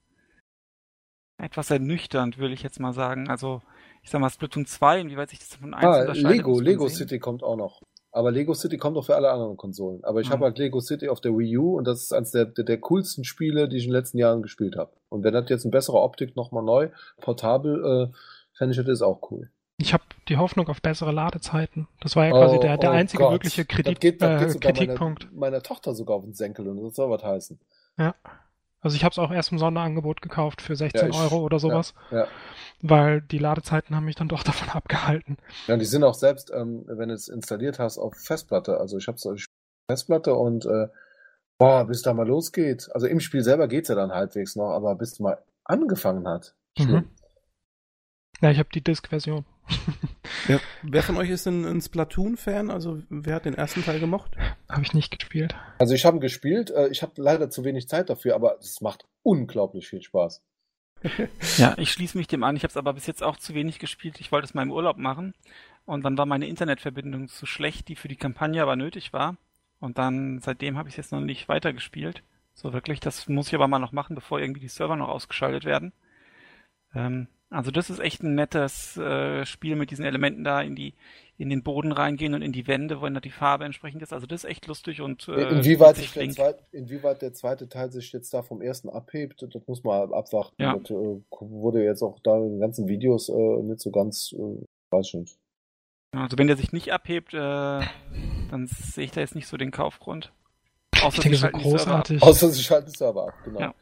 etwas ernüchternd, würde ich jetzt mal sagen. Also ich sag mal, Splatoon 2, inwieweit sich das von 1 ah, unterscheidet. Lego, Lego sehen. City kommt auch noch. Aber Lego City kommt auch für alle anderen Konsolen. Aber ich mhm. habe halt Lego City auf der Wii U und das ist eines der, der, der, coolsten Spiele, die ich in den letzten Jahren gespielt habe. Und wenn das jetzt in besserer Optik nochmal neu, portabel, äh, fände ich das auch cool. Ich habe die Hoffnung auf bessere Ladezeiten. Das war ja quasi oh, der, der oh einzige Gott. wirkliche Kredit, das geht, das geht äh, Kritikpunkt. Meiner, meiner Tochter sogar auf den Senkel und das soll was heißen. Ja. Also ich habe es auch erst im Sonderangebot gekauft für 16 ja, ich, Euro oder sowas. Ja, ja. Weil die Ladezeiten haben mich dann doch *laughs* davon abgehalten. Ja, die sind auch selbst, ähm, wenn du es installiert hast, auf Festplatte. Also ich habe es Festplatte und äh, boah, bis da mal losgeht. Also im Spiel selber geht's ja dann halbwegs noch, aber bis du mal angefangen hat. Mhm. Ja, ich habe die Disk-Version. *laughs* ja. Wer von euch ist ein, ein Splatoon-Fan? Also wer hat den ersten Teil gemocht? Habe ich nicht gespielt. Also ich habe gespielt. Äh, ich habe leider zu wenig Zeit dafür, aber es macht unglaublich viel Spaß. *laughs* ja, ich schließe mich dem an. Ich habe es aber bis jetzt auch zu wenig gespielt. Ich wollte es mal im Urlaub machen und dann war meine Internetverbindung zu schlecht, die für die Kampagne aber nötig war. Und dann seitdem habe ich es jetzt noch nicht weitergespielt. So wirklich, das muss ich aber mal noch machen, bevor irgendwie die Server noch ausgeschaltet werden. Ähm, also das ist echt ein nettes äh, Spiel mit diesen Elementen da in die in den Boden reingehen und in die Wände, wo dann die Farbe entsprechend ist. Also das ist echt lustig und äh, inwieweit, sich der zweite, inwieweit der zweite Teil sich jetzt da vom ersten abhebt, das muss man abwarten. Ja. Das äh, wurde jetzt auch da in den ganzen Videos äh, nicht so ganz äh, weiß nicht. Also wenn der sich nicht abhebt, äh, dann sehe ich da jetzt nicht so den Kaufgrund. Außer ich denke, so großartig. Außer sie schalten Server ab, genau. Ja.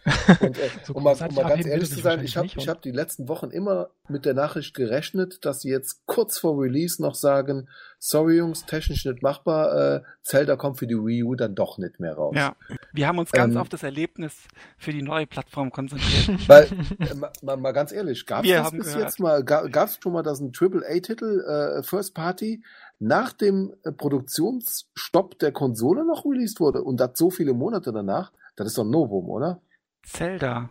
Und, äh, *laughs* so um, mal, um mal ganz ehrlich zu sein, ich habe hab die letzten Wochen immer mit der Nachricht gerechnet, dass sie jetzt kurz vor Release noch sagen, sorry Jungs, technisch nicht machbar, äh, Zelda kommt für die Wii U dann doch nicht mehr raus. Ja, wir haben uns ganz ähm, auf das Erlebnis für die neue Plattform konzentriert. *laughs* Weil, äh, mal, mal, ganz ehrlich, gab es das bis gehört. jetzt mal, gab es schon mal, dass ein Triple-A-Titel, äh, First Party, nach dem äh, Produktionsstopp der Konsole noch released wurde und das so viele Monate danach, das ist doch ein Novum, oder? Zelda,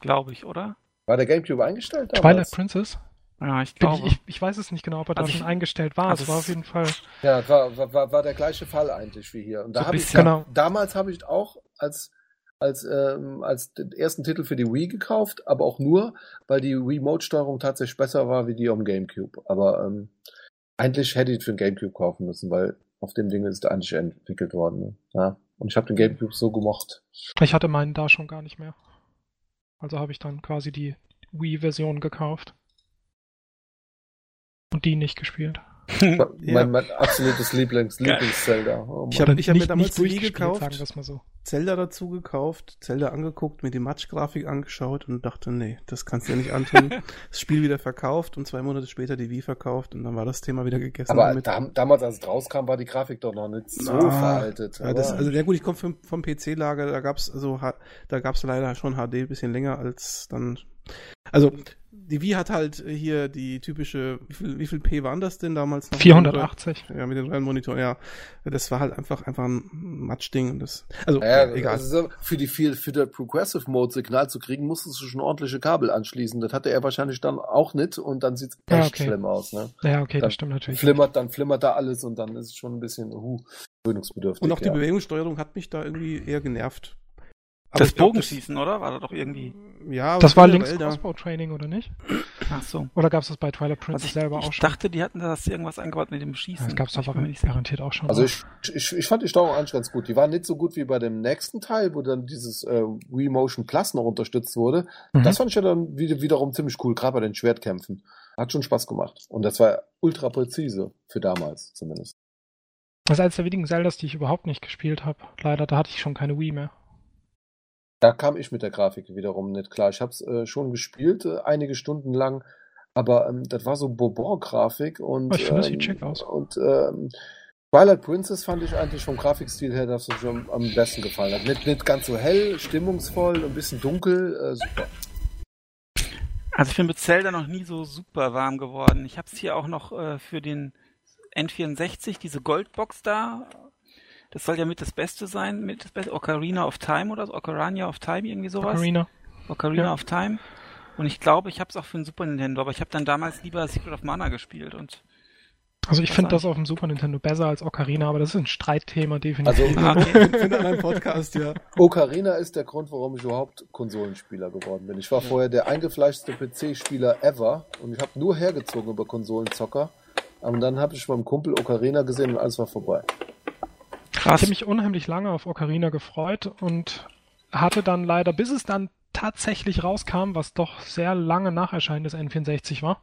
glaube ich, oder? War der GameCube eingestellt? Damals? Twilight Princess? Ja, ich glaube. Ich, ich, ich, weiß es nicht genau, ob er also da schon eingestellt war. Also es war auf jeden Fall. Ja, war, war, war der gleiche Fall eigentlich wie hier. Und da so habe ich genau. damals habe ich auch als als ähm, als den ersten Titel für die Wii gekauft, aber auch nur, weil die Remote-Steuerung tatsächlich besser war wie die am GameCube. Aber ähm, eigentlich hätte ich für den GameCube kaufen müssen, weil auf dem Ding ist der eigentlich entwickelt worden. Ja. Und ich habe den GameCube so gemocht. Ich hatte meinen da schon gar nicht mehr. Also habe ich dann quasi die Wii-Version gekauft. Und die nicht gespielt. Mein, *laughs* Ja. mein absolutes Lieblings, Lieblings-Zelda. Oh Ich habe ich hab mir Nicht- damals nicht gekauft, Sagen mal so. Zelda dazu gekauft, Zelda angeguckt, mir die Matsch-Grafik angeschaut und dachte, nee, das kannst du ja nicht antun. *laughs* das Spiel wieder verkauft und zwei Monate später die Wii verkauft und dann war das Thema wieder gegessen. Aber damit. da, damals, als es rauskam, war die Grafik doch noch nicht so Ah, veraltet. Ja, das, also ja gut, ich komme vom, vom PC-Lager, da gab's also ha- da gab's leider schon HD ein bisschen länger als dann. Also die Wii hat halt hier die typische, wie viel, wie viel P waren das denn damals noch? 480. Ja, mit den Rennmonitoren, ja. Das war halt einfach einfach ein Matschding das. Also Ja, egal. Also so, für die viel, für das Progressive Mode Signal zu kriegen, musstest du schon ordentliche Kabel anschließen. Das hatte er wahrscheinlich dann auch nicht und dann sieht's echt Ja, okay. schlimm aus, ne? Ja, okay, Dann das stimmt natürlich. Flimmert, dann flimmert da alles und dann ist es schon ein bisschen, uh, gewöhnungsbedürftig. Und auch die ja. Bewegungssteuerung hat mich da irgendwie eher genervt. Aber Das ich Bogenschießen, oder? War da doch irgendwie. Ja, aber Das war links da- Crossbow Training, oder nicht? Ach so. Oder gab es das bei Twilight Princess Also ich, selber auch ich schon? dachte, die hatten das irgendwas eingebaut mit dem Schießen. das gab es Ich aber garantiert auch schon. Also auch. ich, ich, ich fand die Steuerung eigentlich ganz gut. Die war nicht so gut wie bei dem nächsten Teil, wo dann dieses äh, Wii Motion Plus noch unterstützt wurde. Mhm. Das fand ich ja dann wieder, wiederum ziemlich cool, gerade bei den Schwertkämpfen. Hat schon Spaß gemacht. Und das war ultra präzise, für damals zumindest. Das ist eines der wenigen Zeldas, die ich überhaupt nicht gespielt habe. Leider, da hatte ich schon keine Wii mehr. Da kam ich mit der Grafik wiederum nicht klar. Ich habe es äh, schon gespielt, äh, einige Stunden lang, aber ähm, das war so Bourbon-Grafik und, Ich finde, das ähm, sieht schick aus. und ähm, Twilight Princess fand ich eigentlich vom Grafikstil her, dass es schon am besten gefallen hat. Nicht, nicht ganz so hell, stimmungsvoll, ein bisschen dunkel, äh, super. Also ich bin mit Zelda noch nie so super warm geworden. Ich habe es hier auch noch äh, für den N64, diese Goldbox da. Das soll ja mit das Beste sein, mit das Beste. Ocarina of Time oder so, Ocarina of Time, irgendwie sowas. Ocarina. Ocarina Ja. of Time. Und ich glaube, ich habe es auch für den Super Nintendo, aber ich habe dann damals lieber Secret of Mana gespielt und Also ich finde das auf dem Super Nintendo besser als Ocarina, aber das ist ein Streitthema definitiv. Also Ah, okay. in einem Podcast, ja. Ocarina ist der Grund, warum ich überhaupt Konsolenspieler geworden bin. Ich war vorher der eingefleischte PC-Spieler ever und ich habe nur hergezogen über Konsolenzocker. Und dann habe ich beim Kumpel Ocarina gesehen und alles war vorbei. Ich krass. habe mich unheimlich lange auf Ocarina gefreut und hatte dann leider, bis es dann tatsächlich rauskam, was doch sehr lange nach Erscheinen des N64 war,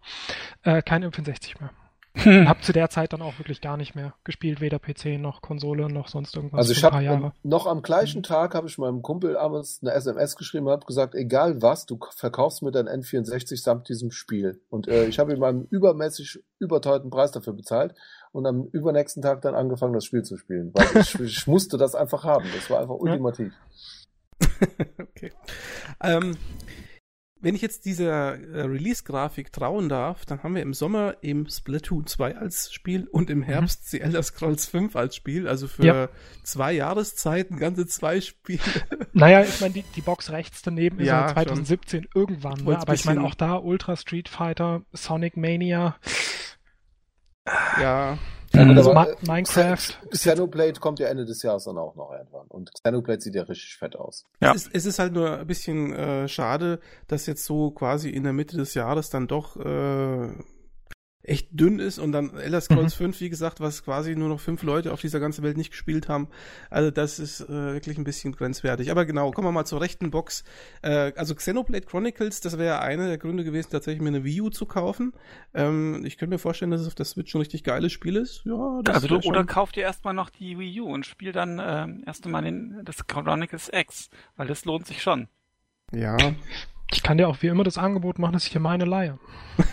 äh, kein N64 mehr. Und habe zu der Zeit dann auch wirklich gar nicht mehr gespielt, weder PC noch Konsole noch sonst irgendwas. Also ich habe noch am gleichen Tag habe ich meinem Kumpel abends eine SMS geschrieben und habe gesagt, egal was, du verkaufst mir dein N64 samt diesem Spiel. Und äh, ich habe ihm einen übermäßig überteuerten Preis dafür bezahlt und am übernächsten Tag dann angefangen, das Spiel zu spielen. Weil ich, *laughs* ich musste das einfach haben. Das war einfach ultimativ. *laughs* okay. Ähm, wenn ich jetzt dieser äh, Release-Grafik trauen darf, dann haben wir im Sommer eben Splatoon 2 als Spiel und im Herbst The Elder Scrolls 5 als Spiel. Also für Ja. zwei Jahreszeiten ganze zwei Spiele. *laughs* Naja, ich meine, die, die Box rechts daneben ist Ja, ja 2017 irgendwann, ne? Aber ich meine auch da Ultra Street Fighter, Sonic Mania, ja, also Ma äh, Minecraft. Xenoblade kommt ja Ende des Jahres dann auch noch irgendwann. Und Xenoblade sieht ja richtig fett aus. Ja. Es, ist, es ist halt nur ein bisschen äh, schade, dass jetzt so quasi in der Mitte des Jahres dann doch äh, echt dünn ist und dann Elder Scrolls 5, wie gesagt, was quasi nur noch fünf Leute auf dieser ganzen Welt nicht gespielt haben. Also das ist äh, wirklich ein bisschen grenzwertig. Aber genau, kommen wir mal zur rechten Box. Äh, also Xenoblade Chronicles, das wäre einer der Gründe gewesen, tatsächlich mir eine Wii U zu kaufen. Ähm, ich könnte mir vorstellen, dass es auf der Switch ein richtig geiles Spiel ist. Ja, das Also du, oder kauf dir erstmal noch die Wii U und spiel dann ähm, erst einmal den, das Chronicles X, weil das lohnt sich schon. Ja, *laughs* Ich kann dir auch wie immer das Angebot machen, dass ich dir meine leihe. *laughs*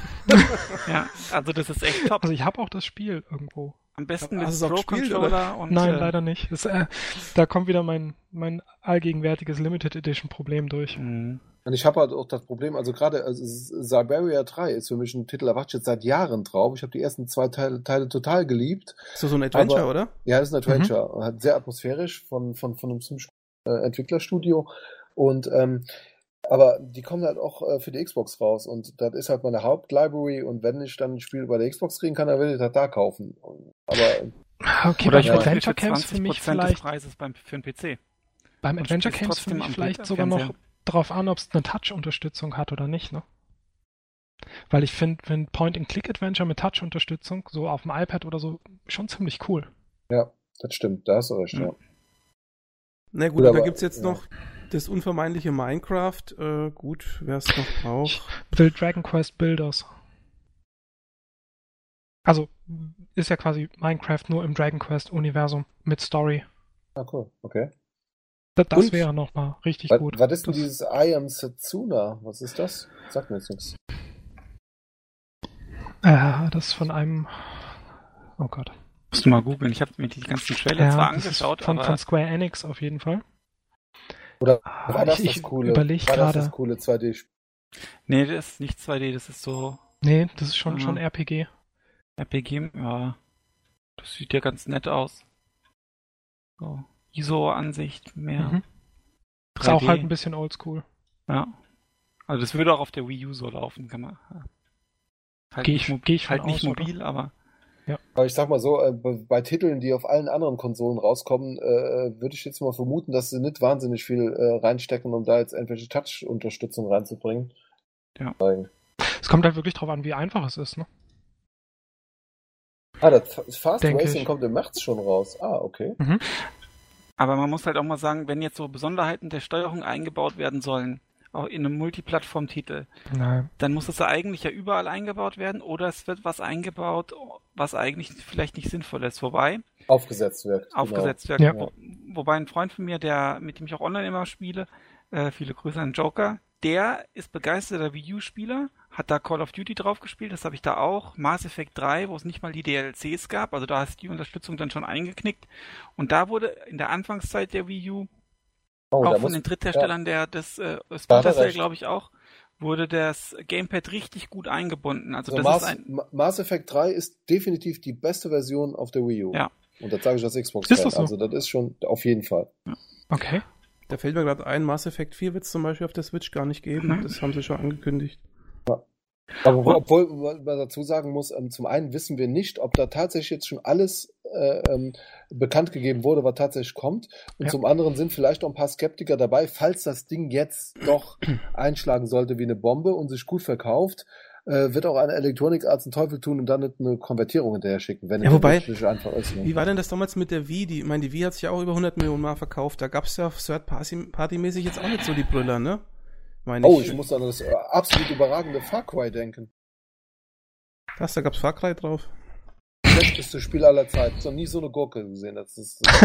Ja, also das ist echt top. Also ich habe auch das Spiel irgendwo. Am besten mit gespielt, Pro-Controller und Nein, äh, leider nicht. Das, äh, da kommt wieder mein, mein allgegenwärtiges Limited Edition Problem durch. mh. Und ich habe halt auch das Problem, also gerade also Siberia 3 ist für mich ein Titel, da warte ich jetzt seit Jahren drauf. Ich habe die ersten zwei Teile, Teile total geliebt. ist so ein Adventure, Aber- oder? Ja, das ist ein Adventure. Hat sehr atmosphärisch von, von, von einem ziemlich äh, Entwicklerstudio. Und ähm, aber die kommen halt auch äh, für die Xbox raus und das ist halt meine Hauptlibrary und wenn ich dann ein Spiel bei der Xbox kriegen kann, dann will ich das da kaufen. Aber Okay, Oder beim ich Adventure Camps für mich 20% des vielleicht, Preises beim, für den PC. beim und Adventure Camps für mich vielleicht sogar noch drauf an, ob es eine Touch-Unterstützung hat oder nicht, ne? Weil ich finde, wenn Point-and-Click-Adventure mit Touch-Unterstützung, so auf dem iPad oder so, schon ziemlich cool. ja, das stimmt, da hast du recht, Ja. ja. Na gut, Gut, da aber- gibt's jetzt ja. noch das unvermeidliche Minecraft. Äh, gut, wer es noch braucht. Build Dragon Quest Builders. Also ist ja quasi Minecraft nur im Dragon Quest Universum mit Story. Ah, cool. Okay. Das, das wäre nochmal richtig Was, gut. was ist denn Das- dieses I am Setsuna? Was ist das? Sagt mir jetzt nichts. Äh, das ist von einem. Oh Gott. Musst du mal googeln. Ich habe mir die ganzen Trailer zwar das ist angeschaut, von, aber von Square Enix auf jeden Fall. Oder Ah, war das ich das ich coole? überlege war das das gerade. coole 2D-Spiel? nee, das ist nicht 2D, das ist so Nee, das ist schon, Mhm. schon RPG. RPG. Ja, das sieht ja ganz nett aus. So, ISO-Ansicht mehr. Mhm. Ist auch 3D. halt ein bisschen oldschool. Ja. Also das würde auch auf der Wii U so laufen, kann man. ja. Halt Gehe nicht, ich, geh ich halt nicht aus, oder? mobil, aber Aber ich sag mal so, äh, bei Titeln, die auf allen anderen Konsolen rauskommen, äh, würde ich jetzt mal vermuten, dass sie nicht wahnsinnig viel äh, reinstecken, um da jetzt irgendwelche Touch-Unterstützung reinzubringen. Ja. Es kommt halt wirklich drauf an, wie einfach es ist, ne? Ah, das Fast Denk Racing ich. kommt im März schon raus. Ah, okay. Aber man muss halt auch mal sagen, wenn jetzt so Besonderheiten der Steuerung eingebaut werden sollen, auch in einem Multiplattform-Titel, Nein. dann muss es ja eigentlich ja überall eingebaut werden oder es wird was eingebaut, was eigentlich vielleicht nicht sinnvoll ist. Wobei, Aufgesetzt wird. genau. aufgesetzt wird. Ja. Wo, wobei ein Freund von mir, der, mit dem ich auch online immer spiele, äh, viele Grüße an Joker, der ist begeisterter Wii U-Spieler, hat da Call of Duty drauf gespielt, das habe ich da auch, Mass Effect 3, wo es nicht mal die DLCs gab, also da ist die Unterstützung dann schon eingeknickt. Und da wurde in der Anfangszeit der Wii U Oh, auch von muss, den Drittherstellern der des äh, er Splinter Cell, glaube ich auch, wurde das Gamepad richtig gut eingebunden. Also also das Mass, ist ein Ma- Mass Effect 3 ist definitiv die beste Version auf der Wii U. Ja. Und das sage ich als xbox Ist das so? Also das ist schon auf jeden Fall. Okay. Da fällt mir gerade ein, Mass Effect 4 wird es zum Beispiel auf der Switch gar nicht geben. Mhm. Das haben sie schon angekündigt. Aber wo- obwohl man dazu sagen muss, ähm, zum einen wissen wir nicht, ob da tatsächlich jetzt schon alles ähm, bekannt gegeben wurde, was tatsächlich kommt. Und Ja. zum anderen sind vielleicht auch ein paar Skeptiker dabei, falls das Ding jetzt doch *clears throat* einschlagen sollte wie eine Bombe und sich gut verkauft, äh, wird auch eine Electronic Arts einen Teufel tun und dann eine Konvertierung hinterher schicken, wenn Ja, wobei- einfach ist. Ne? Wie war denn das damals mit der Wii? Die, ich meine, die Wii hat sich ja auch über 100 Millionen Mal verkauft. Da gab es ja Third-Party-mäßig jetzt auch nicht so die Brüller, ne? Meine Oh, ich muss an das äh, absolut überragende Far Cry denken. Was, da gab es Far Cry drauf? Das schlechteste Spiel aller Zeiten. Ich hab noch nie so eine Gurke gesehen. Das ist, *laughs* das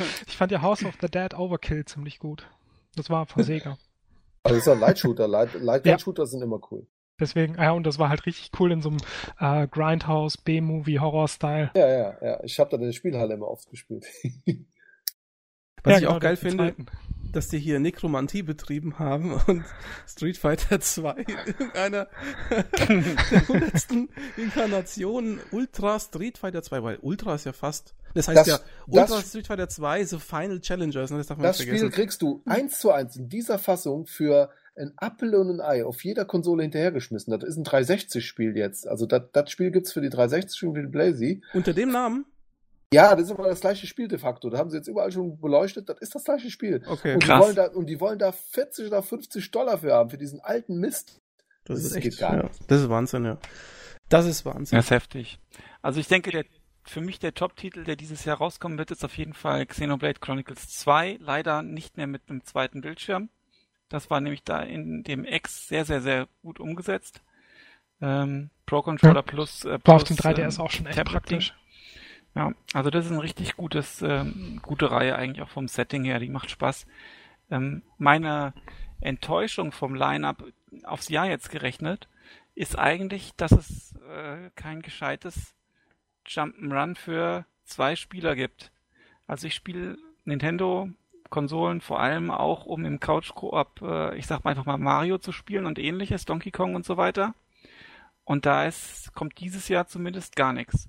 ist. Ich fand ja House of the Dead Overkill ziemlich gut. Das war von Sega. Also das ist ein Light-Shooter. Light- Light-Gun-Shooter *laughs* sind immer cool. Deswegen, ja, und das war halt richtig cool in so einem äh, Grindhouse, B-Movie, Horror-Style. Ja, ja, ja. Ich habe da in der Spielhalle immer oft gespielt. Was ja, ich genau, auch geil den finde, zweiten. Dass die hier Nekromantie betrieben haben und Street Fighter 2 in irgendeiner der hundertsten Inkarnation Ultra Street Fighter 2, weil Ultra ist ja fast, das heißt Das- ja das- Ultra Street Fighter 2 The Final Challengers, ne, das darf man Das nicht Spiel kriegst du eins zu eins in dieser Fassung für ein Apfel und ein Ei auf jeder Konsole hinterhergeschmissen. Das ist ein 360-Spiel jetzt. Also das, das Spiel gibt's für die 360 und für die Blazy. Unter dem Namen? Ja, das ist aber das gleiche Spiel de facto. Da haben sie jetzt überall schon beleuchtet. Das ist das gleiche Spiel. Okay, Und die, Krass. wollen da, und die wollen da 40 oder 50 Dollar für haben, für diesen alten Mist. das, das ist echt, ja, das ist Wahnsinn, ja. Das ist Wahnsinn. Das ist heftig. Also ich denke, der, für mich der Top-Titel, der dieses Jahr rauskommen wird, ist auf jeden Fall Xenoblade Chronicles 2. Leider nicht mehr mit einem zweiten Bildschirm. Das war nämlich da in dem X sehr, sehr, sehr gut umgesetzt. Ähm, Pro Controller Ja. plus, äh, War plus auf dem 3DS ähm, auch schon echt Tablet-Ding. praktisch. Ja, also das ist ein richtig gutes, ähm, gute Reihe eigentlich auch vom Setting her, die macht Spaß. Ähm, meine Enttäuschung vom Line-Up aufs Jahr jetzt gerechnet ist eigentlich, dass es äh, kein gescheites Jump'n'Run für zwei Spieler gibt. Also ich spiele Nintendo-Konsolen vor allem auch, um im Couch-Koop, äh, ich sag mal einfach mal Mario zu spielen und ähnliches, Donkey Kong und so weiter. Und da ist, kommt dieses Jahr zumindest gar nichts.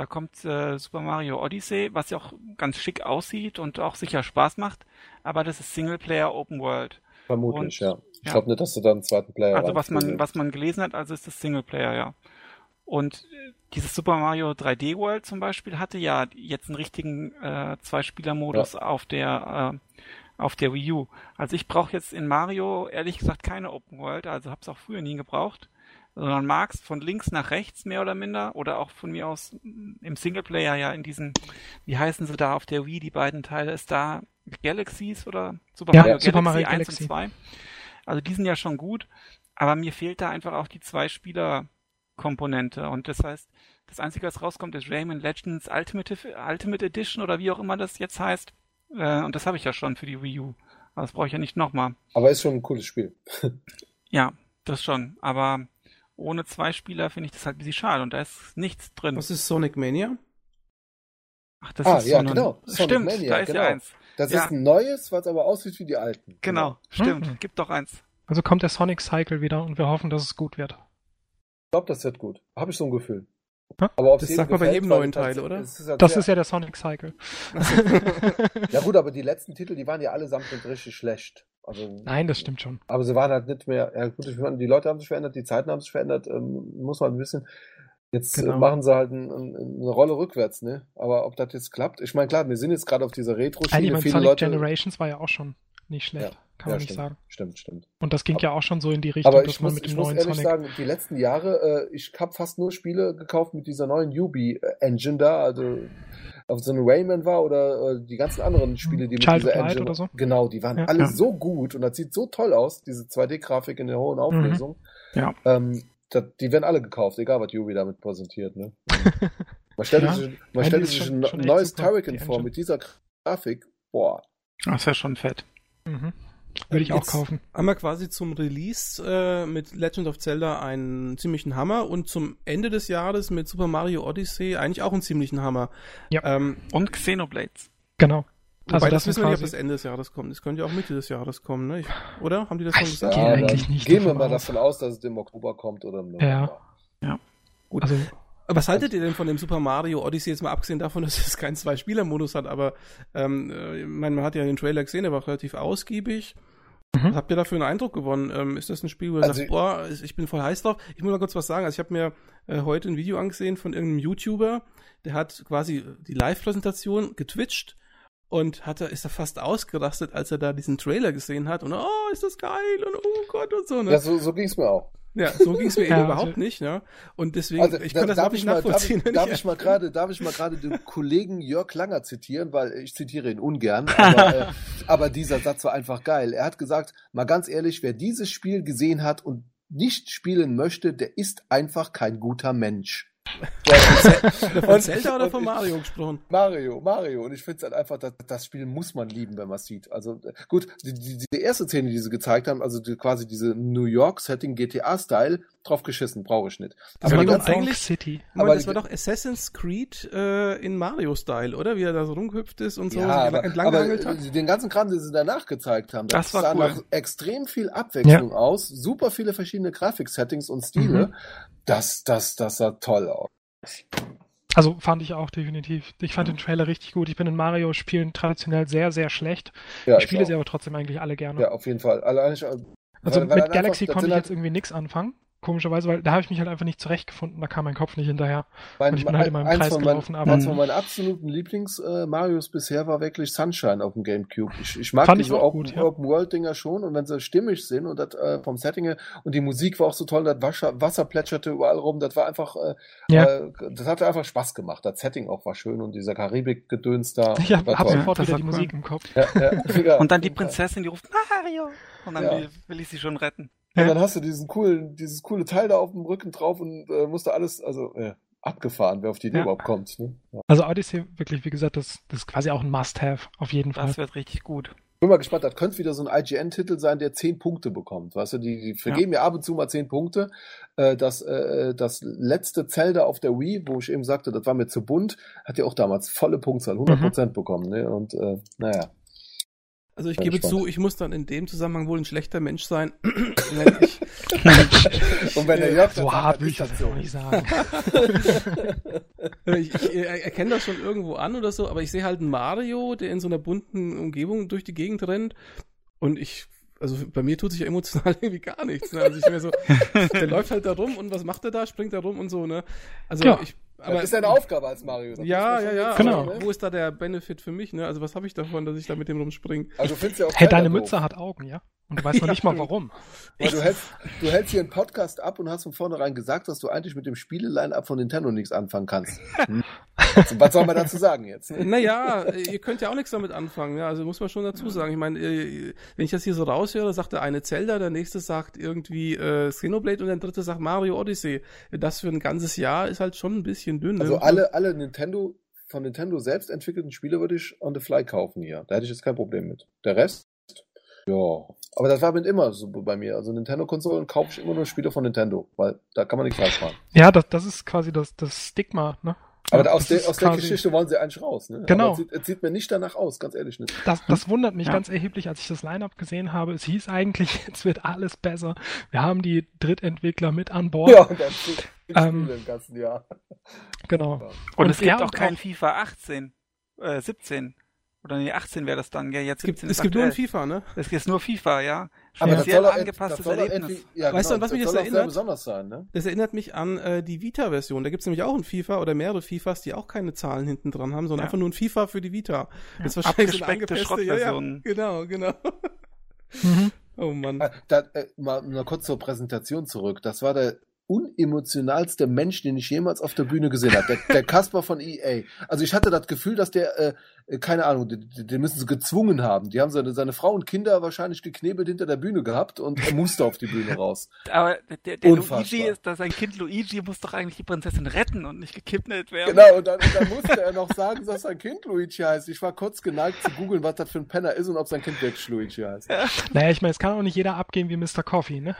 Da kommt äh, Super Mario Odyssey, was ja auch ganz schick aussieht und auch sicher Spaß macht, aber das ist Singleplayer Open World. Vermutlich, Und- ja. Ich ja. glaube nicht, dass du da einen zweiten Player Also was man, was man gelesen hat, also ist das Singleplayer, ja. Und äh, dieses Super Mario 3D World zum Beispiel hatte ja jetzt einen richtigen äh, Zwei-Spieler-Modus auf der äh, auf der Wii U. Also ich brauche jetzt in Mario ehrlich gesagt keine Open World, also habe es auch früher nie gebraucht, sondern mag's von links nach rechts mehr oder minder oder auch von mir aus im Singleplayer ja in diesen, wie heißen sie da auf der Wii, die beiden Teile, ist da Galaxies oder Super Ja, Mario Super Galaxy Mario 1 Galaxy. und 2. Also die sind ja schon gut, aber mir fehlt da einfach auch die Zwei-Spieler-Komponente. Und das heißt, Das Einzige, was rauskommt, ist Rayman Legends Ultimate, Ultimate Edition oder wie auch immer das jetzt heißt. Äh, und das habe ich ja schon für die Wii U. Aber das brauche ich ja nicht nochmal. Aber ist schon ein cooles Spiel. ja, das schon. Aber ohne zwei Spieler finde ich das halt ein bisschen schade und da ist nichts drin. Was ist Sonic Mania? Ach, das ah, ist ja, so eine... genau. Stimmt, Mania, da ist genau. ja eins. Das ja. ist ein neues, was aber aussieht wie die alten. Genau, stimmt. Mhm. Gibt doch eins. Also kommt der Sonic Cycle wieder und wir hoffen, dass es gut wird. Ich glaube, das wird gut. Habe ich so ein Gefühl. Hm? Aber das sagt man bei jedem neuen Teil, oder? Ist halt das ist ja der Sonic Cycle. *laughs* ja gut, aber die letzten Titel, die waren ja allesamt richtig schlecht. Also, Nein, das stimmt schon. Aber sie waren halt nicht mehr, ja gut, die Leute haben sich verändert, die Zeiten haben sich verändert, ähm, muss man ein bisschen. Jetzt genau. machen sie halt ein, ein, eine Rolle rückwärts, ne? Aber ob das jetzt klappt, ich meine, klar, wir sind jetzt gerade auf dieser Retro-Schiene. Viele Sonic Leute... Generations war ja auch schon nicht schlecht, ja, kann ja, man nicht stimmt, sagen. Stimmt, stimmt. Und das ging aber, ja auch schon so in die Richtung, aber ich dass man muss, mit dem ich muss neuen ehrlich Sonic sagen, die letzten Jahre, äh, ich habe fast nur Spiele gekauft mit dieser neuen Yubi-Engine da, also ob so eine Rayman war oder äh, die ganzen anderen Spiele, die Child mit dieser Engine oder so? genau, die waren Ja, alle ja. so gut und das sieht so toll aus, diese 2D-Grafik in der hohen Auflösung. Ja. Ähm, das, die werden alle gekauft, egal was Yubi damit präsentiert. Ne? *laughs* Man stellt Ja, sich, man stellt ist sich schon- ein schon neues Turrican vor mit dieser Grafik. Boah. Das wäre schon fett. Mhm. Würde ich auch Jetzt kaufen. Haben wir quasi zum Release äh, mit Legend of Zelda einen ziemlichen Hammer und zum Ende des Jahres mit Super Mario Odyssey eigentlich auch einen ziemlichen Hammer. Ja. Ähm, Und Xenoblades. Genau. wobei Also das, das wissen wir nicht, ob das Ende des Jahres kommt. Das könnte ja auch Mitte des Jahres kommen, ne? Ich, oder? Haben die das schon gesagt? Ja, eigentlich nicht Gehen wir mal aus. davon aus, dass es im Oktober kommt oder im Ja. November. Gut. Also, Was haltet ihr denn von dem Super Mario Odyssey, jetzt mal abgesehen davon, dass es keinen Zwei-Spieler-Modus hat, aber ähm, äh, ich meine, man hat ja den Trailer gesehen, der war relativ ausgiebig. Mhm. Was habt ihr dafür einen Eindruck gewonnen? Ähm, ist das ein Spiel, wo ihr Also sagt, boah, ich bin voll heiß drauf? Ich muss mal kurz was sagen. Also ich habe mir äh, heute ein Video angesehen von irgendeinem YouTuber, der hat quasi die Live-Präsentation getwitcht und hat, ist da fast ausgerastet, als er da diesen Trailer gesehen hat und oh, ist das geil und oh Gott und so, ne? Ja, so, so ging es mir auch. Ja, so ging es mir *laughs* Ja, eben überhaupt nicht, ne? Und deswegen, Also, ich da- kann das darf nicht ich mal, darf nachvollziehen. ich, wenn darf ich- mal gerade, darf ich mal gerade den Kollegen Jörg Langer zitieren, weil ich zitiere ihn ungern, *laughs* aber, äh, aber dieser Satz war einfach geil. Er hat gesagt, mal ganz ehrlich, wer dieses Spiel gesehen hat und nicht spielen möchte, der ist einfach kein guter Mensch. Von Und- *laughs* Zelda oder von Mario gesprochen? Mario, Mario. Und ich finde es halt einfach, das, das Spiel muss man lieben, wenn man es sieht. Also äh, gut, die, die, die erste Szene, die sie gezeigt haben, also die, quasi diese New York-Setting, GTA-Style, drauf geschissen, brauche ich nicht. Das Aber war doch eigentlich- City. Aber Aber das war doch Assassin's Creed äh, in Mario-Style, oder? Wie er da so rumgehüpft ist und so, ja, aber, entlang aber hat. den ganzen Kram, den sie danach gezeigt haben, Das war sah cool. nach extrem viel Abwechslung aus, super viele verschiedene Grafik-Settings und Stile. Mhm. Das, das, das sah toll aus. Also fand ich auch definitiv. Ich fand den Trailer richtig gut. Ich bin in Mario-Spielen traditionell sehr, sehr schlecht. Ja, ich spiele auch. sie aber trotzdem eigentlich alle gerne. Ja, auf jeden Fall. Allein ich, Also weil- weil mit Galaxy konnte ich halt- jetzt irgendwie nichts anfangen. Komischerweise, weil da habe ich mich halt einfach nicht zurechtgefunden. Da kam mein Kopf nicht hinterher. Mein, Und ich bin halt in meinem eins Kreis von gelaufen, aber- eins von meinen absoluten Lieblings-Marios bisher war wirklich Sunshine auf dem Gamecube. Ich, ich mag diese auch Open, gut, ja. Open World-Dinger schon und wenn sie stimmig sind und das äh, vom Setting her und die Musik war auch so toll, das Wasser, Wasser plätscherte überall rum, das war einfach, äh, Ja. äh, das hatte einfach Spaß gemacht. Das Setting auch war schön und dieser Karibik-Gedöns da. Ich habe hab sofort Das wieder die cool. Musik im Kopf. Ja, ja, *laughs* ja, Und dann die. Prinzessin, die ruft Mario. Und dann Ja. will, will ich sie schon retten. Und dann hast du diesen coolen, dieses coole Teil da auf dem Rücken drauf und äh, musste alles, also äh, abgefahren, wer auf die Idee Ja. überhaupt kommt. Ne? Ja. Also Odyssey, wirklich, wie gesagt, das, das ist quasi auch ein Must-Have, auf jeden Fall. Das wird richtig gut. Bin mal gespannt, das könnte wieder so ein IGN-Titel sein, der 10 Punkte bekommt. Weißt du, die, die vergeben ja. ab und zu mal 10 Punkte. Äh, das, äh, das letzte Zelda auf der Wii, wo ich eben sagte, das war mir zu bunt, hat ja auch damals volle Punktzahl, 100% bekommen. Ne? Und äh, naja. Also ich gebe gespannt. zu, ich muss dann in dem Zusammenhang wohl ein schlechter Mensch sein, *clears throat* wenn ich *laughs* Und wenn der Jörg das so hart dann will ist ich das so. auch nicht sagen. *laughs* ich, ich erkenne das schon irgendwo an oder so, aber ich sehe halt einen Mario, der in so einer bunten Umgebung durch die Gegend rennt und ich, also bei mir tut sich ja emotional *laughs* irgendwie gar nichts. Ne? Also ich mir so, der läuft halt da rum und was macht er da? Springt da rum und so, ne? Also Ja. ich, Aber aber ist deine Aufgabe als Mario. das ja, ja, ja. Genau. sagen, ne? wo ist da der Benefit für mich, ne? Also was habe ich davon, dass ich da mit dem rumspringe? Also du findest ja auch Hey, deine doof. Mütze hat Augen, ja? Und du weißt noch Ja, nicht mal warum. Weil du, hältst, du hältst hier einen Podcast ab und hast von vornherein gesagt, dass du eigentlich mit dem Spiele-Line-Up von Nintendo nichts anfangen kannst. Hm? *laughs* Was soll man dazu sagen jetzt? Naja, ihr könnt ja auch nichts damit anfangen, ja. Also muss man schon dazu sagen. Ich meine, äh, wenn ich das hier so raushöre, sagt der eine Zelda, der nächste sagt irgendwie äh, Xenoblade und der dritte sagt Mario Odyssey. Das für ein ganzes Jahr ist halt schon ein bisschen dünn. ne? Also alle, alle Nintendo, von Nintendo selbst entwickelten Spiele würde ich on the fly kaufen hier. Da hätte ich jetzt kein Problem mit. Der Rest, ja. Aber das war mit immer so bei mir. Also Nintendo-Konsolen kaufe ich immer nur Spiele von Nintendo, weil da kann man nichts falsch machen. Ja, das, das ist quasi das, das Stigma, ne? Aber Ja, aus, das der, ist aus der Geschichte wollen sie eigentlich raus. Ne? Genau. Es, sieht, es sieht mir nicht danach aus, ganz ehrlich nicht. Das, das wundert mich Ja. ganz erheblich, als ich das Line-Up gesehen habe. Es hieß eigentlich, *laughs* jetzt wird alles besser. Wir haben die Drittentwickler mit an Bord. Ja, und dann zehn Ähm, im ganzen Jahr. Genau. Und, Und es gibt auch kein auch- FIFA 18, äh, 17. Oder nee, 18 wäre das dann, ja, jetzt es gibt, 17 es gibt nur ein. FIFA, ne? Es ist nur FIFA, ja. Aber das Speziell das angepasstes soll doch Erlebnis. irgendwie, ja, Weißt du, genau, an was mich das erinnert? besonders sein, ne? Das erinnert mich an äh, die Vita-Version. Da gibt's nämlich auch ein FIFA oder mehrere FIFAs, die auch keine Zahlen hinten dran haben, sondern Ja. einfach nur ein FIFA für die Vita. Das ist wahrscheinlich so eine angepasste- ja, ja. Genau, genau. Mhm. *laughs* Oh Mann. Ah, Da, äh, mal, mal kurz zur Präsentation zurück. Das war der unemotionalste Mensch, den ich jemals auf der Bühne gesehen habe. Der, der Kasper von EA. Also ich hatte das Gefühl, dass der, äh, äh, keine Ahnung, den, den müssen sie gezwungen haben. Die haben seine, seine Frau und Kinder wahrscheinlich geknebelt hinter der Bühne gehabt und er musste auf die Bühne raus. Aber der, der. Luigi ist, dass sein Kind Luigi muss doch eigentlich die Prinzessin retten und nicht gekidnappt werden. Genau, und dann, und dann musste er noch sagen, dass sein Kind Luigi heißt. Ich war kurz geneigt zu googeln, was das für ein Penner ist und ob sein Kind wirklich Luigi heißt. Naja, ich meine, es kann auch nicht jeder abgehen wie Mr. Coffee, ne?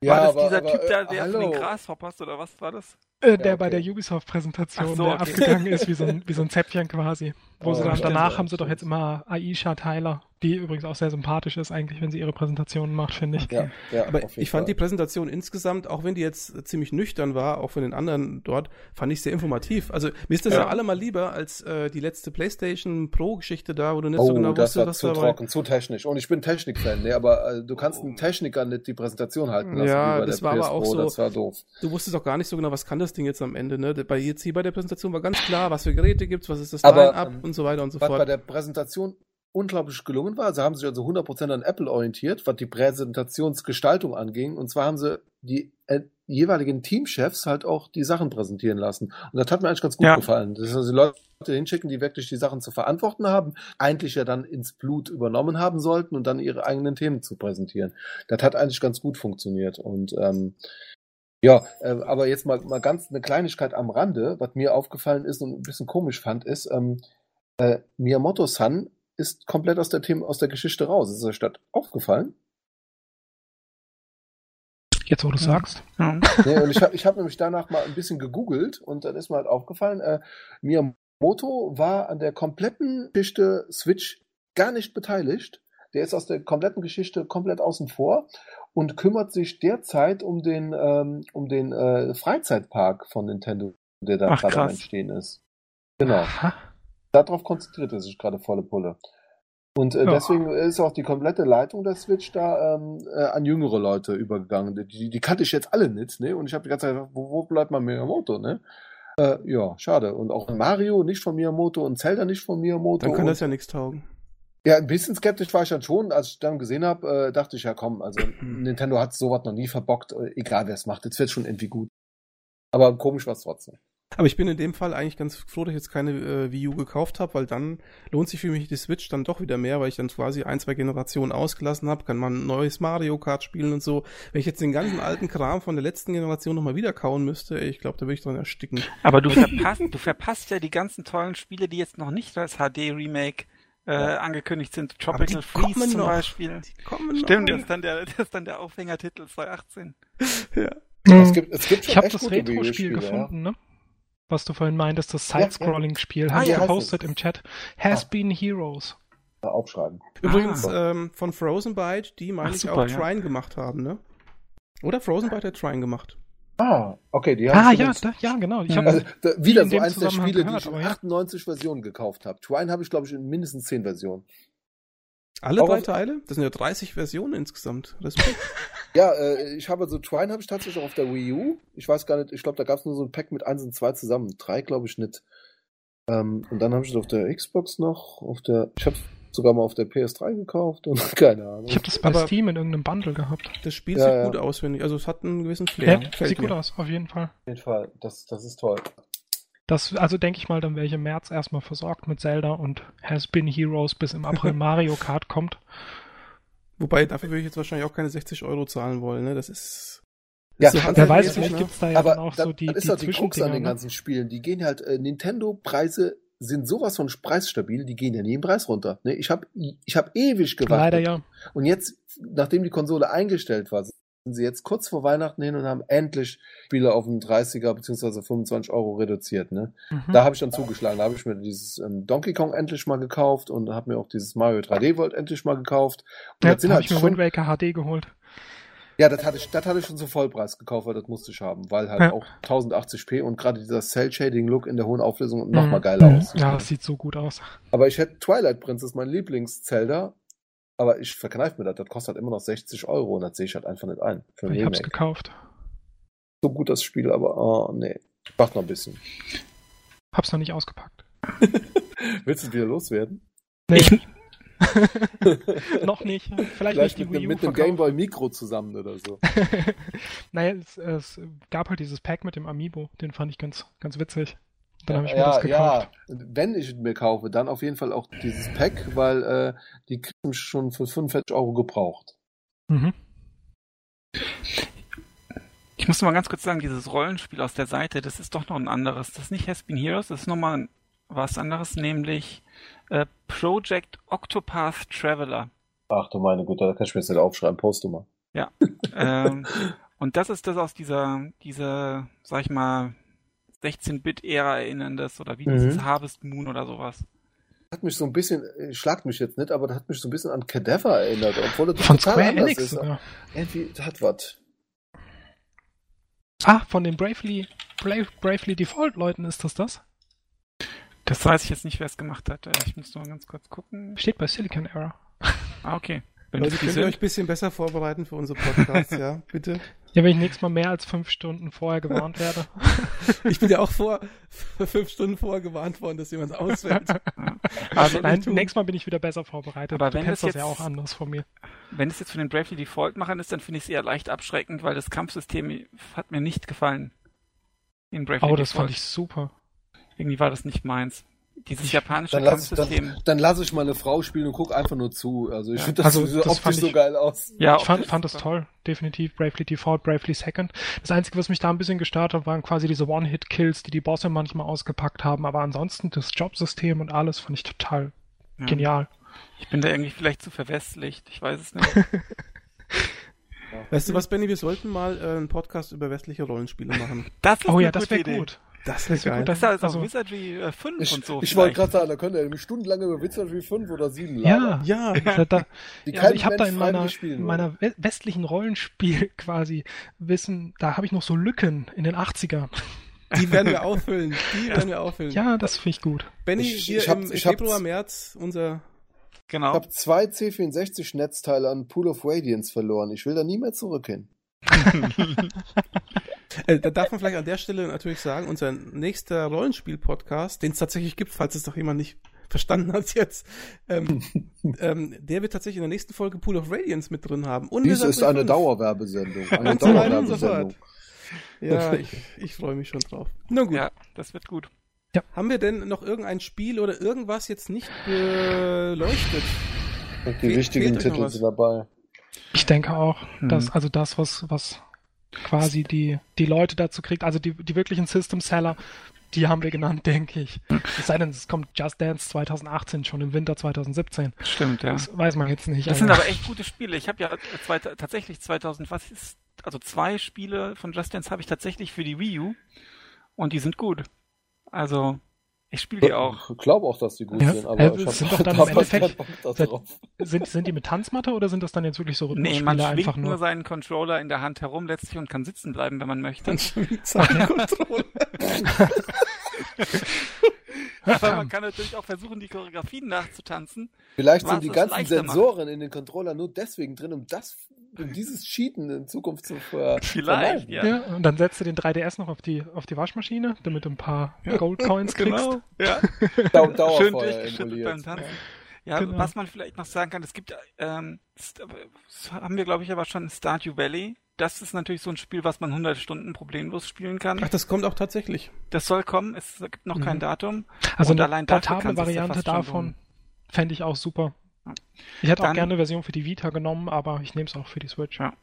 War das dieser Typ äh, da, der von den hallo. Grasshoppers oder was war das? Äh, der okay. bei der Ubisoft-Präsentation, so, der okay. abgegangen ist wie so ein, wie so ein Zäpfchen quasi. Wo Oh, sie dann danach haben sie doch jetzt immer Aisha Tyler, die übrigens auch sehr sympathisch ist eigentlich, wenn sie ihre Präsentationen macht, finde ich. Ja, ja, Aber ich fand die Präsentation insgesamt, auch wenn die jetzt ziemlich nüchtern war, auch von den anderen dort, fand ich sehr informativ. Also mir ist das ja, Ja. allemal lieber als äh, die letzte PlayStation Pro-Geschichte da, wo du nicht Oh, so genau das wusstest, war was zu dabei. trocken, zu technisch. Und ich bin Technik-Fan, ne, aber äh, du kannst einen Techniker nicht die Präsentation halten lassen. Ja, wie bei das der war aber PS auch Pro, so- Das war doof. Du wusstest auch gar nicht so genau, was kann das Ding jetzt am Ende, ne? Bei jetzt hier bei der Präsentation war ganz klar, was für Geräte gibt's, was ist das Line-Up ähm, und so weiter und so Was bei fort. der Präsentation unglaublich gelungen war, sie haben sich also 100% an Apple orientiert, was die Präsentationsgestaltung anging. Und zwar haben sie die äh, jeweiligen Teamchefs halt auch die Sachen präsentieren lassen. Und das hat mir eigentlich ganz gut Ja. gefallen. Das ist also die Leute hinschicken, die wirklich die Sachen zu verantworten haben, eigentlich ja dann ins Blut übernommen haben sollten und dann ihre eigenen Themen zu präsentieren. Das hat eigentlich ganz gut funktioniert. Und ähm, ja, äh, aber jetzt mal, mal ganz eine Kleinigkeit am Rande, was mir aufgefallen ist und ein bisschen komisch fand, ist, ähm, äh, Miyamoto-san ist komplett aus der Thema, aus der Geschichte raus. Ist euch das aufgefallen? Jetzt, wo du sagst. Ja. nee, und ich habe ich hab nämlich danach mal ein bisschen gegoogelt und dann ist mir halt aufgefallen, äh, Miyamoto war an der kompletten Geschichte Switch gar nicht beteiligt. Der ist aus der kompletten Geschichte komplett außen vor und kümmert sich derzeit um den, ähm, um den äh, Freizeitpark von Nintendo, der da Ach, gerade am. Entstehen ist. Genau. Aha. Darauf konzentriert er sich gerade volle Pulle. Und äh, Ja. deswegen ist auch die komplette Leitung der Switch da ähm, äh, an jüngere Leute übergegangen. Die, die kannte ich jetzt alle nicht, ne? Und ich habe die ganze Zeit gedacht, wo, wo bleibt mal Miyamoto, ne? Äh, ja, schade. Und auch Mario nicht von Miyamoto und Zelda nicht von Miyamoto. Dann kann das ja nichts taugen. Ja, ein bisschen skeptisch war ich dann schon, als ich dann gesehen habe, äh, dachte ich, ja komm, also *clears throat* Nintendo hat sowas noch nie verbockt, äh, egal wer es macht, jetzt wird schon irgendwie gut. Aber komisch war es trotzdem. Aber ich bin in dem Fall eigentlich ganz froh, dass ich jetzt keine äh, Wii U gekauft habe, weil dann lohnt sich für mich die Switch dann doch wieder mehr, weil ich dann quasi ein, zwei Generationen ausgelassen habe, kann man ein neues Mario Kart spielen und so. Wenn ich jetzt den ganzen alten Kram von der letzten Generation nochmal wieder kauen müsste, ey, ich glaube, da würde ich dran ersticken. Aber du *laughs* verpasst, du verpasst ja die ganzen tollen Spiele, die jetzt noch nicht als HD-Remake äh, angekündigt sind. Tropical Freeze zum noch. Beispiel. Die kommen Stimmt, das noch. ist dann der, das ist dann der Aufhängertitel 2018. Ja. Es gibt, es gibt Ich habe das Retro-Spiel U-Spiele, ja. gefunden, ne? Was du vorhin meintest, das Ja, ja. Side-Scrolling-Spiel, Ah, habe ich ja. gepostet im Chat. Has Ah. been Heroes. Aufschreiben. Übrigens Ah. ähm, von Frozen Byte, die meine Ach, ich super, auch ja. Trine gemacht haben, ne? Oder Frozen Byte hat Trine gemacht. Ah, okay, die haben Ah, schon ja, da, ja, genau. Ich habe Also, da, wieder so eins der Spiele, gehört, die ich in ja. 98 Versionen gekauft habe. Twine habe ich, glaube ich, in mindestens 10 Versionen. Alle Auch drei auf- Teile? Das sind ja 30 Versionen insgesamt. Respekt. *laughs* Ja, äh, ich habe so Twine habe ich tatsächlich auch auf der Wii U. Ich weiß gar nicht, ich glaube, da gab es nur so ein Pack mit 1 und 2 zusammen. Drei glaube ich nicht. Ähm, und dann habe ich es auf der Xbox noch, auf der, ich habe sogar mal auf der PS3 gekauft und *laughs* keine Ahnung. Ich habe das bei Aber- Steam in irgendeinem Bundle gehabt. Das Spiel Ja, sieht ja. gut aus, finde ich. Also es hat einen gewissen Flair. Ja, sieht gut mir. aus, auf jeden Fall. Auf jeden Fall, das, das ist toll. Das, also denke ich mal, dann wäre ich im März erstmal versorgt mit Zelda und Has Been Heroes bis im April *laughs* Mario Kart kommt. Wobei, dafür würde ich jetzt wahrscheinlich auch keine 60 Euro zahlen wollen. Ne? Das ist... Ja, ist so wer weiß, vielleicht ne? gibt's da ja aber dann auch das, so die, das ist die die Krux an den ne? ganzen Spielen. Die gehen halt, äh, Nintendo-Preise sind sowas von preisstabil, die gehen ja nie im Preis runter. Ne? Ich habe ich hab ewig gewartet. Leider ja. Und jetzt, nachdem die Konsole eingestellt war, sind sie jetzt kurz vor Weihnachten hin und haben endlich Spiele auf einen 30er bzw. 25 Euro reduziert. Ne? Mhm. Da habe ich dann zugeschlagen. Da habe ich mir dieses ähm, Donkey Kong endlich mal gekauft und habe mir auch dieses Mario 3D World endlich mal gekauft. Und ja, das sind hab halt ich mir schon, Wind Waker HD geholt. Ja, das hatte ich, das hatte ich schon zum Vollpreis gekauft, weil das musste ich haben, weil halt Ja. auch 1080p und gerade dieser Cell Shading Look in der hohen Auflösung noch mal Mhm. geiler Mhm. aussieht. Ja, das sieht so gut aus. Aber ich hätte Twilight Princess, mein Lieblings-Zelda, aber ich verkneife mir das, das kostet halt immer noch 60 Euro und das sehe ich halt einfach nicht ein. Für Ich hab's gekauft. So gut das Spiel, aber oh nee. Macht noch ein bisschen. Hab's noch nicht ausgepackt. *laughs* Willst du wieder loswerden? Nee. Ich- *laughs* noch nicht. Vielleicht, Vielleicht nicht die mit, Wii dem- U mit dem. Gameboy Micro zusammen oder so. *laughs* naja, es, es gab halt dieses Pack mit dem Amiibo. Den fand ich ganz, ganz witzig. Dann habe ich mir ja, das gekauft. ja. Wenn ich ihn mir kaufe, dann auf jeden Fall auch dieses Pack, weil äh, die kriegen schon für 45 Euro gebraucht. Mhm. Ich muss noch mal ganz kurz sagen, dieses Rollenspiel aus der Seite, das ist doch noch ein anderes. Das ist nicht Has Been Heroes, das ist nochmal ein- was anderes, nämlich äh, Project Octopath Traveler. Ach du meine Güte, da kann ich mir jetzt nicht aufschreiben, post du mal. ähm, *laughs* und das ist das aus dieser, dieser, sag ich mal, 16-Bit-Ära erinnerndes oder wie Mhm. dieses Harvest Moon oder sowas. Hat mich so ein bisschen, äh, schlagt mich jetzt nicht, aber das hat mich so ein bisschen an Cadaver erinnert, obwohl das Von total Square anders Enix ist. sogar. Irgendwie, das hat was. Ah, von den Bravely, Brave, Bravely Default Leuten ist das das? Das weiß ich jetzt nicht, wer es gemacht hat. Äh, Ich muss noch mal ganz kurz gucken. Steht bei Silicon Era. Ah, okay. Wenn Leute, das könnt ihr euch ein bisschen besser vorbereiten für unsere Podcasts, *laughs* ja? Bitte. Ja, wenn ich nächstes Mal mehr als fünf Stunden vorher gewarnt werde. *laughs* Ich bin ja auch vor fünf Stunden vorher gewarnt worden, dass jemand ausfällt. *laughs* Also, Nein, nächstes Mal bin ich wieder besser vorbereitet. Aber du wenn kennst das das ja jetzt- auch anders von mir. wenn es jetzt von den Bravely Default-Machern ist, dann finde ich es eher leicht abschreckend, weil das Kampfsystem hat mir nicht gefallen. In Bravely Oh, das Default. fand ich super. Irgendwie war das nicht meins. Dieses japanische Dann lass, Kampfsystem. dann, dann lass ich mal eine Frau spielen und guck einfach nur zu. Also ich Ja. finde das, Also, sieht das optisch fand so ich- geil aus. Ja, ich fand, fand das toll. Definitiv. Bravely Default, Bravely Second. Das Einzige, was mich da ein bisschen gestört hat, waren quasi diese One-Hit-Kills, die die Bosse manchmal ausgepackt haben. Aber ansonsten das Jobsystem und alles fand ich total Ja. genial. Ich bin da irgendwie vielleicht zu verwestlicht. Ich weiß es nicht. *laughs* Weißt du was, Benny, wir sollten mal äh, einen Podcast über westliche Rollenspiele machen. Das ist Oh ja, das wäre gut. Das wär geil. Das ist also, Also- Wizardry äh, 5 Ich, und so. ich wollte gerade sagen, da könnt ihr stundenlang über wie 5 oder 7 Ja, Ja, da, Ja, also ich habe da in meiner, in meiner we- westlichen Rollenspiel *laughs* quasi Wissen, da habe ich noch so Lücken in den 80ern. die werden wir *laughs* auffüllen. Die werden wir auffüllen. Ja, das finde ich gut. Benny, Ich- hier ich hab- im ich Februar, März, unser Ich Genau. habe zwei C64-Netzteile an Pool of Radiance verloren. Ich will da nie mehr zurück hin. *laughs* Äh, da darf man vielleicht an der Stelle natürlich sagen, unser nächster Rollenspiel-Podcast, den es tatsächlich gibt, falls es doch jemand nicht verstanden hat jetzt, ähm, *laughs* ähm, der wird tatsächlich in der nächsten Folge Pool of Radiance mit drin haben. Und Dies ist eine 5. Dauerwerbesendung. Eine *laughs* Dauerwerbesendung. Ja, ich, ich freue mich schon drauf. Na gut. Ja, das wird gut. Haben wir denn noch irgendein Spiel oder irgendwas jetzt nicht beleuchtet? Die Fehlt- wichtigen Titel sind dabei. Ich denke auch, Mhm. dass, also das, was, was quasi die, die Leute dazu kriegt, also die, die wirklichen System-Seller, die haben wir genannt, *laughs* denke ich. Es sei denn, es kommt Just Dance 2018 schon im Winter 2017. Stimmt, ja. Das weiß man jetzt nicht. Das sind aber echt gute Spiele. Ich habe ja äh, zwei, tatsächlich 2000, was ist, also zwei Spiele von Just Dance habe ich tatsächlich für die Wii U und die sind gut. Also, ich spiele die auch. Ich glaube auch, dass die gut Ja, sind, aber ich es sind doch dann *laughs* da im Endeffekt- sind, sind die mit Tanzmatte oder sind das dann jetzt wirklich so Nee, Rhythmusspiele man einfach schwingt nur nur? seinen Controller in der Hand herum letztlich und kann sitzen bleiben, wenn man möchte. Dann schwingt seine Controller. *laughs* *laughs* Aber man *laughs* kann natürlich auch versuchen, die Choreografien nachzutanzen. Vielleicht sind die ganzen. Sensoren in den Controller nur deswegen drin, um das, um dieses Cheaten in Zukunft zu ver *laughs* Vielleicht, vermeiden. ja. Ja, und dann setzt du den 3DS noch auf die, auf die Waschmaschine, damit du ein paar Gold Coins *laughs* kriegst. Genau, ja. Dau Schön Dauerfeuer durchgeschüttet beim. Tanzen. Ja, genau. was man vielleicht noch sagen kann, es gibt, ähm, das haben wir glaube ich aber schon Stardew Valley. Das ist natürlich so ein Spiel, was man 100 Stunden problemlos spielen kann. Ach, das kommt auch tatsächlich. Das soll kommen, es gibt noch mhm. kein Datum. Also Und eine portable Variante davon fände ich auch super. Ich hätte Dann, auch gerne eine Version für die Vita genommen, aber ich nehme es auch für die Switch. Ja.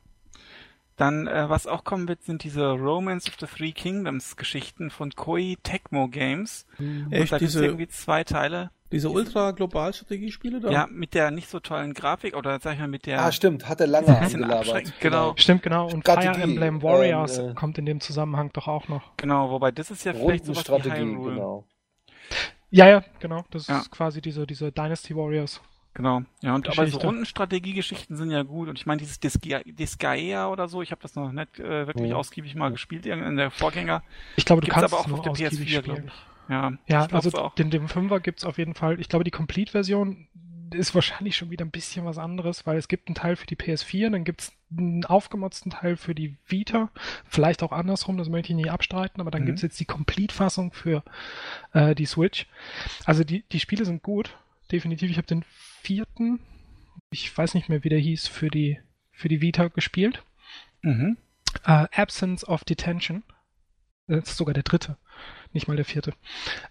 Dann, äh, was auch kommen wird, sind diese Romance of the Three Kingdoms Geschichten von Koei Tecmo Games. Mhm. Echt, da diese, irgendwie zwei Teile. Diese Ultra-Global-Strategiespiele da? Ja, mit der nicht so tollen Grafik oder sag ich mal mit der... Ah, stimmt, hat er lange angelabert. Genau. Stimmt, genau. Und Strategie, Fire Emblem Warriors ähm, äh, kommt in dem Zusammenhang doch auch noch. Genau, wobei das ist ja vielleicht sowas Strategie, wie Hyrule. Genau. Ja, ja, genau. Das ja. ist quasi diese, diese Dynasty Warriors. Genau, ja, und aber so Rundenstrategiegeschichten sind ja gut. Und ich meine, dieses Disgaea oder so, ich habe das noch nicht äh, wirklich ja. ausgiebig mal gespielt, in der Vorgänger. Ich glaube, du Gibt's kannst aber auch auf der PS4, glaube ich. Ja, ja also auch. den, den Fünfer gibt's auf jeden Fall. Ich glaube, die Complete-Version ist wahrscheinlich schon wieder ein bisschen was anderes, weil es gibt einen Teil für die PS4, dann gibt's einen aufgemotzten Teil für die Vita, vielleicht auch andersrum, das möchte ich nicht abstreiten, aber dann mhm. gibt's jetzt die Complete-Fassung für äh, die Switch. Also die, die Spiele sind gut, definitiv. Ich habe den vierten, ich weiß nicht mehr, wie der hieß, für die, für die Vita gespielt. Mhm. Uh, Absence of Detention. Das ist sogar der dritte, nicht mal der vierte.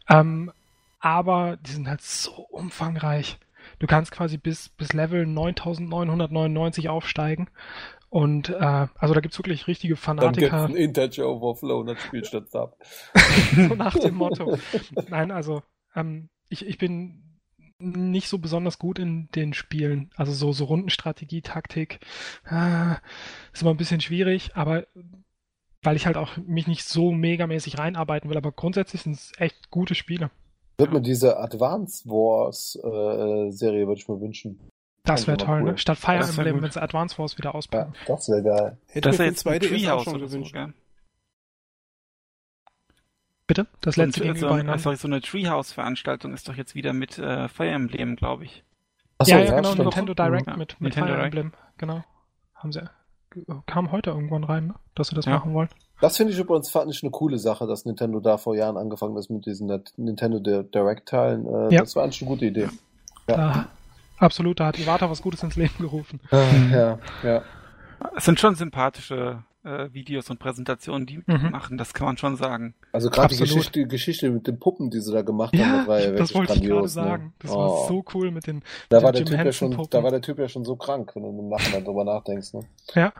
Ähm, aber die sind halt so umfangreich. Du kannst quasi bis, bis Level 9999 aufsteigen. Und äh, also da gibt's wirklich richtige Fanatiker. Dann gibt's ein Integer Overflow und dann spielst *laughs* du das ab. so nach dem Motto. Nein, also ähm, ich, ich bin nicht so besonders gut in den Spielen. Also so, so Rundenstrategie, Taktik, äh, ist immer ein bisschen schwierig, aber weil ich halt auch mich nicht so megamäßig reinarbeiten will, aber grundsätzlich sind es echt gute Spiele. Würde mir diese Advance Wars äh, Serie würde ich mir wünschen. Das wäre toll, ne? cool. ne? Statt Fire Emblem, wenn sie Advance Wars wieder auspacken. Ja, das wäre geil. Hätte das wäre jetzt 2D Treehouse schon gewünscht. So, Bitte? Das letzte und, gegenüber so, sorry, so eine Treehouse-Veranstaltung ist doch jetzt wieder mit äh, Fire Emblem, glaube ich. Achso, ja, ja, genau, stimmt. Nintendo Direct ja, mit, mit Nintendo Fire Emblem, genau. Haben sie, kam heute irgendwann rein, ne? dass sie das ja. machen wollen. Das finde ich übrigens fand ich eine coole Sache, dass Nintendo da vor Jahren angefangen ist mit diesen Nintendo Direct-Teilen. Äh, ja. Das war eigentlich eine gute Idee. Ja. Da, absolut, da hat Iwata was Gutes ins Leben gerufen. Äh, *laughs* ja, ja. Es sind schon sympathische äh, Videos und Präsentationen, die mhm. machen, das kann man schon sagen. Also gerade die Geschichte, die Geschichte mit den Puppen, die sie da gemacht ja, haben, das war ja das wollte grandios, ich gerade ne? sagen. Das oh. war so cool mit den, da den war der Typ ja schon, Da war der Typ ja schon so krank, wenn du im Nachhinein drüber nachdenkst. Ne? Ja.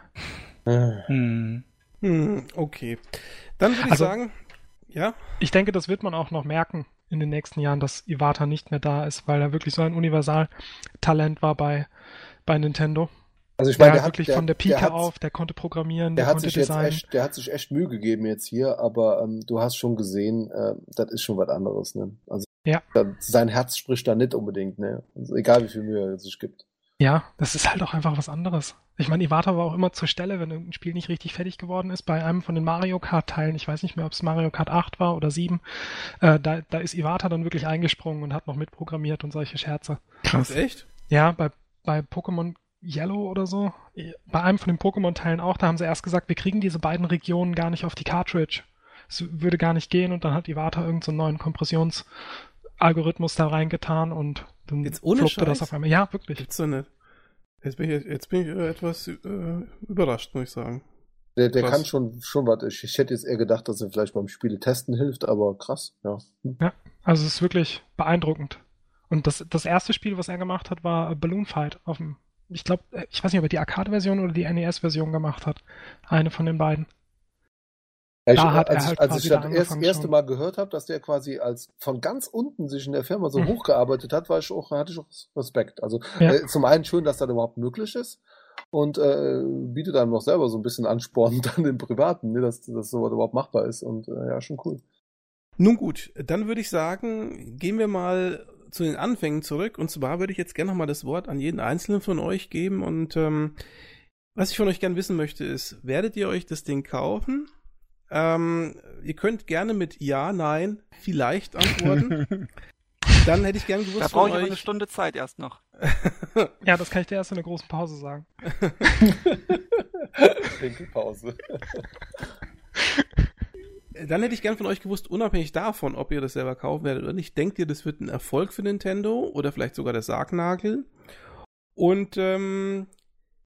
Hm. Hm, okay. Dann würde ich also, sagen, ja. Ich denke, das wird man auch noch merken in den nächsten Jahren, dass Iwata nicht mehr da ist, weil er wirklich so ein Universaltalent war bei, bei Nintendo. Also ich meine, der, der wirklich der, von der Pike der auf, der konnte programmieren, der, der konnte sich designen. Jetzt echt, der hat sich echt Mühe gegeben jetzt hier, aber ähm, du hast schon gesehen, äh, das ist schon was anderes. Ne? Also ja. da, sein Herz spricht da nicht unbedingt, ne? Also egal wie viel Mühe er sich gibt. Ja, das ist halt auch einfach was anderes. Ich meine, Iwata war auch immer zur Stelle, wenn irgendein Spiel nicht richtig fertig geworden ist. Bei einem von den Mario Kart-Teilen, ich weiß nicht mehr, ob es Mario Kart 8 war oder 7, äh, da, da ist Iwata dann wirklich eingesprungen und hat noch mitprogrammiert und solche Scherze. Krass, echt? Ja, bei, bei Pokémon Yellow oder so, bei einem von den Pokémon-Teilen auch, da haben sie erst gesagt, wir kriegen diese beiden Regionen gar nicht auf die Cartridge. Es würde gar nicht gehen und dann hat Iwata irgendeinen so neuen Kompressionsalgorithmus da reingetan und dann Jetzt ohne fluppte das auf einmal. Ja, wirklich. Gibt's doch nicht. Jetzt bin ich, jetzt bin ich äh, etwas äh, überrascht, muss ich sagen. Der, der kann schon, schon was. Ich, ich hätte jetzt eher gedacht, dass er vielleicht beim Spiele testen hilft, aber krass, ja. Hm. Ja, also es ist wirklich beeindruckend. Und das, das erste Spiel, was er gemacht hat, war Balloon Fight auf dem ich glaube, äh, ich weiß nicht, ob er die Arcade-Version oder die NES-Version gemacht hat. Eine von den beiden. Ja, ich, da hat als, er halt als ich das erst, erste Mal gehört habe, dass der quasi als von ganz unten sich in der Firma so mhm. hochgearbeitet hat, war ich auch, hatte ich auch Respekt. Also ja. äh, zum einen schön, dass das überhaupt möglich ist und äh, bietet einem noch selber so ein bisschen Ansporn *laughs* dann im Privaten, ne, dass, dass sowas überhaupt machbar ist und äh, ja, schon cool. Nun gut, dann würde ich sagen, gehen wir mal zu den Anfängen zurück. Und zwar würde ich jetzt gerne nochmal das Wort an jeden Einzelnen von euch geben. Und ähm, was ich von euch gerne wissen möchte, ist, werdet ihr euch das Ding kaufen? Ähm, ihr könnt gerne mit Ja, Nein, vielleicht antworten. *laughs* Dann hätte ich gerne gewusst. Da brauche ich euch... aber eine Stunde Zeit erst noch. *laughs* ja, das kann ich dir erst in der großen Pause sagen. *laughs* Dann hätte ich gern von euch gewusst, unabhängig davon, ob ihr das selber kaufen werdet oder nicht, denkt ihr, das wird ein Erfolg für Nintendo oder vielleicht sogar der Sargnagel? Und ähm,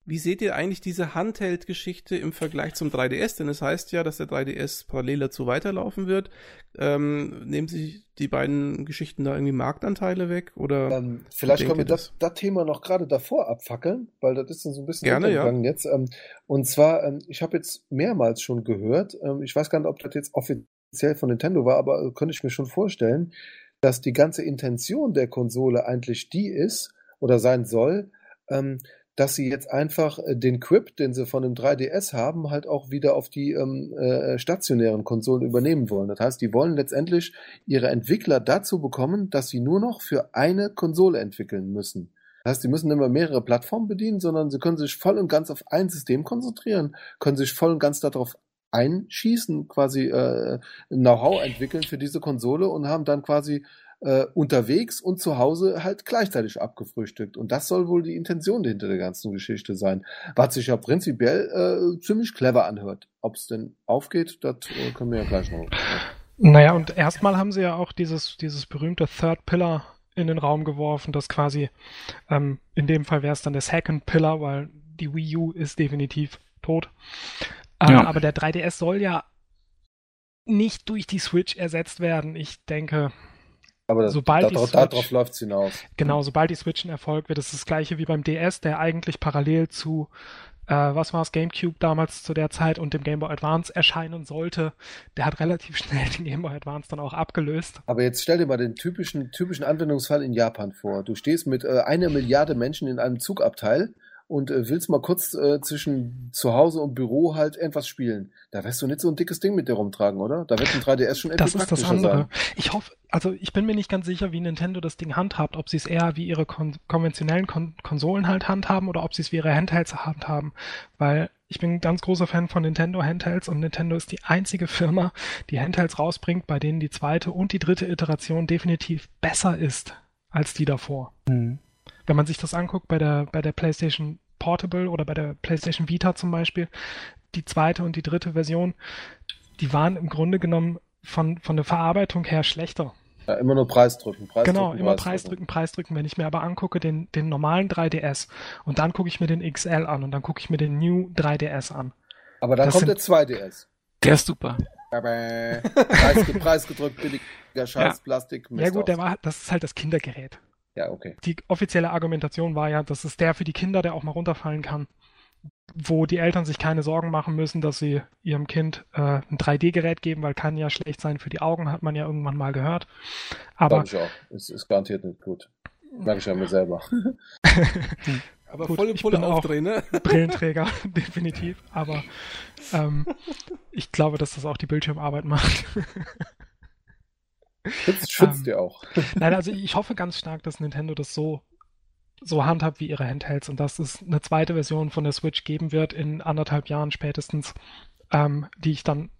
wie seht ihr eigentlich diese Handheld-Geschichte im Vergleich zum 3DS? Denn es heißt ja, dass der 3DS parallel dazu weiterlaufen wird. Ähm, nehmen sich die beiden Geschichten da irgendwie Marktanteile weg? Oder ähm, vielleicht können wir das, das Thema noch gerade davor abfackeln, weil das ist dann so ein bisschen Gerne, ja. jetzt. Ähm, und zwar, ähm, ich habe jetzt mehrmals schon gehört, ähm, ich weiß gar nicht, ob das jetzt offiziell von Nintendo war, aber äh, könnte ich mir schon vorstellen, dass die ganze Intention der Konsole eigentlich die ist oder sein soll, ähm, dass sie jetzt einfach äh, den Quip, den sie von dem 3DS haben, halt auch wieder auf die ähm, äh, stationären Konsolen übernehmen wollen. Das heißt, die wollen letztendlich ihre Entwickler dazu bekommen, dass sie nur noch für eine Konsole entwickeln müssen. Das heißt, sie müssen nicht mehr mehrere Plattformen bedienen, sondern sie können sich voll und ganz auf ein System konzentrieren, können sich voll und ganz darauf einschießen, quasi äh, Know-how entwickeln für diese Konsole und haben dann quasi äh, unterwegs und zu Hause halt gleichzeitig abgefrühstückt. Und das soll wohl die Intention hinter der ganzen Geschichte sein. Was sich ja prinzipiell äh, ziemlich clever anhört. Ob es denn aufgeht, das äh, können wir ja gleich noch. Naja, und erstmal haben sie ja auch dieses, dieses berühmte Third Pillar in den Raum geworfen, das quasi, ähm, in dem Fall wäre es dann der Second Pillar, weil die Wii U ist definitiv tot. Äh, ja. Aber der 3DS soll ja nicht durch die Switch ersetzt werden. Ich denke, aber sobald da, die Switch, darauf läuft es hinaus. Genau, sobald die Switch ein Erfolg wird, ist das gleiche wie beim DS, der eigentlich parallel zu, äh, was war es, GameCube damals zu der Zeit und dem Game Boy Advance erscheinen sollte. Der hat relativ *laughs* schnell den Game Boy Advance dann auch abgelöst. Aber jetzt stell dir mal den typischen, typischen Anwendungsfall in Japan vor. Du stehst mit äh, einer Milliarde Menschen in einem Zugabteil und äh, willst mal kurz äh, zwischen zu Hause und Büro halt etwas spielen. Da wirst du nicht so ein dickes Ding mit dir rumtragen, oder? Da wird ein 3DS schon etwas Das ist das andere. Sein. Ich hoffe, also ich bin mir nicht ganz sicher, wie Nintendo das Ding handhabt, ob sie es eher wie ihre kon konventionellen kon Konsolen halt handhaben oder ob sie es wie ihre Handhelds handhaben, weil ich bin ein ganz großer Fan von Nintendo Handhelds und Nintendo ist die einzige Firma, die Handhelds rausbringt, bei denen die zweite und die dritte Iteration definitiv besser ist als die davor. Mhm wenn man sich das anguckt bei der, bei der PlayStation Portable oder bei der PlayStation Vita zum Beispiel, die zweite und die dritte Version, die waren im Grunde genommen von, von der Verarbeitung her schlechter. Ja, immer nur Preisdrücken, Preisdrücken. Genau, immer Preisdrücken, Preisdrücken. Wenn ich mir aber angucke den, den normalen 3DS und dann gucke ich mir den XL an und dann gucke ich mir den New 3DS an. Aber dann das kommt der 2DS. Der ist super. Preis, *laughs* preisgedrückt, billiger Scheiß, ja. Plastik. Mist ja gut, der war, das ist halt das Kindergerät. Ja, okay. Die offizielle Argumentation war ja, das ist der für die Kinder, der auch mal runterfallen kann. Wo die Eltern sich keine Sorgen machen müssen, dass sie ihrem Kind äh, ein 3D-Gerät geben, weil kann ja schlecht sein für die Augen, hat man ja irgendwann mal gehört. Aber. ich auch. Es ist garantiert nicht gut. Merke ich ja mir selber. *laughs* Aber Gut, volle Pulle aufdrehen, ne? *laughs* Brillenträger, *laughs* definitiv. Aber ähm, ich glaube, dass das auch die Bildschirmarbeit macht. Schützt, schützt ähm, dir auch. *laughs* Nein, also ich hoffe ganz stark, dass Nintendo das so so handhabt wie ihre Handhelds und dass es eine zweite Version von der Switch geben wird in anderthalb Jahren spätestens, ähm, die ich dann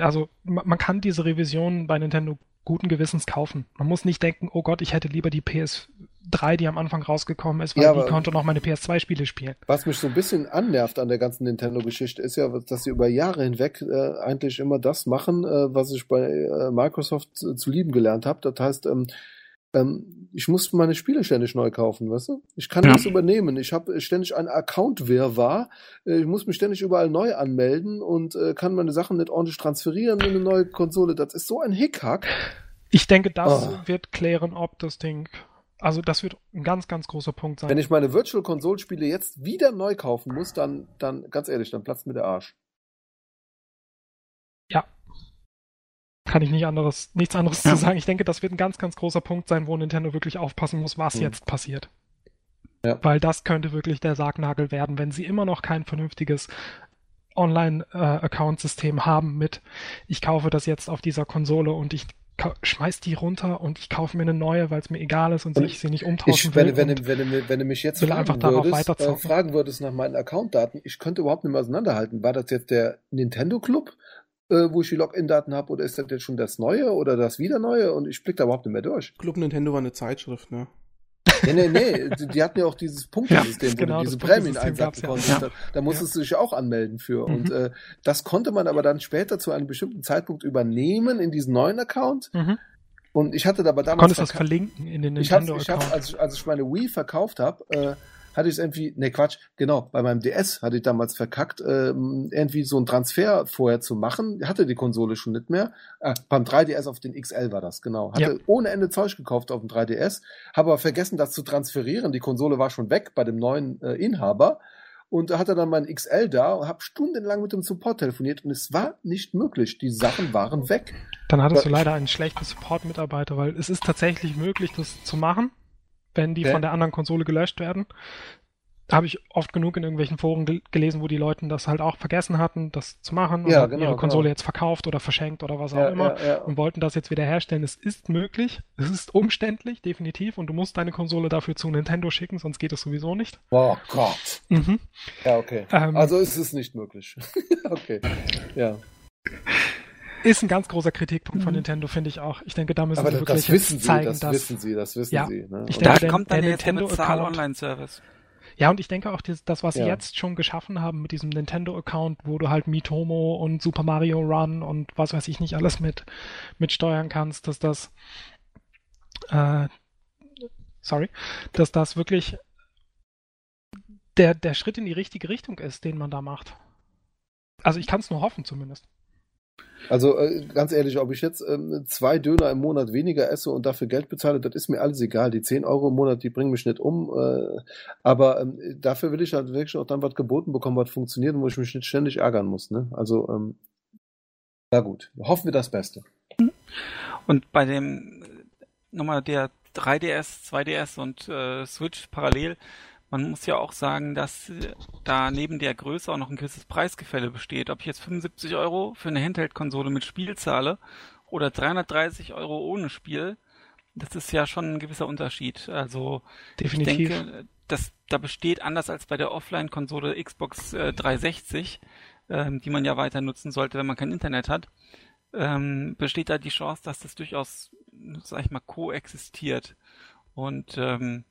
also man kann diese Revision bei Nintendo guten Gewissens kaufen. Man muss nicht denken, oh Gott, ich hätte lieber die PS3, die am Anfang rausgekommen ist, weil ja, die konnte noch meine PS2-Spiele spielen. Was mich so ein bisschen annervt an der ganzen Nintendo-Geschichte ist ja, dass sie über Jahre hinweg äh, eigentlich immer das machen, äh, was ich bei äh, Microsoft zu, zu lieben gelernt habe. Das heißt, ähm, ähm, ich muss meine Spiele ständig neu kaufen, weißt du? Ich kann ja. nichts übernehmen. Ich habe ständig einen Account-Wirrwarr. Äh, ich muss mich ständig überall neu anmelden und äh, kann meine Sachen nicht ordentlich transferieren in eine neue Konsole. Das ist so ein Hickhack. Ich denke, das oh. wird klären, ob das Ding also das wird ein ganz, ganz großer Punkt sein. Wenn ich meine Virtual Console Spiele jetzt wieder neu kaufen muss, dann, dann ganz ehrlich, dann platzt mir der Arsch. Ja, kann ich nicht anderes, nichts anderes ja. zu sagen. Ich denke, das wird ein ganz, ganz großer Punkt sein, wo Nintendo wirklich aufpassen muss, was hm. jetzt passiert. Ja. Weil das könnte wirklich der Sargnagel werden, wenn sie immer noch kein vernünftiges Online-Account-System äh, haben mit, ich kaufe das jetzt auf dieser Konsole und ich schmeiß die runter und ich kaufe mir eine neue, weil es mir egal ist und, und ich sie nicht umtauschen ich, will. Wenn, wenn, wenn, wenn, du mich jetzt fragen würdest, äh, fragen würdest nach meinen Account-Daten, ich könnte überhaupt nicht mehr auseinanderhalten. War das jetzt der Nintendo-Club äh, wo ich die Login-Daten habe, oder ist das jetzt schon das Neue oder das wieder Neue und ich blicke da überhaupt nicht mehr durch. Club Nintendo war eine Zeitschrift, ne? Nee, nee, nee, die, hatten ja auch dieses Punktesystem, Ja, wo genau, du diese das Prämien einsacken gab's ja. konntest. Da, da musstest du dich auch anmelden für. Mhm. Und äh, das konnte man aber dann später zu einem bestimmten Zeitpunkt übernehmen in diesen neuen Account. Mhm. Und ich hatte da aber Du damals konntest das verlinken in den ich hab's, ich Nintendo-Account. hab's, als, ich- als ich meine Wii verkauft habe, äh, hatte ich es irgendwie, ne Quatsch, genau, bei meinem DS hatte ich damals verkackt, ähm, irgendwie so einen Transfer vorher zu machen. Hatte die Konsole schon nicht mehr. Äh, beim 3DS auf den XL war das, genau. Hatte Ja. ohne Ende Zeug gekauft auf dem 3DS, habe aber vergessen, das zu transferieren. Die Konsole war schon weg bei dem neuen äh, Inhaber. Und hatte dann mein XL da und habe stundenlang mit dem Support telefoniert und es war nicht möglich. Die Sachen waren weg. Dann hattest du leider einen schlechten Support-Mitarbeiter, weil es ist tatsächlich möglich, das zu machen, wenn die Okay. von der anderen Konsole gelöscht werden. Habe ich oft genug in irgendwelchen Foren gel gelesen, wo die Leute das halt auch vergessen hatten, das zu machen und Ja, genau, ihre Konsole genau. jetzt verkauft oder verschenkt oder was auch Ja, immer ja, ja. und wollten das jetzt wieder herstellen. Es ist möglich, es ist umständlich, definitiv, und du musst deine Konsole dafür zu Nintendo schicken, sonst geht es sowieso nicht. Oh Gott. Mhm. Ja, okay. Ähm, also ist es nicht möglich. *laughs* okay. Ja. Ist ein ganz großer Kritikpunkt von Nintendo, finde ich auch. Ich denke, da müssen Aber sie das, wirklich das wissen sie, zeigen, das dass wissen sie, das wissen Ja, sie. Ne? ich Da denke, der- kommt dann der der jetzt der Nintendo-Account- Bezahl-Online-Service. Ja, und ich denke auch, das, das was sie Ja. jetzt schon geschaffen haben mit diesem Nintendo-Account, wo du halt Mitomo und Super Mario Run und was weiß ich nicht alles mit, mit steuern kannst, dass das, äh, sorry, dass das wirklich der, der Schritt in die richtige Richtung ist, den man da macht. Also ich kann es nur hoffen zumindest. Also äh, ganz ehrlich, ob ich jetzt ähm, zwei Döner im Monat weniger esse und dafür Geld bezahle, das ist mir alles egal. Die 10 Euro im Monat, die bringen mich nicht um. Äh, aber ähm, dafür will ich halt wirklich auch dann was geboten bekommen, was funktioniert und wo ich mich nicht ständig ärgern muss. Ne? Also, ähm, na gut, hoffen wir das Beste. Und bei dem äh, nochmal der 3DS, 2DS und äh, Switch parallel, man muss ja auch sagen, dass äh, da neben der Größe auch noch ein gewisses Preisgefälle besteht. Ob ich jetzt 75 Euro für eine Handheld-Konsole mit Spiel zahle oder 330 Euro ohne Spiel, das ist ja schon ein gewisser Unterschied. Also Definitiv. ich denke, dass da besteht anders als bei der Offline-Konsole Xbox äh, 360, ähm, die man ja weiter nutzen sollte, wenn man kein Internet hat, ähm, besteht da die Chance, dass das durchaus, sag ich mal, koexistiert und ähm,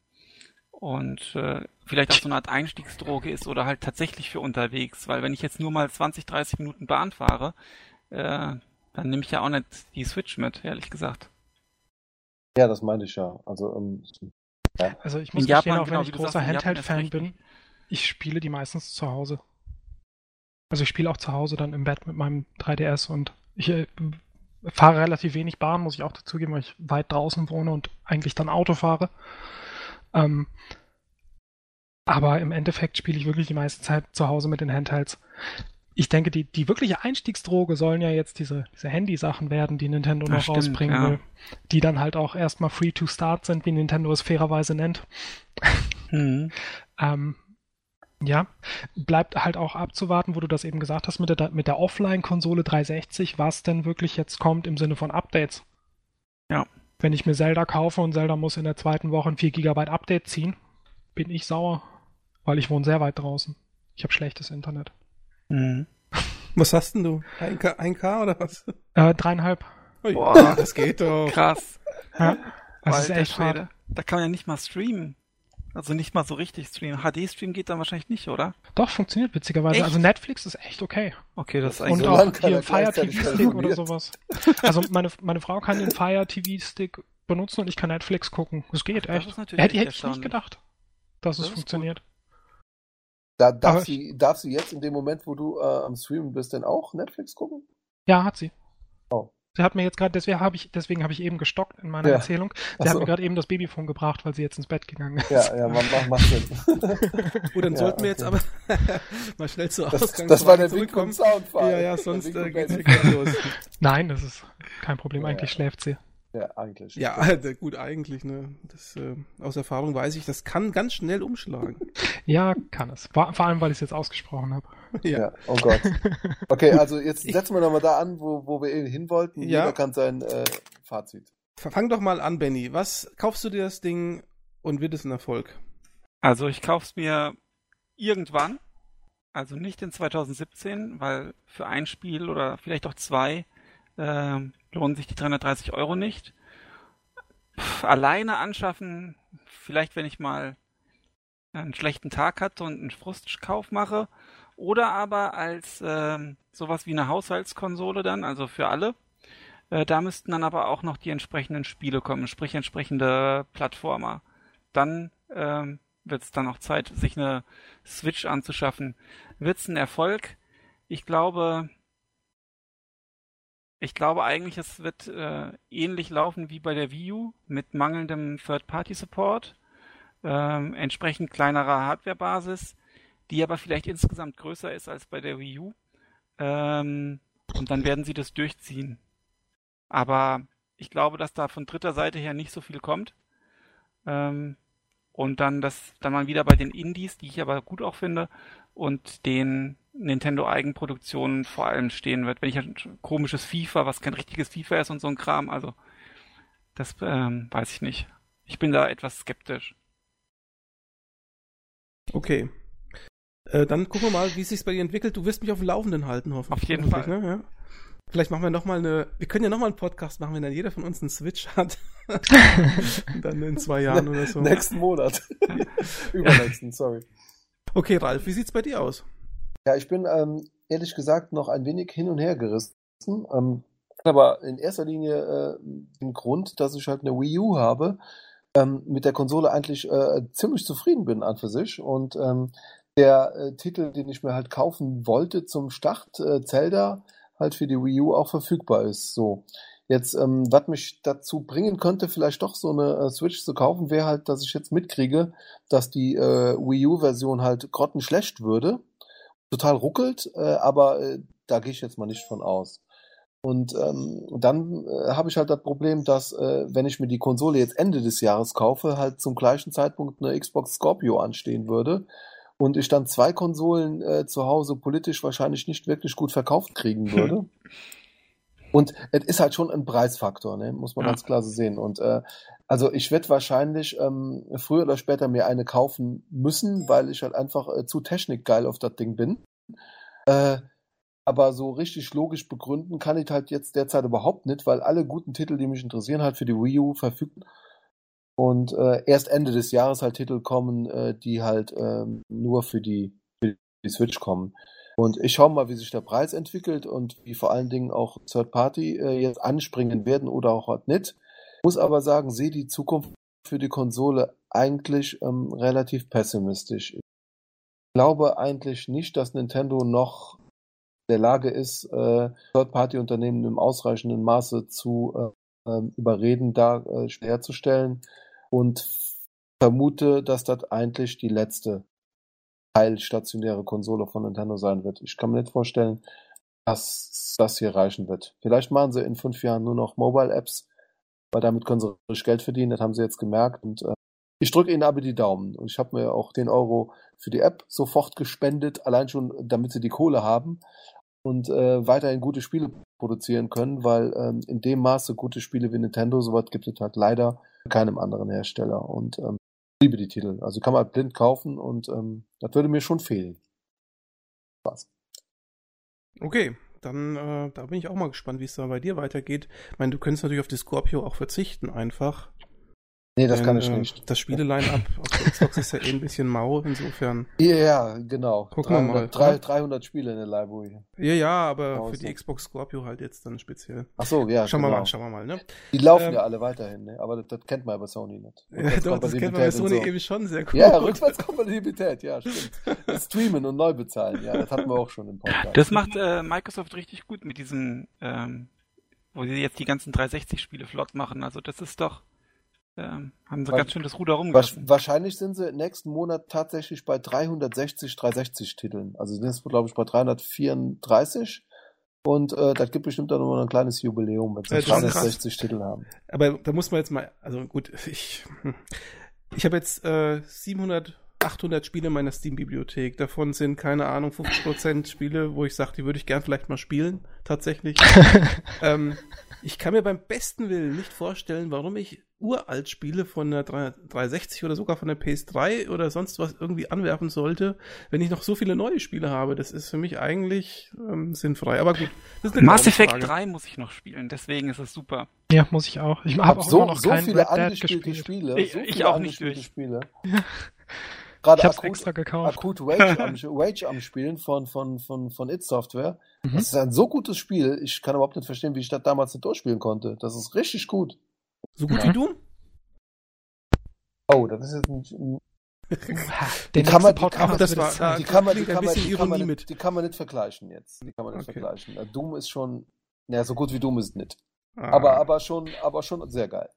und äh, vielleicht auch so eine Art Einstiegsdroge ist oder halt tatsächlich für unterwegs, weil wenn ich jetzt nur mal 20, 30 Minuten Bahn fahre, äh, dann nehme ich ja auch nicht die Switch mit, ehrlich gesagt. Ja, das meine ich ja. Also, ähm, Also ich muss In gestehen, auch genau, wenn ich großer Handheld-Fan bin, ich spiele die meistens zu Hause. Also ich spiele auch zu Hause dann im Bett mit meinem 3DS und ich äh, fahre relativ wenig Bahn, muss ich auch dazugeben, weil ich weit draußen wohne und eigentlich dann Auto fahre. Ähm, aber im Endeffekt spiele ich wirklich die meiste Zeit zu Hause mit den Handhelds. Ich denke, die, die wirkliche Einstiegsdroge sollen ja jetzt diese, diese Handy-Sachen werden, die Nintendo Ja, noch stimmt, rausbringen ja. will. Die dann halt auch erstmal free to start sind, wie Nintendo es fairerweise nennt. Mhm. *laughs* Ähm, ja, bleibt halt auch abzuwarten, wo du das eben gesagt hast mit der, mit der Offline-Konsole 360, was denn wirklich jetzt kommt im Sinne von Updates. Ja. Wenn ich mir Zelda kaufe und Zelda muss in der zweiten Woche ein 4 GB Update ziehen, bin ich sauer, weil ich wohne sehr weit draußen. Ich habe schlechtes Internet. Mhm. *laughs* Was hast denn du? 1K, 1K oder was? Äh, dreieinhalb. Ui, Boah. *laughs* das geht doch. Krass. Ja, das ist Alter echt hart. Schwede. Da kann man ja nicht mal streamen. Also nicht mal so richtig streamen. HD-Stream geht dann wahrscheinlich nicht, oder? Doch, funktioniert witzigerweise. Echt? Also Netflix ist echt okay. Okay, das ist Und eigentlich lang auch hier er Fire gleichzeitig TV Stick oder sowas. Also meine, meine Frau kann den Fire TV Stick benutzen und ich kann Netflix gucken. Es geht Das echt. ist natürlich Hätte, hätte ich nicht gedacht, dass Das es funktioniert. da, darf, sie, darf sie jetzt in dem Moment, wo du äh, am Streamen bist, denn auch Netflix gucken? Ja, hat sie. Oh. Sie hat mir jetzt gerade, deswegen habe ich, deswegen habe ich eben gestockt in meiner Ja. Erzählung. Ach Sie hat so. mir gerade eben das Babyphone gebracht, weil sie jetzt ins Bett gegangen ist. Ja, ja, man, macht, macht Sinn. *laughs* Gut, dann Ja, sollten wir jetzt okay. aber *laughs* mal schnell zur Das, Ausgangsfrage das war der zurückkommen. Soundfall. Ja, ja, sonst äh, geht's gleich los. Nein, das ist kein Problem. Ja, Eigentlich ja. schläft sie. Ja, eigentlich. Ja, *laughs* gut, eigentlich, ne. Das, äh, aus Erfahrung weiß ich, das kann ganz schnell umschlagen. Ja, kann es. Vor, vor allem, weil ich es jetzt ausgesprochen habe. *laughs* Ja. oh Gott. Okay, also jetzt setzen wir nochmal da an, wo, wo wir eben hin wollten. Ja. Jeder kann sein äh, Fazit. Fang doch mal an, Benny. Was kaufst du dir das Ding und wird es ein Erfolg? Also ich kauf's mir irgendwann. Also nicht in 2017, weil für ein Spiel oder vielleicht auch zwei ähm, lohnen sich die 330 Euro nicht. Pff, alleine anschaffen vielleicht wenn ich mal einen schlechten Tag hatte und einen Frustkauf mache. Oder aber als ähm, sowas wie eine Haushaltskonsole dann, also für alle. Äh, da müssten dann aber auch noch die entsprechenden Spiele kommen, sprich entsprechende Plattformer. Dann ähm, wird es dann auch Zeit, sich eine Switch anzuschaffen. Wird es ein Erfolg? Ich glaube, ich glaube eigentlich, es wird äh, ähnlich laufen wie bei der Wii U mit mangelndem Third-Party-Support, ähm, entsprechend kleinerer Hardware-Basis, die aber vielleicht insgesamt größer ist als bei der Wii U. Ähm, und dann werden sie das durchziehen. Aber ich glaube, dass da von dritter Seite her nicht so viel kommt. Ähm, und dann das, dann mal wieder bei den Indies, die ich aber gut auch finde, und den Nintendo Eigenproduktionen vor allem stehen wird. Wenn ich ein komisches FIFA, was kein richtiges FIFA ist und so ein Kram, also das ähm, weiß ich nicht. Ich bin da etwas skeptisch. Okay. Äh, dann gucken wir mal, wie es sich bei dir entwickelt. Du wirst mich auf dem Laufenden halten, hoffentlich. Auf jeden Fall. Ne? Ja. Vielleicht machen wir nochmal eine, wir können ja nochmal einen Podcast machen, wenn dann jeder von uns einen Switch hat. *laughs* dann in zwei Jahren oder so. Nächsten Monat. *laughs* Übernächsten, sorry. Okay, Ralf, wie sieht's bei dir aus? Ja, ich bin ähm, ehrlich gesagt noch ein wenig hin und her gerissen. Ähm, aber in erster Linie äh, den Grund, dass ich halt eine Wii U habe, ähm, mit der Konsole eigentlich äh, ziemlich zufrieden bin an für sich. Und ähm, der äh, Titel, den ich mir halt kaufen wollte zum Start, äh, Zelda, halt für die Wii U auch verfügbar ist. So. Jetzt, ähm, was mich dazu bringen könnte, vielleicht doch so eine äh, Switch zu kaufen, wäre halt, dass ich jetzt mitkriege, dass die äh, Wii U-Version halt grottenschlecht würde. Total ruckelt, äh, aber äh, da gehe ich jetzt mal nicht von aus. Und ähm, dann äh, habe ich halt das Problem, dass äh, wenn ich mir die Konsole jetzt Ende des Jahres kaufe, halt zum gleichen Zeitpunkt eine Xbox Scorpio anstehen würde und ich dann zwei Konsolen äh, zu Hause politisch wahrscheinlich nicht wirklich gut verkauft kriegen würde. Und es ist halt schon ein Preisfaktor, ne? muss man ja. ganz klar so sehen. Und äh, also ich werde wahrscheinlich ähm, früher oder später mir eine kaufen müssen, weil ich halt einfach äh, zu technikgeil auf das Ding bin. Äh, aber so richtig logisch begründen kann ich halt jetzt derzeit überhaupt nicht, weil alle guten Titel, die mich interessieren, halt für die Wii U verfügt und äh, erst Ende des Jahres halt Titel kommen, äh, die halt ähm, nur für die, für die Switch kommen. Und ich schaue mal, wie sich der Preis entwickelt und wie vor allen Dingen auch Third Party äh, jetzt anspringen werden oder auch halt nicht. Muss aber sagen, sehe die Zukunft für die Konsole eigentlich ähm, relativ pessimistisch. Ich glaube eigentlich nicht, dass Nintendo noch der Lage ist, äh, Third-Party-Unternehmen im ausreichenden Maße zu äh, ähm, überreden, da äh, herzustellen und vermute, dass das eigentlich die letzte teilstationäre Konsole von Nintendo sein wird. Ich kann mir nicht vorstellen, dass das hier reichen wird. Vielleicht machen sie in fünf Jahren nur noch Mobile-Apps, weil damit können sie richtig Geld verdienen. Das haben sie jetzt gemerkt. Und äh, ich drücke ihnen aber die Daumen. Und ich habe mir auch den Euro für die App sofort gespendet, allein schon, damit sie die Kohle haben und äh, weiterhin gute Spiele produzieren können, weil ähm, in dem Maße gute Spiele wie Nintendo, sowas gibt es halt leider keinem anderen Hersteller. Und ähm, liebe die Titel. Also kann man halt blind kaufen und ähm, das würde mir schon fehlen. Spaß. Okay, dann äh, da bin ich auch mal gespannt, wie es da bei dir weitergeht. Ich meine, du könntest natürlich auf die Scorpio auch verzichten einfach. Nee, das Denn, kann ich äh, nicht. Das Spieleline-Up auf der Xbox ist ja eh ein bisschen mau, insofern. Ja, ja genau. Gucken 300, wir mal. 300, 300 Spiele in der Library. Ja, ja, aber Pause. für die Xbox Scorpio halt jetzt dann speziell. Ach so, ja. Schauen genau. wir mal, schauen wir mal, ne? Die laufen ähm, ja alle weiterhin, ne? Aber das, das kennt man bei Sony nicht. Ja, doch, das kennt man bei Sony so. eben schon sehr gut. Ja, Rückwärtskompatibilität, ja, stimmt. Streamen und neu bezahlen, ja, das hatten wir auch schon im Podcast. Das macht äh, Microsoft richtig gut mit diesem, ähm, wo sie jetzt die ganzen 360-Spiele flott machen. Also das ist doch ähm, haben sie Weil, ganz schön das Ruder rumgelassen. Wahrscheinlich sind sie nächsten Monat tatsächlich bei 360 360 Titeln. Also sind jetzt, glaube ich, bei 334. Und äh, das gibt bestimmt dann noch ein kleines Jubiläum, wenn sie 360 Titel haben. Aber da muss man jetzt mal, also gut, ich, ich habe jetzt äh, 700, 800 Spiele in meiner Steam-Bibliothek. Davon sind, keine Ahnung, 50% Spiele, wo ich sage, die würde ich gern vielleicht mal spielen, tatsächlich. *laughs* ähm, Ich kann mir beim besten Willen nicht vorstellen, warum ich uralt Spiele von der 360 oder sogar von der PS3 oder sonst was irgendwie anwerfen sollte, wenn ich noch so viele neue Spiele habe. Das ist für mich eigentlich ähm, sinnfrei. Aber gut. Mass Effect 3 muss ich noch spielen, deswegen ist es super. Ja, muss ich auch. Ich habe auch so, noch so kein viele angespielte gespielt. Spiele. Ich- so ich auch nicht angespielte durch. Spiele. *laughs* Gerade Ich hab's akut, extra gekauft. akut Rage, am, Rage am Spielen von, von, von, von It Software. Mhm. Das ist ein so gutes Spiel. Ich kann überhaupt nicht verstehen, wie ich das damals nicht durchspielen konnte. Das ist richtig gut. So gut Ja. wie du? Oh, das ist jetzt ein, *laughs* Den kann man- die Podcast kann man- das wird war- es da- sein. die kann man, die klingt ein kann man, bisschen die kann man, Ironie nicht, mit. die kann man nicht vergleichen jetzt. Die kann man nicht Okay. vergleichen. Doom ist schon, ja, so gut wie Doom ist nicht. Ah. Aber, aber schon, aber schon sehr geil.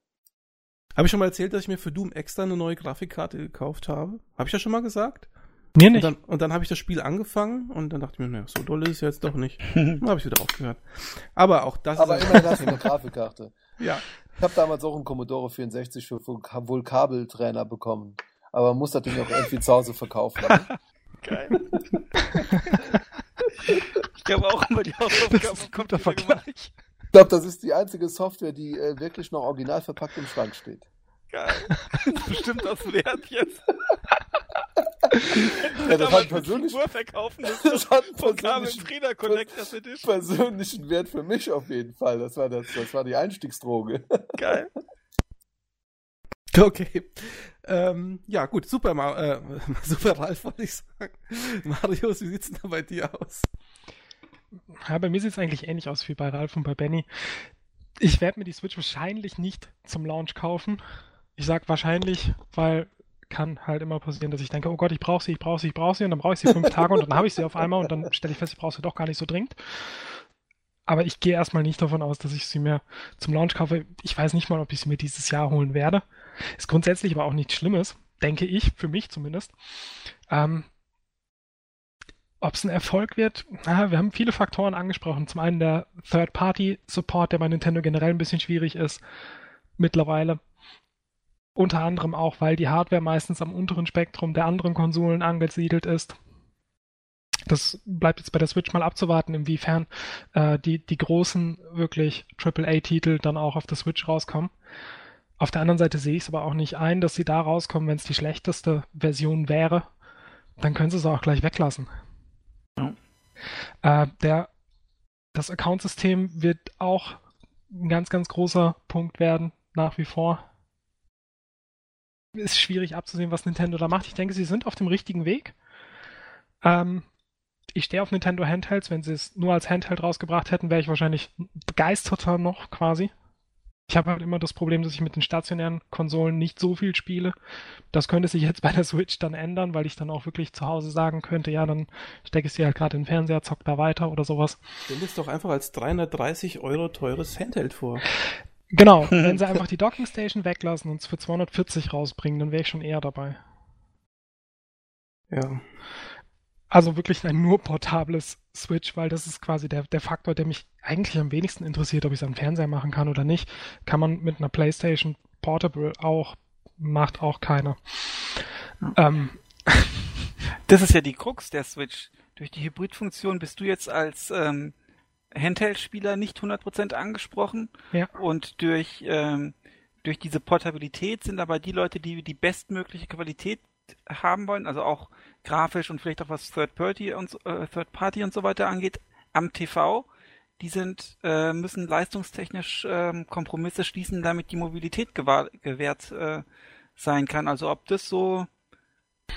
Habe ich schon mal erzählt, dass ich mir für Doom extra eine neue Grafikkarte gekauft habe? Habe ich das schon mal gesagt? Mir Und nicht. dann, und dann habe ich das Spiel angefangen und dann dachte ich mir, naja, so doll ist es jetzt doch nicht. *laughs* Dann habe ich wieder aufgehört. Aber auch das Aber ist immerhin hast du eine Grafikkarte. ja. Ich habe damals auch einen Commodore 64 für wohl Kabeltrainer bekommen. Aber man muss das Ding auch irgendwie zu Hause verkaufen. *laughs* Geil. ich habe auch immer die Hausaufgaben guter Computer. Vergleich. Ich glaube, das ist die einzige Software, die äh, wirklich noch original verpackt im Schrank steht. Geil. *laughs* Bestimmt das wert jetzt. Ja, das hat persönlich, verkaufen müssen. das hat persönlichen, Trainer Collectors Edition. persönlichen Wert für mich auf jeden Fall. Das war, das, das war die Einstiegsdroge. Geil. *laughs* Okay. Ähm, ja, gut, super, äh, *laughs* super Ralf, wollte ich sagen. Marius, wie sieht's denn da bei dir aus? Ja, bei mir sieht es eigentlich ähnlich aus wie bei Ralf und bei Benny. Ich werde mir die Switch wahrscheinlich nicht zum Launch kaufen. Ich sag wahrscheinlich, weil kann halt immer passieren, dass ich denke, oh Gott, ich brauche sie, ich brauche sie, ich brauche sie und dann brauche ich sie fünf Tage und dann habe ich sie auf einmal und dann stelle ich fest, ich brauche sie doch gar nicht so dringend. Aber ich gehe erstmal nicht davon aus, dass ich sie mir zum Launch kaufe. Ich weiß nicht mal, ob ich sie mir dieses Jahr holen werde. Ist grundsätzlich aber auch nichts Schlimmes, denke ich, für mich zumindest. Ähm, ob es ein Erfolg wird, na, wir haben viele Faktoren angesprochen. Zum einen der Third-Party-Support, der bei Nintendo generell ein bisschen schwierig ist mittlerweile. Unter anderem auch, weil die Hardware meistens am unteren Spektrum der anderen Konsolen angesiedelt ist. Das bleibt jetzt bei der Switch mal abzuwarten, inwiefern äh, die, die großen wirklich AAA-Titel dann auch auf der Switch rauskommen. Auf der anderen Seite sehe ich es aber auch nicht ein, dass sie da rauskommen, wenn es die schlechteste Version wäre. Dann können sie es auch gleich weglassen. Ja. Äh, der, das Account-System wird auch ein ganz, ganz großer Punkt werden, nach wie vor. Ist schwierig abzusehen, was Nintendo da macht. Ich denke, sie sind auf dem richtigen Weg. Ähm, ich stehe auf Nintendo Handhelds. Wenn sie es nur als Handheld rausgebracht hätten, wäre ich wahrscheinlich begeisterter noch quasi. Ich habe halt immer das Problem, dass ich mit den stationären Konsolen nicht so viel spiele. Das könnte sich jetzt bei der Switch dann ändern, weil ich dann auch wirklich zu Hause sagen könnte, ja, dann stecke ich sie halt gerade in den Fernseher, zock da weiter oder sowas. Stell es doch einfach als 330 Euro teures Handheld vor. Genau, *laughs* wenn sie einfach die Docking Station weglassen und es für 240 rausbringen, dann wäre ich schon eher dabei. Ja. Also wirklich ein nur portables Switch, weil das ist quasi der, der Faktor, der mich eigentlich am wenigsten interessiert, ob ich es am Fernseher machen kann oder nicht. Kann man mit einer PlayStation Portable auch, macht auch keiner. Ähm, Das ist ja die Krux der Switch. Durch die Hybridfunktion bist du jetzt als ähm, Handheld-Spieler nicht 100% angesprochen. Ja. Und durch, ähm, durch diese Portabilität sind aber die Leute, die die bestmögliche Qualität haben wollen, also auch grafisch und vielleicht auch was Third Party und so- äh, Third Party und so weiter angeht, am TV, die sind äh, müssen leistungstechnisch ähm, Kompromisse schließen, damit die Mobilität gewahr, gewährt äh, sein kann. Also ob das so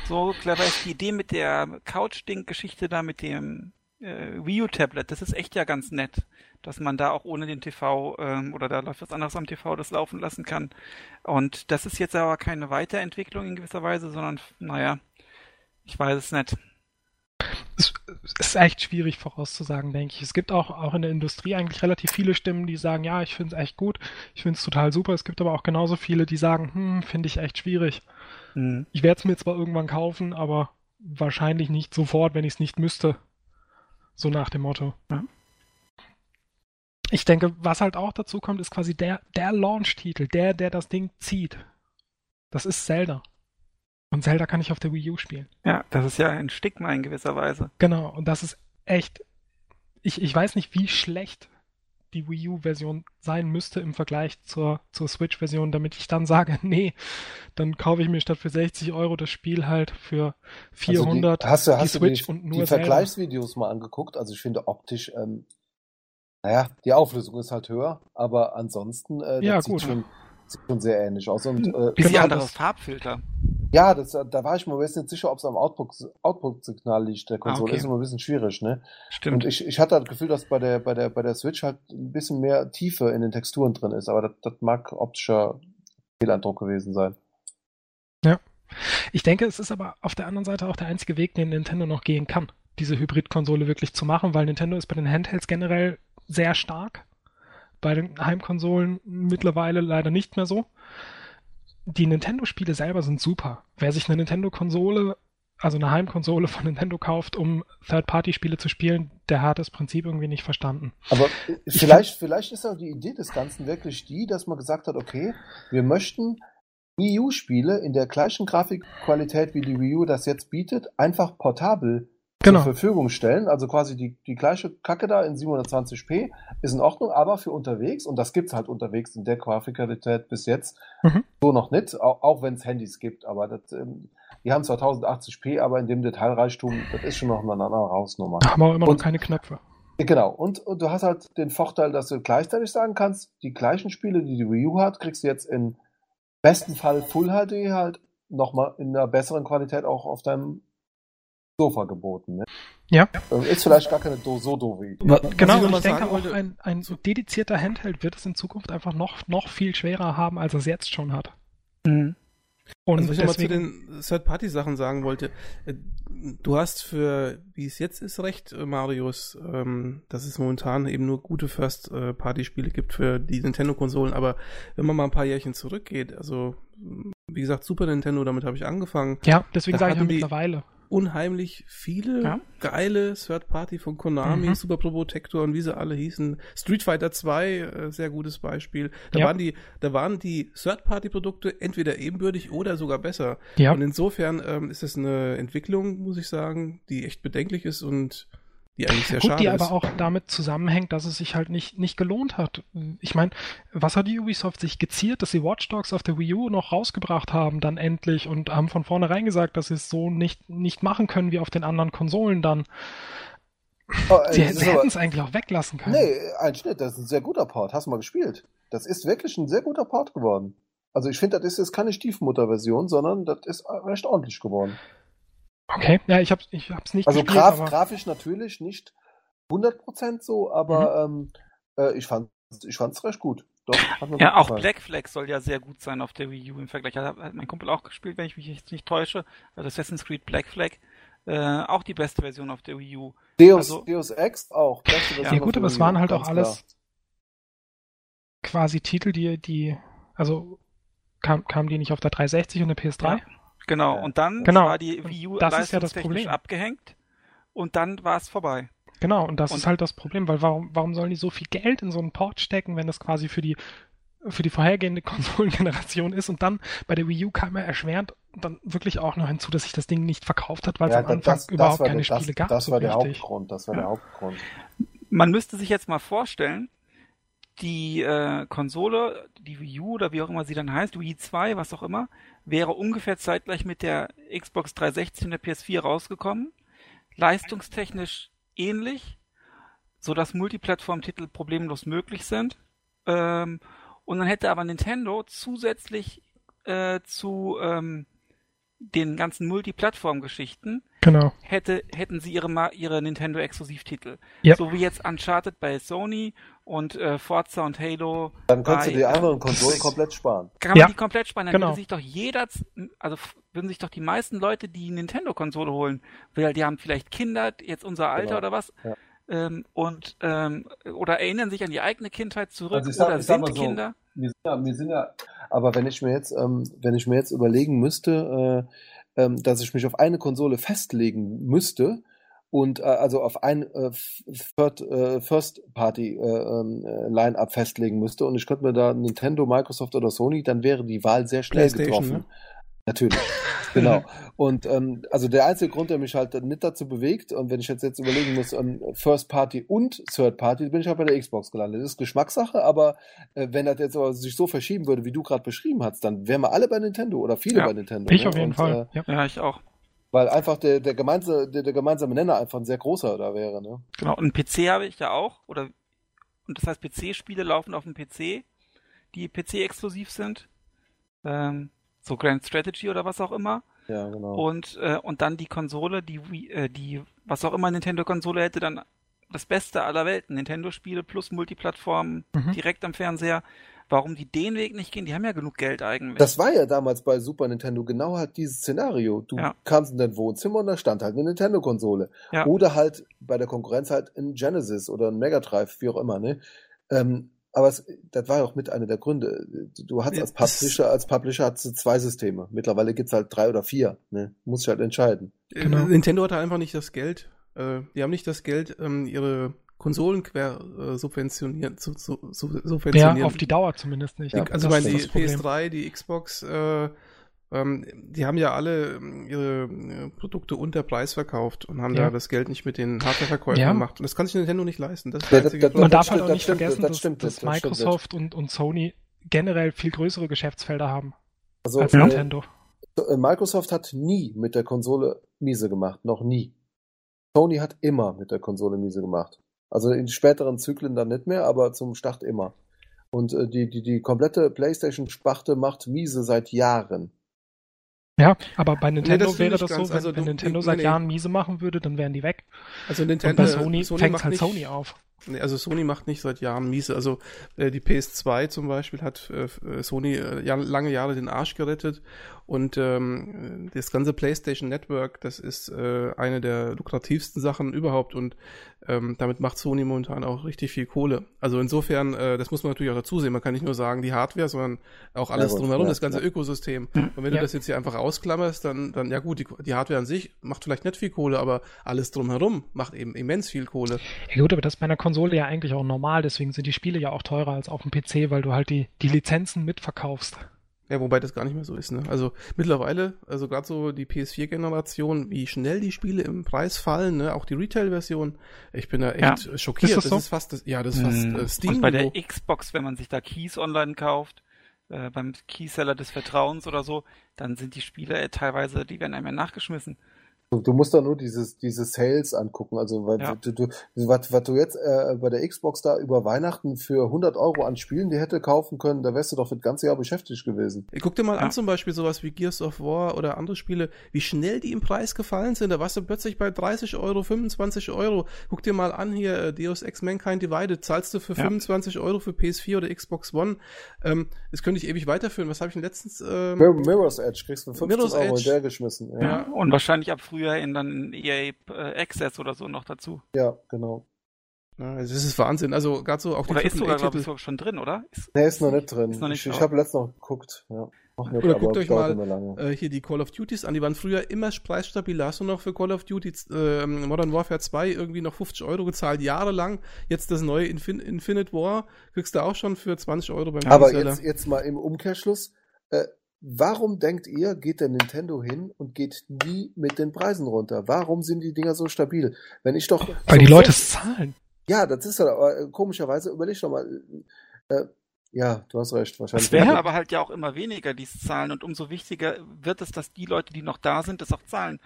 so clever ist, die Idee mit der Couch-Ding-Geschichte da mit dem äh, Wii U-Tablet, das ist echt ja ganz nett, dass man da auch ohne den TV ähm, oder da läuft was anderes am TV das laufen lassen kann. Und das ist jetzt aber keine Weiterentwicklung in gewisser Weise, sondern naja, ich weiß es nicht. es, ist echt schwierig vorauszusagen, denke ich. Es gibt auch, auch in der Industrie eigentlich relativ viele Stimmen, die sagen, ja, ich finde es echt gut, ich finde es total super. Es gibt aber auch genauso viele, die sagen, hm, finde ich echt schwierig. Hm. Ich werde es mir zwar irgendwann kaufen, aber wahrscheinlich nicht sofort, wenn ich es nicht müsste. So nach dem Motto. Ja. Ich denke, was halt auch dazu kommt, ist quasi der, der Launch-Titel, der, der das Ding zieht. Das ist Zelda. Und Zelda kann ich auf der Wii U spielen. Ja, das ist ja ein Stigma in gewisser Weise. Genau, und das ist echt. Ich, ich weiß nicht, wie schlecht die Wii U-Version sein müsste im Vergleich zur, zur Switch-Version, damit ich dann sage, *laughs* nee, dann kaufe ich mir statt für 60 Euro das Spiel halt für 400 also die, hast du, die hast Switch du die, und nur die Vergleichsvideos mal angeguckt? Also ich finde optisch, ähm, naja, die Auflösung ist halt höher, aber ansonsten äh, Ja, das sieht gut. schon, sieht schon sehr ähnlich aus. Und äh, Bisschen Genau, anderes das- Farbfilter. Ja, das, da war ich mir jetzt nicht sicher, ob es am Output- Output-Signal liegt der Konsole. okay. Ist immer ein bisschen schwierig, ne? Stimmt. Und ich, ich hatte das Gefühl, dass bei der, bei der, bei der Switch halt ein bisschen mehr Tiefe in den Texturen drin ist, aber das, das mag optischer Fehleindruck gewesen sein. Ich denke, es ist aber auf der anderen Seite auch der einzige Weg, den Nintendo noch gehen kann, diese Hybrid-Konsole wirklich zu machen, weil Nintendo ist bei den Handhelds generell sehr stark. Bei den Heimkonsolen mittlerweile leider nicht mehr so. Die Nintendo-Spiele selber sind super. Wer sich eine Nintendo-Konsole, also eine Heimkonsole von Nintendo kauft, um Third-Party-Spiele zu spielen, der hat das Prinzip irgendwie nicht verstanden. Aber vielleicht, vielleicht ist auch die Idee des Ganzen wirklich die, dass man gesagt hat, okay, wir möchten Wii U-Spiele in der gleichen Grafikqualität wie die Wii U das jetzt bietet, einfach portabel Genau. zur Verfügung stellen. Also quasi die, die gleiche Kacke da in 720p ist in Ordnung, aber für unterwegs, und das gibt's halt unterwegs in der Grafikqualität bis jetzt, Mhm. so noch nicht, auch, auch wenn es Handys gibt, aber das, ähm, die haben zwar 1080p, aber in dem Detailreichtum, das ist schon noch eine andere Hausnummer. Da haben wir auch immer Und- noch keine Knöpfe. Genau, und, und du hast halt den Vorteil, dass du gleichzeitig sagen kannst, die gleichen Spiele, die die Wii U hat, kriegst du jetzt in besten Fall Full HD halt nochmal in einer besseren Qualität auch auf deinem Sofa geboten. Ne? Ja. Ähm, Ist vielleicht gar keine do so doofe Idee. Genau, mal ich denke auch, ein, ein so dedizierter Handheld wird es in Zukunft einfach noch, noch viel schwerer haben, als es jetzt schon hat. Mhm. Und Also, was ich nochmal zu deswegen, den Third-Party-Sachen sagen wollte, äh, du hast für, wie es jetzt ist, recht, äh, Marius, ähm, dass es momentan eben nur gute First-Party-Spiele gibt für die Nintendo-Konsolen, aber wenn man mal ein paar Jährchen zurückgeht, also, wie gesagt, Super Nintendo, damit habe ich angefangen, ja, deswegen sage ich ja mittlerweile. Unheimlich viele Ja. geile Third-Party von Konami, Mhm. Super Probotector und wie sie alle hießen. Street Fighter 2, äh, sehr gutes Beispiel. Da Ja. waren die, da waren die Third-Party-Produkte entweder ebenbürtig oder sogar besser. Ja. Und insofern ähm, ist das eine Entwicklung, muss ich sagen, die echt bedenklich ist und die eigentlich sehr Gut, schade die ist. aber auch damit zusammenhängt, dass es sich halt nicht, nicht gelohnt hat. Ich meine, was hat die Ubisoft sich geziert, dass sie Watch Dogs auf der Wii U noch rausgebracht haben, dann endlich und haben von vornherein gesagt, dass sie es so nicht, nicht machen können wie auf den anderen Konsolen dann. Oh, äh, Sie, sie hätten es eigentlich auch weglassen können. Nee, eigentlich nicht. Das ist ein sehr guter Port. Hast du mal gespielt? Das ist wirklich ein sehr guter Port geworden. Also ich finde, das ist jetzt keine Stiefmutter-Version, sondern das ist recht ordentlich geworden. Okay, ja, ich hab's, ich hab's nicht Also gespielt, graf, aber Mhm. grafisch natürlich nicht 100% so, aber ähm, äh, ich fand ich fand's recht gut. Doch, Ja, auch gefallen. Black Flag soll ja sehr gut sein auf der Wii U im Vergleich. Hat, hat mein Kumpel auch gespielt, wenn ich mich jetzt nicht täusche. Also Assassin's Creed Black Flag. Äh, auch die beste Version auf der Wii U. Deus, also- Deus Ex auch. ja gut, aber es waren halt auch alles klar. quasi Titel, die, die, also kam, kamen die nicht auf der 360 und der PS3? Ja. Genau, und dann Genau. war die Wii U das ist ja das Problem. abgehängt und dann war es vorbei. Genau, und das Und- ist halt das Problem, weil warum, warum sollen die so viel Geld in so einen Port stecken, wenn das quasi für die für die vorhergehende *laughs* Konsolengeneration ist und dann bei der Wii U kam er erschwerend dann wirklich auch noch hinzu, dass sich das Ding nicht verkauft hat, weil es Ja, am Anfang das, überhaupt keine der, Spiele das, gab. Das so war der richtig. Hauptgrund. Das war der Hauptgrund. Man müsste sich jetzt mal vorstellen, die äh, Konsole, die Wii U oder wie auch immer sie dann heißt, Wii 2, was auch immer, wäre ungefähr zeitgleich mit der Xbox 360 und der PS4 rausgekommen. Leistungstechnisch ähnlich, so dass Multiplattform-Titel problemlos möglich sind. Ähm, und dann hätte aber Nintendo zusätzlich äh, zu ähm, den ganzen Multiplattform-Geschichten Genau. hätte, hätten sie ihre, ihre Nintendo-Exklusivtitel. Ja. So wie jetzt Uncharted bei Sony und äh, Forza und Halo. Dann könntest du die anderen Konsolen komplett sparen. Kann man Ja. die komplett sparen, dann Genau. würde sich doch jeder, also würden sich doch die meisten Leute die Nintendo-Konsole holen, weil die haben vielleicht Kinder, jetzt unser Alter Genau. oder was, Ja. ähm, und ähm, oder erinnern sich an die eigene Kindheit zurück Also sag- oder sind so, Kinder. Wir sind ja, wir sind ja, aber wenn ich mir jetzt, ähm, wenn ich mir jetzt überlegen müsste, äh, ähm, dass ich mich auf eine Konsole festlegen müsste und äh, also auf ein äh, Third, äh, First Party äh, ähm, äh, Line-up festlegen müsste und ich könnte mir da Nintendo, Microsoft oder Sony, dann wäre die Wahl sehr schnell getroffen. Natürlich. *laughs* genau. Und ähm, also der einzige Grund, der mich halt nicht dazu bewegt, und wenn ich jetzt, jetzt überlegen muss, ähm, First Party und Third Party, bin ich halt bei der Xbox gelandet. Das ist Geschmackssache, aber äh, wenn das jetzt aber sich so verschieben würde, wie du gerade beschrieben hast, dann wären wir alle bei Nintendo oder viele Ja. bei Nintendo. Ich ne? auf jeden und, Fall. Äh, ja. Ja, ich auch. Weil einfach der, der, gemeinsame, der, der gemeinsame Nenner einfach ein sehr großer da wäre. Ne? Genau. Und einen PC habe ich ja auch. Oder und das heißt, PC-Spiele laufen auf dem PC, die PC-exklusiv sind. Ähm, so Grand Strategy oder was auch immer. Ja, genau. Und, äh, und dann die Konsole, die, äh, die, was auch immer Nintendo-Konsole hätte, dann das Beste aller Welten. Nintendo-Spiele plus Multiplattform Mhm. direkt am Fernseher. Warum die den Weg nicht gehen? Die haben ja genug Geld eigentlich. Das war ja damals bei Super Nintendo genau halt dieses Szenario. Du Ja. kamst in dein Wohnzimmer und da stand halt eine Nintendo-Konsole. Ja. Oder halt bei der Konkurrenz halt ein Genesis oder ein Mega Drive, wie auch immer. Ne? Ähm, aber es, das war ja auch mit einer der Gründe. Du hast als Publisher, als Publisher hast du zwei Systeme. Mittlerweile gibt's halt drei oder vier. Ne? Muss ich halt entscheiden. Genau. Nintendo hatte einfach nicht das Geld. Äh, die haben nicht das Geld, ähm, ihre Konsolen quer äh, subventionieren, zu, zu, zu, subventionieren. ja, auf die Dauer zumindest nicht. Ja, also Das ich meine, die das Problem. PS3, die Xbox, äh, ähm, die haben ja alle ähm, ihre äh, Produkte unter Preis verkauft und haben Ja. da das Geld nicht mit den Hardwareverkäufen Ja. gemacht. Und das kann sich Nintendo nicht leisten. Das ist Ja, der das- das-. Man das darf halt auch das nicht stimmt, vergessen, das dass, stimmt, dass Microsoft und, und Sony generell viel größere Geschäftsfelder haben Also als äh, Nintendo. äh, Microsoft hat nie mit der Konsole miese gemacht. Noch nie. Sony hat immer mit der Konsole miese gemacht. Also in späteren Zyklen dann nicht mehr, aber zum Start immer. Und äh, die, die, die komplette PlayStation-Sparte macht miese seit Jahren. Ja, aber bei Nintendo das wäre das ganz. so, wenn, Also wenn du- Nintendo nee, seit nee. Jahren miese machen würde, dann wären die weg. Also Und Nintendo, bei Sony, fängt macht halt nicht, Sony auf. Nee, also Sony macht nicht seit Jahren miese. Also äh, die PS2 zum Beispiel hat äh, äh, Sony äh, ja, lange Jahre den Arsch gerettet und ähm, äh, das ganze PlayStation Network, das ist äh, eine der lukrativsten Sachen überhaupt und ähm, damit macht Sony momentan auch richtig viel Kohle. Also insofern, äh, das muss man natürlich auch dazu sehen. Man kann nicht nur sagen die Hardware, sondern auch alles Ja, drumherum, ja, das ganze ja. Ökosystem. Und wenn du das jetzt hier einfach ausklammerst, dann, dann ja gut, die, die Hardware an sich macht vielleicht nicht viel Kohle, aber alles drumherum macht eben immens viel Kohle. Ja gut, aber das ist bei einer Konsole ja eigentlich auch normal, deswegen sind die Spiele ja auch teurer als auf dem PC, weil du halt die, die Lizenzen mitverkaufst. Ja, wobei das gar nicht mehr so ist, ne? Also mittlerweile, also gerade so die PS4-Generation, wie schnell die Spiele im Preis fallen, ne? Auch die Retail-Version. Ich bin da echt Ja. schockiert. Ist das das so? ist fast das, ja, das ist fast Mhm. äh, Steam. Und bei der Xbox, wenn man sich da Keys online kauft, äh, beim Keyseller des Vertrauens oder so, dann sind die Spiele äh, teilweise, die werden einem ja nachgeschmissen. Du, du musst da nur dieses, diese Sales angucken. Also, weil Ja. du, du, was, was du jetzt äh, bei der Xbox da über Weihnachten für 100 Euro an Spielen die hätte kaufen können, da wärst du doch für das ganze Jahr beschäftigt gewesen. Guck dir mal Ja. an, zum Beispiel sowas wie Gears of War oder andere Spiele, wie schnell die im Preis gefallen sind. Da warst du plötzlich bei 30 Euro, 25 Euro. Guck dir mal an hier, äh, Deus Ex Mankind Divided, zahlst du für Ja. 25 Euro für PS4 oder Xbox One. Ähm, das könnte ich ewig weiterführen. Was habe ich denn letztens? Ähm, Mir- Mirror's Edge kriegst du für 15 Mirror's Euro Edge. in der geschmissen. Ja, Ja. Und wahrscheinlich ab Frühjahr in dann EA äh, Access oder so noch dazu. ja genau. Ja, also das ist Wahnsinn. Also gerade so auch die Oder ist sogar, glaube ich, sogar schon drin, oder? Ist, Nee, ist noch nicht drin. Noch nicht ich ich habe letztens noch geguckt. Ja. Nicht, Oder guckt euch mal äh, hier die Call of Duties an. Die waren früher immer preisstabil. Hast du noch für Call of Duty äh, Modern Warfare 2 irgendwie noch 50 Euro gezahlt, jahrelang. Jetzt das neue Infin Infinite War kriegst du auch schon für 20 Euro beim Aber jetzt, jetzt mal im Umkehrschluss. Äh, warum denkt ihr, geht der Nintendo hin und geht nie mit den Preisen runter? Warum sind die Dinger so stabil? Wenn ich doch. Weil die Leute es zahlen. Ja, das ist ja, aber äh, komischerweise, überleg doch mal. Äh, ja, du hast recht, wahrscheinlich. es werden Ja. aber halt ja auch immer weniger, die es zahlen. Und umso wichtiger wird es, dass die Leute, die noch da sind, das auch zahlen.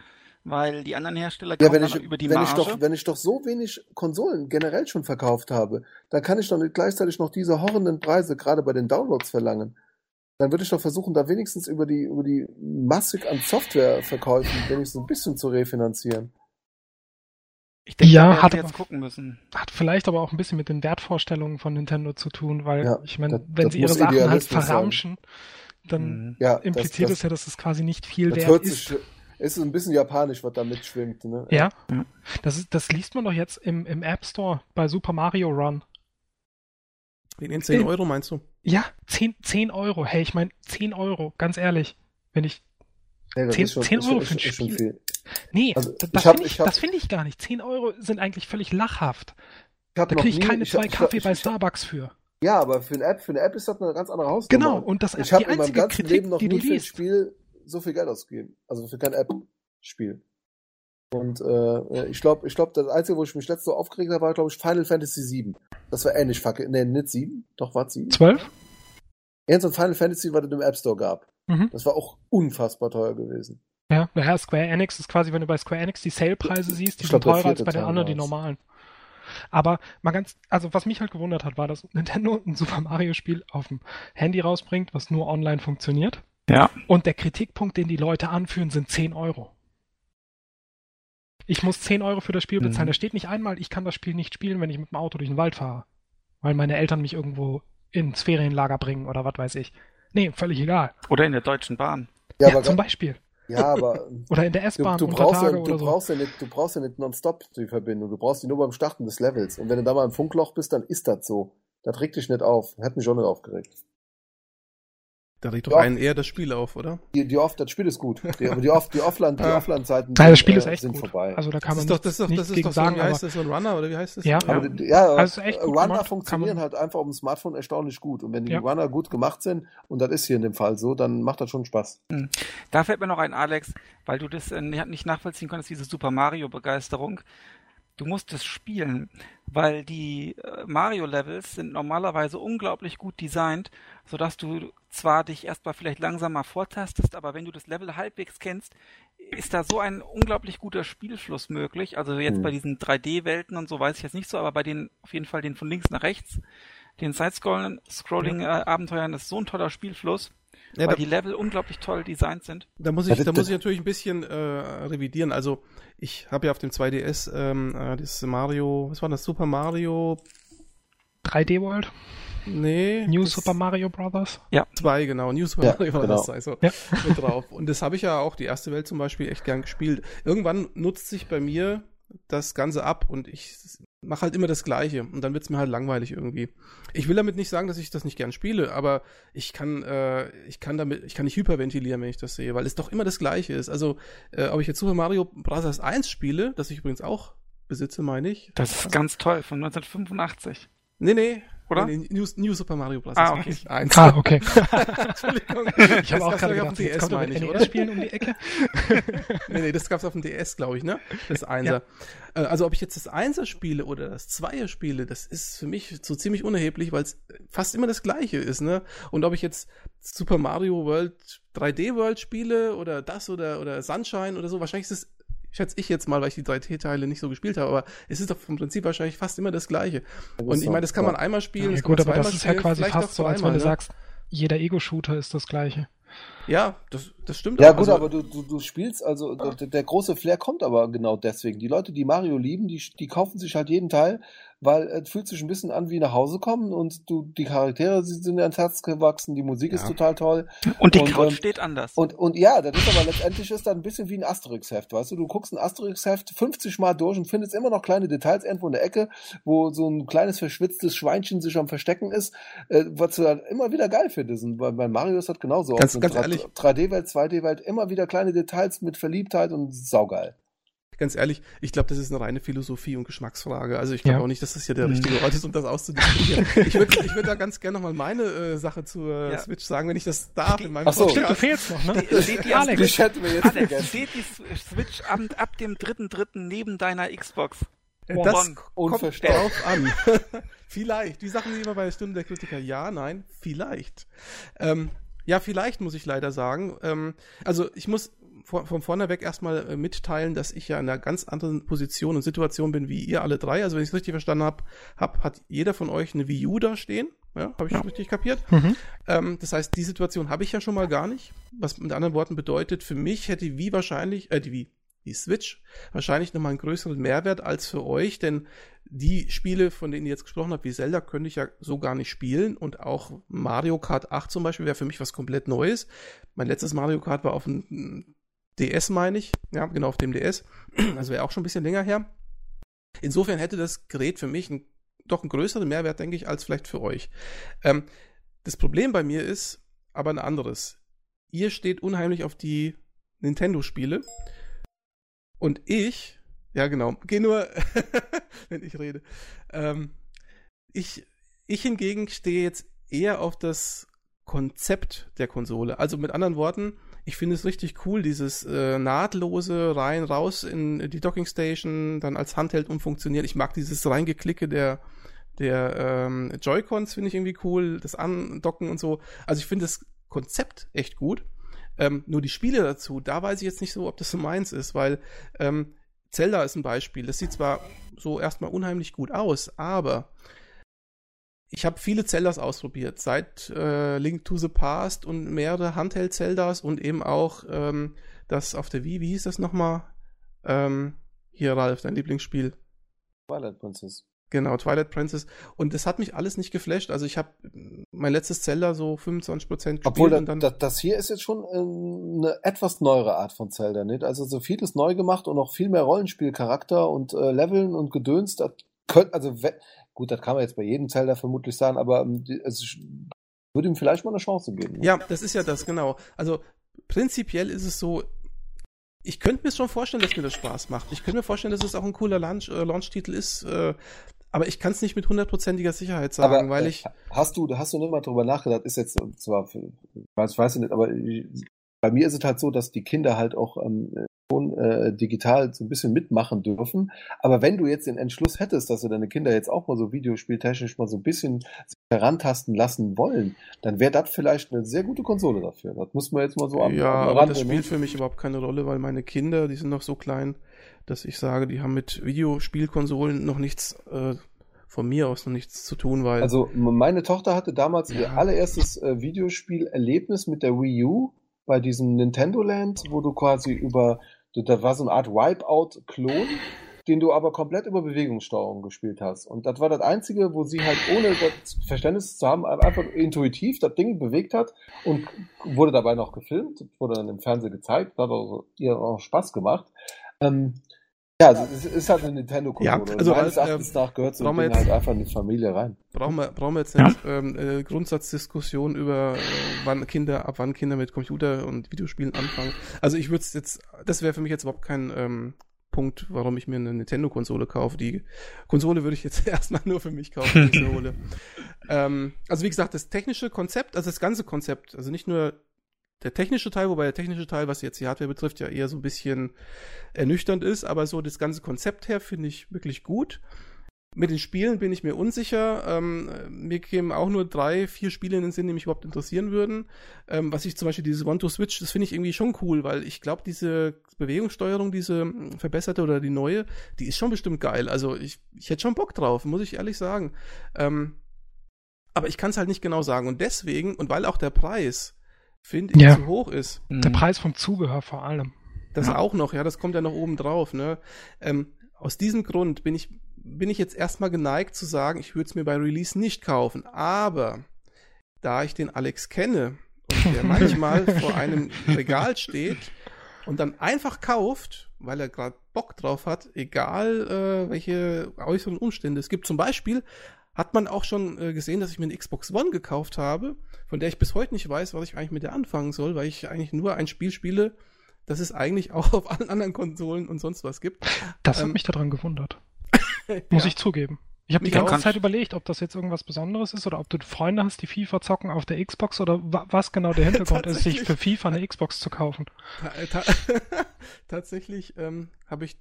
Weil die anderen Hersteller Ja, wenn ich, über die wenn, ich Marge. doch, wenn ich doch so wenig Konsolen generell schon verkauft habe, dann kann ich doch nicht gleichzeitig noch diese horrenden Preise gerade bei den Downloads verlangen. Dann würde ich doch versuchen, da wenigstens über die, über die massig an Softwareverkäufen wenigstens ein bisschen zu refinanzieren. ich denke, Ja, da werden hat sie aber- jetzt gucken müssen. Hat vielleicht aber auch ein bisschen mit den Wertvorstellungen von Nintendo zu tun, weil Ja, ich meine, wenn das sie ihre Sachen halt Idealismus sein. verramschen, dann Mhm. Ja, impliziert das, es ja, dass es quasi nicht viel das, wert hört ist. sich, ist ein bisschen japanisch, was da mitschwingt. Ne? Ja, Ja. das, ist, das liest man doch jetzt im, im App Store bei Super Mario Run. Wegen den 10 Euro meinst du? Ja, 10, 10 Euro. Hey, ich meine, 10 Euro, ganz ehrlich. Wenn ich. Nee, das 10 ist schon, 10 ist, Euro ist, für ein ist Spiel. viel. Nee, Also, das, hab- finde ich, hab- find ich gar nicht. 10 Euro sind eigentlich völlig lachhaft. Ich hab Da kriege ich nie- keine ich- zwei ich- Kaffee ich- bei ich- Starbucks für. Ja, aber für eine App, für eine App ist das eine ganz andere Hausnummer. Genau, und das die habe in meinem einzige ganzen Kritik, Leben noch die nie für ein. Spiel so viel Geld ausgegeben. Also für kein App-Spiel. Und äh, ich glaube, ich glaube, das Einzige, wo ich mich letzte aufgeregt habe, war, glaube ich, Final Fantasy VII. Das war ähnlich fucking. Nee, nicht 7. Doch, war es 7? 12? Irgend so ein Final Fantasy, was es im App Store gab. Mhm. Das war auch unfassbar teuer gewesen. Ja, naja, Square Enix ist quasi, wenn du bei Square Enix die Sale-Preise siehst, die Ich sind teurer als bei den anderen, die normalen. Aber mal ganz, also was mich halt gewundert hat, war, dass Nintendo ein Super Mario Spiel auf dem Handy rausbringt, was nur online funktioniert. Ja. Und der Kritikpunkt, den die Leute anführen, sind 10 Euro. Ich muss 10 Euro für das Spiel bezahlen. Mhm. Da steht nicht einmal, ich kann das Spiel nicht spielen, wenn ich mit dem Auto durch den Wald fahre. Weil meine Eltern mich irgendwo ins Ferienlager bringen oder was weiß ich. Nee, völlig egal. Oder in der Deutschen Bahn. Ja, Ja, aber, zum Beispiel. ja, aber *laughs* Oder in der du, S-Bahn du, unter brauchst ja, Tage du, oder so. brauchst ja nicht, du brauchst ja nicht nonstop die Verbindung. Du brauchst die nur beim Starten des Levels. Und wenn du da mal im Funkloch bist, dann ist das so. Das regt dich nicht auf. Hat mich auch nicht aufgeregt. Da regt doch Ja. einen eher das Spiel auf, oder? Die, die off, das Spiel ist gut. Die, aber die, off, die Offline, die Ah. Offline-Zeiten Nein, das Spiel äh, ist echt sind gut. vorbei. Also da kann Das man ist doch, das ist doch, das ist doch so, sagen, wie aber heißt das, so ein Runner, oder wie heißt das? Ja. aber die, ja, Also gut Runner gemacht, funktionieren halt einfach auf dem Smartphone erstaunlich gut. Und wenn die Ja. Runner gut gemacht sind, und das ist hier in dem Fall so, dann macht das schon Spaß. Da fällt mir noch ein, Alex, weil du das äh, nicht nachvollziehen konntest, diese Super Mario-Begeisterung. Du musst es spielen, weil die äh, Mario-Levels sind normalerweise unglaublich gut designt, sodass du zwar dich erstmal vielleicht langsamer vortastest, aber wenn du das Level halbwegs kennst, ist da so ein unglaublich guter Spielfluss möglich. Also jetzt Hm. bei diesen 3D-Welten und so weiß ich jetzt nicht so, aber bei den auf jeden Fall den von links nach rechts, den Side-Scrolling-Abenteuern ist so ein toller Spielfluss, Ja, weil da, die Level unglaublich toll designt sind. da muss ich, da muss ich natürlich ein bisschen äh, revidieren. Also ich habe ja auf dem 2DS ähm, äh, das Mario, was war das? Super Mario? 3D World, Nee. New Super Mario Brothers. 2, genau. New Super Ja, Mario war genau. also Ja. mit drauf. Und das habe ich ja auch, die erste Welt zum Beispiel, echt gern gespielt. Irgendwann nutzt sich bei mir das Ganze ab und ich mache halt immer das Gleiche und dann wird's mir halt langweilig irgendwie. Ich will damit nicht sagen, dass ich das nicht gern spiele, aber ich kann, äh, ich kann damit, ich kann nicht hyperventilieren, wenn ich das sehe, weil es doch immer das Gleiche ist. Also, äh, ob ich jetzt Super Mario Bros. 1 spiele, das ich übrigens auch besitze, meine ich. Das ist ganz toll, von 1985. Nee, nee. Oder? Nee, nee, New, New Super Mario Bros. Ah, okay. Eins. Ah, okay. *laughs* Entschuldigung. Ich habe auch gerade gedacht, jetzt kommt meine ich, oder? NES-Spielen um die Ecke. *laughs* nee, nee, das gab's auf dem DS, glaube ich, ne? Das Einser. Äh, Also ob ich jetzt das Einser spiele oder das Zweier spiele, das ist für mich so ziemlich unerheblich, weil es fast immer das Gleiche ist, ne? Und ob ich jetzt Super Mario World 3D World spiele oder das oder oder Sunshine oder so, wahrscheinlich ist es schätze ich jetzt mal, weil ich die 3D-Teile nicht so gespielt habe, aber es ist doch vom Prinzip wahrscheinlich fast immer das Gleiche. Und ich meine, das kann man einmal spielen, Ja, das gut, aber das ist ja spielen, quasi vielleicht fast so, als wenn du ne? sagst, jeder Ego-Shooter ist das gleiche. Ja, das, das stimmt. Ja, auch. gut, Also- aber du, du, du spielst, also der, der große Flair kommt aber genau deswegen. Die Leute, die Mario lieben, die, die kaufen sich halt jeden Teil, weil es fühlt sich ein bisschen an wie nach Hause kommen und du, die Charaktere sie sind ans Herz gewachsen, die Musik ist Ja. total toll. Und die Und, Couch ähm, steht anders. Und, und ja, das ist aber letztendlich ist dann ein bisschen wie ein Asterix-Heft, weißt du? Du guckst ein Asterix-Heft 50 Mal durch und findest immer noch kleine Details irgendwo in der Ecke, wo so ein kleines verschwitztes Schweinchen sich am Verstecken ist, äh, was du dann immer wieder geil findest. Und bei, bei Mario ist das genauso. Ganz- Auch ganz ehrlich. 3D-Welt, 2D-Welt, immer wieder kleine Details mit Verliebtheit und saugeil. Ganz ehrlich, ich glaube, das ist eine reine Philosophie und Geschmacksfrage. Also ich glaube Ja. auch nicht, dass das hier der richtige Ort ist, um das auszudiskutieren. ich würde ich würd da ganz gerne nochmal meine äh, Sache zur äh, Ja. Switch sagen, wenn ich das darf in meinem Ach so. Stimmt, du fehlst noch, ne? Ste- steht die Alex. Alex, steht die Switch ab, ab dem 3.3. neben deiner Xbox? Äh, Das kommt drauf an. vielleicht. Die Sachen die immer bei der Stunde der Kritiker. Ja, nein, vielleicht. Ähm, ja, vielleicht muss ich leider sagen. Ähm, also ich muss von vorne weg erstmal äh, mitteilen, dass ich ja in einer ganz anderen Position und Situation bin wie ihr alle drei. Also wenn ich es richtig verstanden habe, hab, hat jeder von euch eine Wii U da stehen. Ja, habe ich Ja. richtig kapiert. Mhm. Ähm, das heißt, die Situation habe ich ja schon mal gar nicht. Was mit anderen Worten bedeutet, für mich hätte die Wii wahrscheinlich, äh, die Wii, die Switch wahrscheinlich nochmal einen größeren Mehrwert als für euch, denn die Spiele, von denen ihr jetzt gesprochen habt, wie Zelda, könnte ich ja so gar nicht spielen und auch Mario Kart 8 zum Beispiel wäre für mich was komplett Neues. Mein letztes Mario Kart war auf dem DS, meine ich. Ja, genau, auf dem DS. *clears throat* Also wäre auch schon ein bisschen länger her. Insofern hätte das Gerät für mich einen, doch einen größeren Mehrwert, denke ich, als vielleicht für euch. Ähm, das Problem bei mir ist aber ein anderes. Ihr steht unheimlich auf die Nintendo-Spiele und ich, ja genau, geh nur, *laughs* wenn ich rede. Ähm, ich, ich hingegen stehe jetzt eher auf das Konzept der Konsole. Also mit anderen Worten, Ich finde es richtig cool, dieses äh, nahtlose rein, raus in die Docking Station, dann als Handheld umfunktionieren. Ich mag dieses Reingeklicke der, der ähm, Joy-Cons, finde ich irgendwie cool, das Andocken und so. Also ich finde das Konzept echt gut. Ähm, nur die Spiele dazu, da weiß ich jetzt nicht so, ob das so meins ist, weil ähm, Zelda ist ein Beispiel. Das sieht zwar so erstmal unheimlich gut aus, aber ich habe viele Zeldas ausprobiert, seit äh, Link to the Past und mehrere Handheld-Zeldas und eben auch ähm, das auf der Wii, wie hieß das nochmal? Ähm, hier, Ralf, dein Lieblingsspiel. Twilight Princess. Genau, Twilight Princess. Und das hat mich alles nicht geflasht. Also ich habe mein letztes Zelda so 25% gespielt. Obwohl, da, dann, da, das hier ist jetzt schon äh, eine etwas neuere Art von Zelda, nicht? Also so vieles neu gemacht und auch viel mehr Rollenspielcharakter und äh, Leveln und Gedöns. Das könnt, also gut, das kann man jetzt bei jedem Zelda vermutlich sagen, aber ähm, es würde ihm vielleicht mal eine Chance geben. ne? Ja, das ist ja das, genau. Also prinzipiell ist es so, ich könnte mir schon vorstellen, dass mir das Spaß macht. Ich könnte mir vorstellen, dass es auch ein cooler Launch, äh, Launch-Titel ist, äh, aber ich kann es nicht mit hundertprozentiger Sicherheit sagen, aber weil äh, ich. hast du hast du nicht mal drüber nachgedacht ist jetzt äh, zwar für, weiß weiß ich nicht aber ich, bei mir ist es halt so dass die Kinder halt auch ähm, äh, digital so ein bisschen mitmachen dürfen. Aber wenn du jetzt den Entschluss hättest dass du deine Kinder jetzt auch mal so videospieltechnisch mal so ein bisschen herantasten lassen wollen dann wäre das vielleicht eine sehr gute Konsole dafür. Das muss man jetzt mal so am, ja, am aber das spielt für mich überhaupt keine Rolle, weil meine Kinder, die sind noch so klein, dass ich sage, die haben mit Videospielkonsolen noch nichts äh, von mir aus noch nichts zu tun, weil Also meine Tochter hatte damals ihr Ja. allererstes äh, Videospielerlebnis mit der Wii U bei diesem Nintendo Land, wo du quasi über, da war so eine Art Wipeout-Klon, den du aber komplett über Bewegungssteuerung gespielt hast. Und das war das Einzige, wo sie halt ohne das Verständnis zu haben, einfach intuitiv das Ding bewegt hat und wurde dabei noch gefilmt, wurde dann im Fernsehen gezeigt, hat also ihr auch Spaß gemacht. Ähm, ja, also es ist halt eine Nintendo-Konsole. Ja, also, meines äh, Erachtens nach gehört so ein Ding jetzt- halt einfach in die Familie rein. brauchen wir, brauchen wir jetzt nicht ähm, äh, Grundsatzdiskussion über äh, wann Kinder, ab wann Kinder mit Computer und Videospielen anfangen. Also ich würde es jetzt, das wäre für mich jetzt überhaupt kein ähm, Punkt, warum ich mir eine Nintendo-Konsole kaufe. Die Konsole würde ich jetzt *laughs* erstmal nur für mich kaufen, wenn ich hole. *laughs* ähm, also wie gesagt, das technische Konzept, also das ganze Konzept, also nicht nur der technische Teil, wobei der technische Teil, was jetzt die Hardware betrifft, ja eher so ein bisschen ernüchternd ist, aber so das ganze Konzept her finde ich wirklich gut. Mit den Spielen bin ich mir unsicher. Ähm, mir kämen auch nur drei, vier Spiele in den Sinn, die mich überhaupt interessieren würden. Ähm, was ich zum Beispiel dieses One-to-Switch, das finde ich irgendwie schon cool, weil ich glaube, diese Bewegungssteuerung, diese mh, verbesserte oder die neue, die ist schon bestimmt geil. Also ich, ich hätte schon Bock drauf, muss ich ehrlich sagen. Ähm, aber ich kann es halt nicht genau sagen. Und deswegen, und weil auch der Preis, finde ich, Ja. zu hoch ist, Der Mhm. Preis vom Zubehör vor allem. das Ja. auch noch, ja, das kommt ja noch oben drauf, ne? Ähm, aus diesem Grund bin ich, bin ich jetzt erstmal geneigt zu sagen, ich würde es mir bei Release nicht kaufen. Aber da ich den Alex kenne und der *laughs* manchmal vor einem Regal steht und dann einfach kauft, weil er gerade Bock drauf hat, egal äh, welche äußeren Umstände. Es gibt zum Beispiel, hat man auch schon äh, gesehen, dass ich mir eine Xbox One gekauft habe, von der ich bis heute nicht weiß, was ich eigentlich mit der anfangen soll, weil ich eigentlich nur ein Spiel spiele, das es eigentlich *laughs* auch auf allen anderen Konsolen und sonst was gibt. Das hat Ähm, mich daran gewundert. *laughs* Muss Ja. ich zugeben. Ich habe die ganze. Zeit überlegt, ob das jetzt irgendwas Besonderes ist oder ob du Freunde hast, die FIFA zocken auf der Xbox oder wa was genau der *laughs* Hintergrund ist, sich für FIFA eine Xbox zu kaufen. Ta ta tatsächlich ähm, habe ich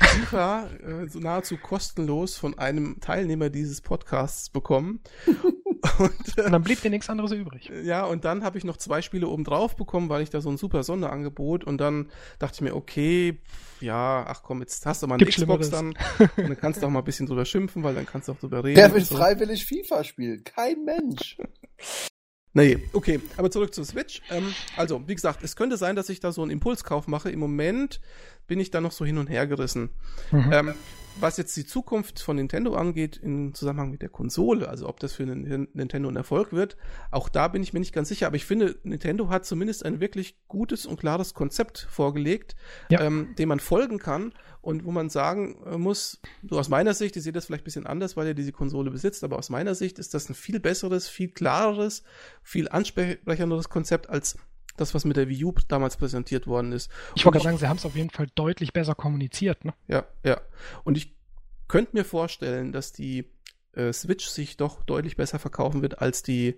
FIFA äh, so nahezu kostenlos von einem Teilnehmer dieses Podcasts bekommen. Und, *laughs* Und äh, dann blieb dir nichts anderes übrig. ja, und dann habe ich noch zwei Spiele oben drauf bekommen, weil ich da so ein super Sonderangebot und dann dachte ich mir, okay, ja, ach komm, jetzt hast du mal eine Gibt Xbox Schlimmeres. dann *laughs* und dann kannst du auch mal ein bisschen drüber schimpfen, weil dann kannst du auch drüber reden. Wer und will so. freiwillig FIFA spielen? Kein Mensch. *laughs* Nee, okay, aber zurück zur Switch. Ähm, also, wie gesagt, es könnte sein, dass ich da so einen Impulskauf mache. Im Moment bin ich da noch so hin und her gerissen. Mhm. Ähm, was jetzt die Zukunft von Nintendo angeht, im Zusammenhang mit der Konsole, also ob das für Nin- Nintendo ein Erfolg wird, auch da bin ich mir nicht ganz sicher. Aber ich finde, Nintendo hat zumindest ein wirklich gutes und klares Konzept vorgelegt, Ja. ähm, dem man folgen kann und wo man sagen äh, muss, so aus meiner Sicht, ich sehe das vielleicht ein bisschen anders, weil er diese Konsole besitzt, aber aus meiner Sicht ist das ein viel besseres, viel klareres, viel ansprechenderes Konzept als das, was mit der Wii U damals präsentiert worden ist. Ich wollte gerade sagen, sie haben es auf jeden Fall deutlich besser kommuniziert. Ne? Ja, ja. Und ich könnte mir vorstellen, dass die äh, Switch sich doch deutlich besser verkaufen wird als die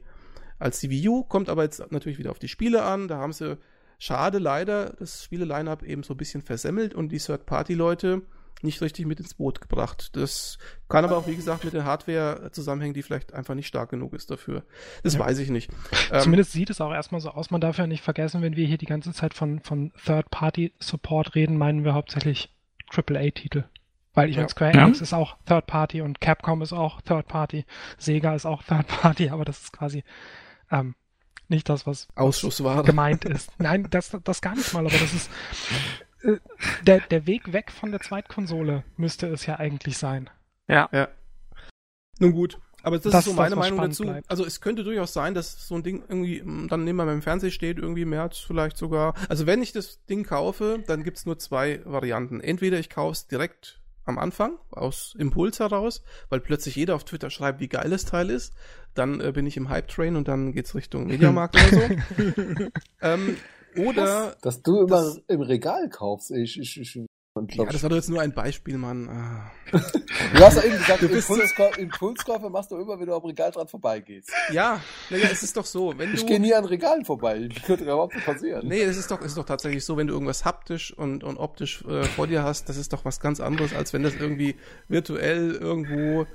als die Wii U, kommt aber jetzt natürlich wieder auf die Spiele an. Da haben sie, schade leider, das Spiele-Line-Up eben so ein bisschen versemmelt und die Third-Party-Leute nicht richtig mit ins Boot gebracht. Das kann aber auch, wie gesagt, mit der Hardware zusammenhängen, die vielleicht einfach nicht stark genug ist dafür. Das ja. weiß ich nicht. Ähm, Zumindest ähm, sieht es auch erstmal so aus. Man darf ja nicht vergessen, wenn wir hier die ganze Zeit von, von Third-Party-Support reden, meinen wir hauptsächlich AAA-Titel. Weil ich ja. meine, Square Enix ja. ist auch Third Party und Capcom ist auch Third Party, Sega ist auch Third Party, aber das ist quasi ähm, nicht das, was Ausschussware gemeint ist. Nein, das, das gar nicht mal, aber das ist der, der Weg weg von der Zweitkonsole müsste es ja eigentlich sein. Ja. ja. Nun gut. Aber das, das ist so meine das, Meinung dazu. Bleibt. Also es könnte durchaus sein, dass so ein Ding irgendwie mm, dann nehmen wir beim Fernseher steht, irgendwie im März vielleicht sogar. Also wenn ich das Ding kaufe, dann gibt's nur zwei Varianten. Entweder ich kaufe es direkt am Anfang aus Impuls heraus, weil plötzlich jeder auf Twitter schreibt, wie geil das Teil ist. Dann äh, bin ich im Hype-Train und dann geht's Richtung *laughs* Mediamarkt oder so. *laughs* ähm, oder. Dass, dass du immer das, im Regal kaufst. Ich, ich, ich ja, das war doch jetzt nur ein Beispiel, Mann. Ah. *laughs* Du hast ja eben gesagt, Impulskäufe, Impulskäufe machst du immer, wenn du am Regal dran vorbeigehst. Ja, naja, es ist doch so. Wenn ich gehe nie an Regalen vorbei. Das könnte überhaupt nicht passieren. Nee, es ist doch, es ist doch tatsächlich so, wenn du irgendwas haptisch und, und optisch äh, vor dir hast, das ist doch was ganz anderes, als wenn das irgendwie virtuell irgendwo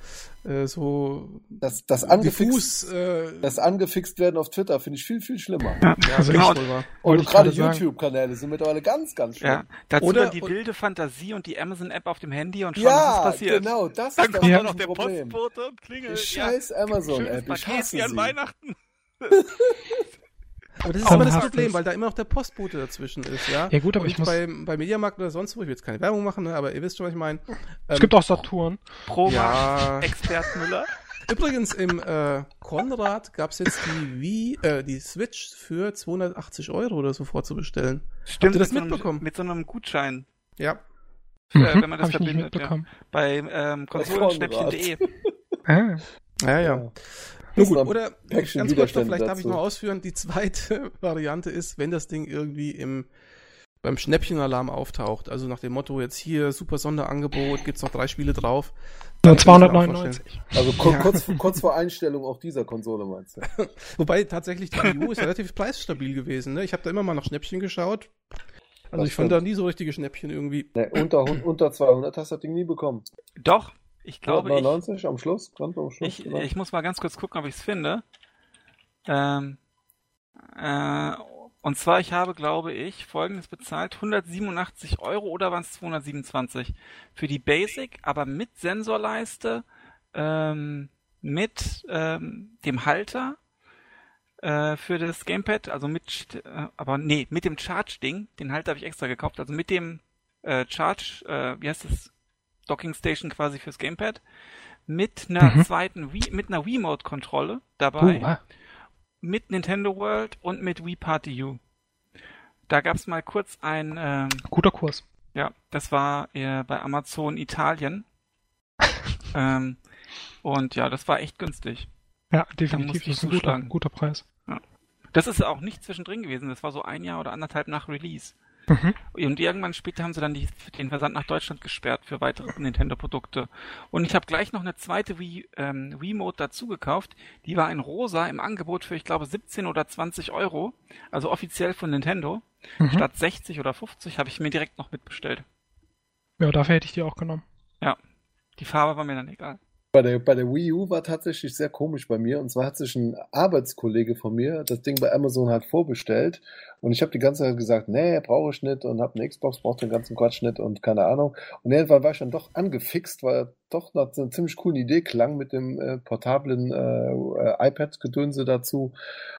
äh, so das, das angefixt, diffus, äh, das angefixt werden auf Twitter finde ich viel, viel schlimmer. Ja, also genau. Und gerade YouTube-Kanäle sind mittlerweile ganz, ganz schlimm. Ja, dazu Oder, dann die wilde Fantasie und die Amazon-App auf dem Handy und schon ja, ist es passiert. genau, das dann ist kommt ja. noch der Problem. Postbote und klingelt. Scheiß ja. Amazon-App, ich hasse sie. an Weihnachten. *laughs* Aber das ist immer das Problem, weil da immer noch der Postbote dazwischen ist, ja. Ja gut, aber und ich muss... Bei, bei Mediamarkt oder sonst wo, ich will jetzt keine Werbung machen, ne, aber ihr wisst schon, was ich meine. Es ähm, gibt auch Saturn. Pro ja. Expert Müller. *laughs* Übrigens, im äh, Konrad gab es jetzt die Wii, äh, die Switch für 280 Euro oder so vorzubestellen. Stimmt, Habt ihr das mit mitbekommen? So mit so einem Gutschein. Ja. Äh, mhm, wenn man das verbindet. Ja. Bei ähm, konsolenschnäppchen.de. *laughs* ah. Ja, ja. Nun gut, oder ganz kurz, vielleicht darf ich noch ausführen, die zweite *laughs* Variante ist, wenn das Ding irgendwie im beim Schnäppchenalarm auftaucht, also nach dem Motto, jetzt hier super Sonderangebot, gibt's noch drei Spiele drauf. Dann 299. Also kur ja. kurz, kurz vor Einstellung auch dieser Konsole meinst du? *laughs* Wobei tatsächlich die Wii U ist relativ preisstabil gewesen. Ne? Ich habe da immer mal nach Schnäppchen geschaut. Also das ich fand da nie so richtige Schnäppchen irgendwie. Nee, unter, unter 200 hast du das Ding nie bekommen. Doch, ich glaube 99 ich, am Schluss, ganz am Schluss. Ich, ich muss mal ganz kurz gucken, ob ich es finde. Ähm, äh, und zwar, ich habe, glaube ich, folgendes bezahlt, 187 Euro oder waren es 227 für die Basic, aber mit Sensorleiste, ähm, mit ähm, dem Halter äh, für das Gamepad, also mit, äh, aber nee, mit dem Charge-Ding, den Halter habe ich extra gekauft, also mit dem äh, Charge, wie heißt das, Docking Station quasi fürs Gamepad, mit einer mhm. zweiten Wii, mit einer Wiimote-Kontrolle dabei. Uh, ah mit Nintendo World und mit Wii Party U. Da gab es mal kurz ein ähm, guter Kurs. Ja, das war äh, bei Amazon Italien. *laughs* ähm, und ja, das war echt günstig. Ja, definitiv. Das ist ein guter, guter Preis. Ja. Das ist auch nicht zwischendrin gewesen. Das war so ein Jahr oder anderthalb nach Release. Mhm. Und irgendwann später haben sie dann die, den Versand nach Deutschland gesperrt für weitere Nintendo-Produkte. Und ich habe gleich noch eine zweite Wii, ähm, Wiimote dazu gekauft. Die war in rosa im Angebot für, ich glaube, 17 oder 20 Euro. Also offiziell von Nintendo. Mhm. Statt 60 oder 50 habe ich mir direkt noch mitbestellt. Ja, dafür hätte ich die auch genommen. Ja. Die Farbe war mir dann egal. Bei der, bei der Wii U war tatsächlich sehr komisch bei mir. Und zwar hat sich ein Arbeitskollege von mir das Ding bei Amazon halt vorbestellt. Und ich habe die ganze Zeit gesagt, nee, brauche ich nicht. Und habe eine Xbox, brauche den ganzen Quatsch nicht und keine Ahnung. Und irgendwann war ich dann doch angefixt, weil er doch nach einer ziemlich coolen Idee klang mit dem äh, portablen äh, iPad-Gedönse dazu.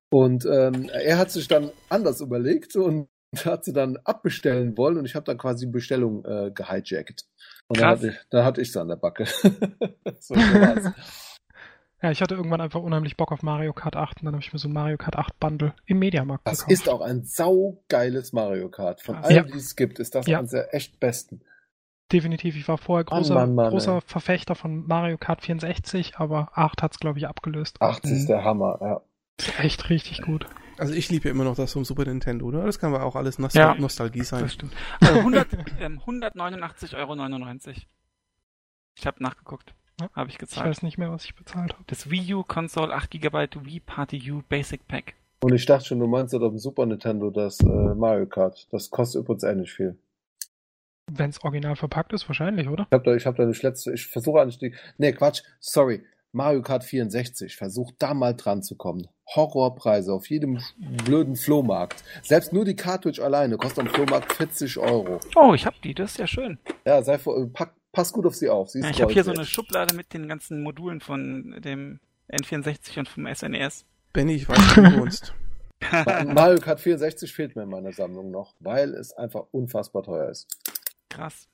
Und ähm, er hat sich dann anders überlegt und *laughs* hat sie dann abbestellen wollen. Und ich habe dann quasi Bestellung äh, gehijackt. Und dann hatte, ich, dann hatte ich sie an der Backe. *laughs* so *laughs* ja, ich hatte irgendwann einfach unheimlich Bock auf Mario Kart 8 und dann habe ich mir so ein Mario Kart 8 Bundle im Mediamarkt Das gekauft. ist auch ein saugeiles Mario Kart. Von allen, ja. die es gibt, ist das ja. eines der echt besten. Definitiv. Ich war vorher großer, Mann, Mann, Mann, großer Verfechter von Mario Kart 64, aber 8 hat es, glaube ich, abgelöst. 8 mhm. ist der Hammer, ja. echt richtig gut. Also ich liebe immer noch das vom Super Nintendo, oder? Das kann aber auch alles Nostal ja, Nostalgie sein. Das stimmt. *laughs* Also 100, ähm, 189,99 Euro. Ich habe nachgeguckt. Ja. Habe ich Ich gezahlt. weiß nicht mehr, was ich bezahlt habe. Das Wii U Console 8 GB Wii Party U Basic Pack. Und ich dachte schon, du meinst das auf dem Super Nintendo, das äh, Mario Kart. Das kostet übrigens ähnlich viel. Wenn es original verpackt ist, wahrscheinlich, oder? Ich habe da, ich hab da nicht letzte, ich versuche eigentlich die, nee, Quatsch, sorry, Mario Kart 64, versuch da mal dran zu kommen. Horrorpreise auf jedem blöden Flohmarkt. Selbst nur die Cartridge alleine kostet am Flohmarkt 40 Euro. Oh, ich hab die, das ist ja schön. Ja, sei vor, pack, pass gut auf sie auf. Sie ist Ja, ich habe hier so eine. Schublade mit den ganzen Modulen von dem N64 und vom SNES. Benny, ich weiß, wo du wohnst. *laughs* Ma- Mario Kart 64 fehlt mir in meiner Sammlung noch, weil es einfach unfassbar teuer ist. Krass.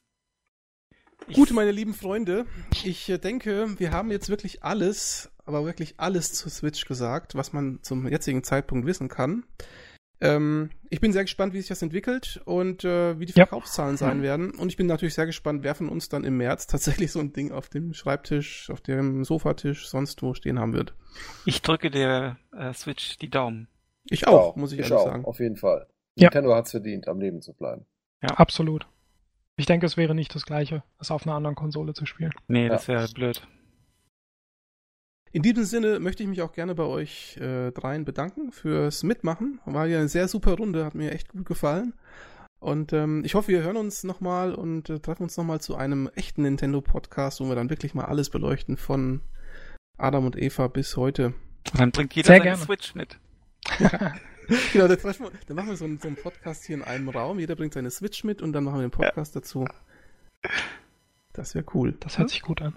Gut, meine lieben Freunde, ich äh, denke, wir haben jetzt wirklich alles, aber wirklich alles zur Switch gesagt, was man zum jetzigen Zeitpunkt wissen kann. Ähm, ich bin sehr gespannt, wie sich das entwickelt und äh, wie die Ja. Verkaufszahlen sein werden. Und ich bin natürlich sehr gespannt, wer von uns dann im März tatsächlich so ein Ding auf dem Schreibtisch, auf dem Sofatisch, sonst wo stehen haben wird. Ich drücke der äh, Switch die Daumen. Ich auch, muss ich, ich ehrlich auch, sagen. auf jeden Fall. Ja. Nintendo hat's verdient, am Leben zu bleiben. Absolut. Ich denke, es wäre nicht das Gleiche, es auf einer anderen Konsole zu spielen. Nee, Ja. das wäre blöd. In diesem Sinne möchte ich mich auch gerne bei euch äh, dreien bedanken fürs Mitmachen. War ja eine sehr super Runde, hat mir echt gut gefallen. Und ähm, ich hoffe, wir hören uns nochmal und äh, treffen uns nochmal zu einem echten Nintendo-Podcast, wo wir dann wirklich mal alles beleuchten von Adam und Eva bis heute. Dann bringt jeder Sehr seine gerne. Switch mit. *laughs* *laughs* Genau, dann, treffen wir, dann machen wir so einen, so einen Podcast hier in einem Raum. Jeder bringt seine Switch mit und dann machen wir den Podcast dazu. Das wäre cool. Das hört sich gut an.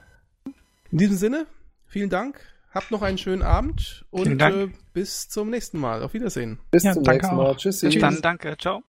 In diesem Sinne, vielen Dank. Habt noch einen schönen Abend und äh, bis zum nächsten Mal. Auf Wiedersehen. Bis Ja, zum danke nächsten Mal. auch. Tschüssi. Bis dann, danke, ciao.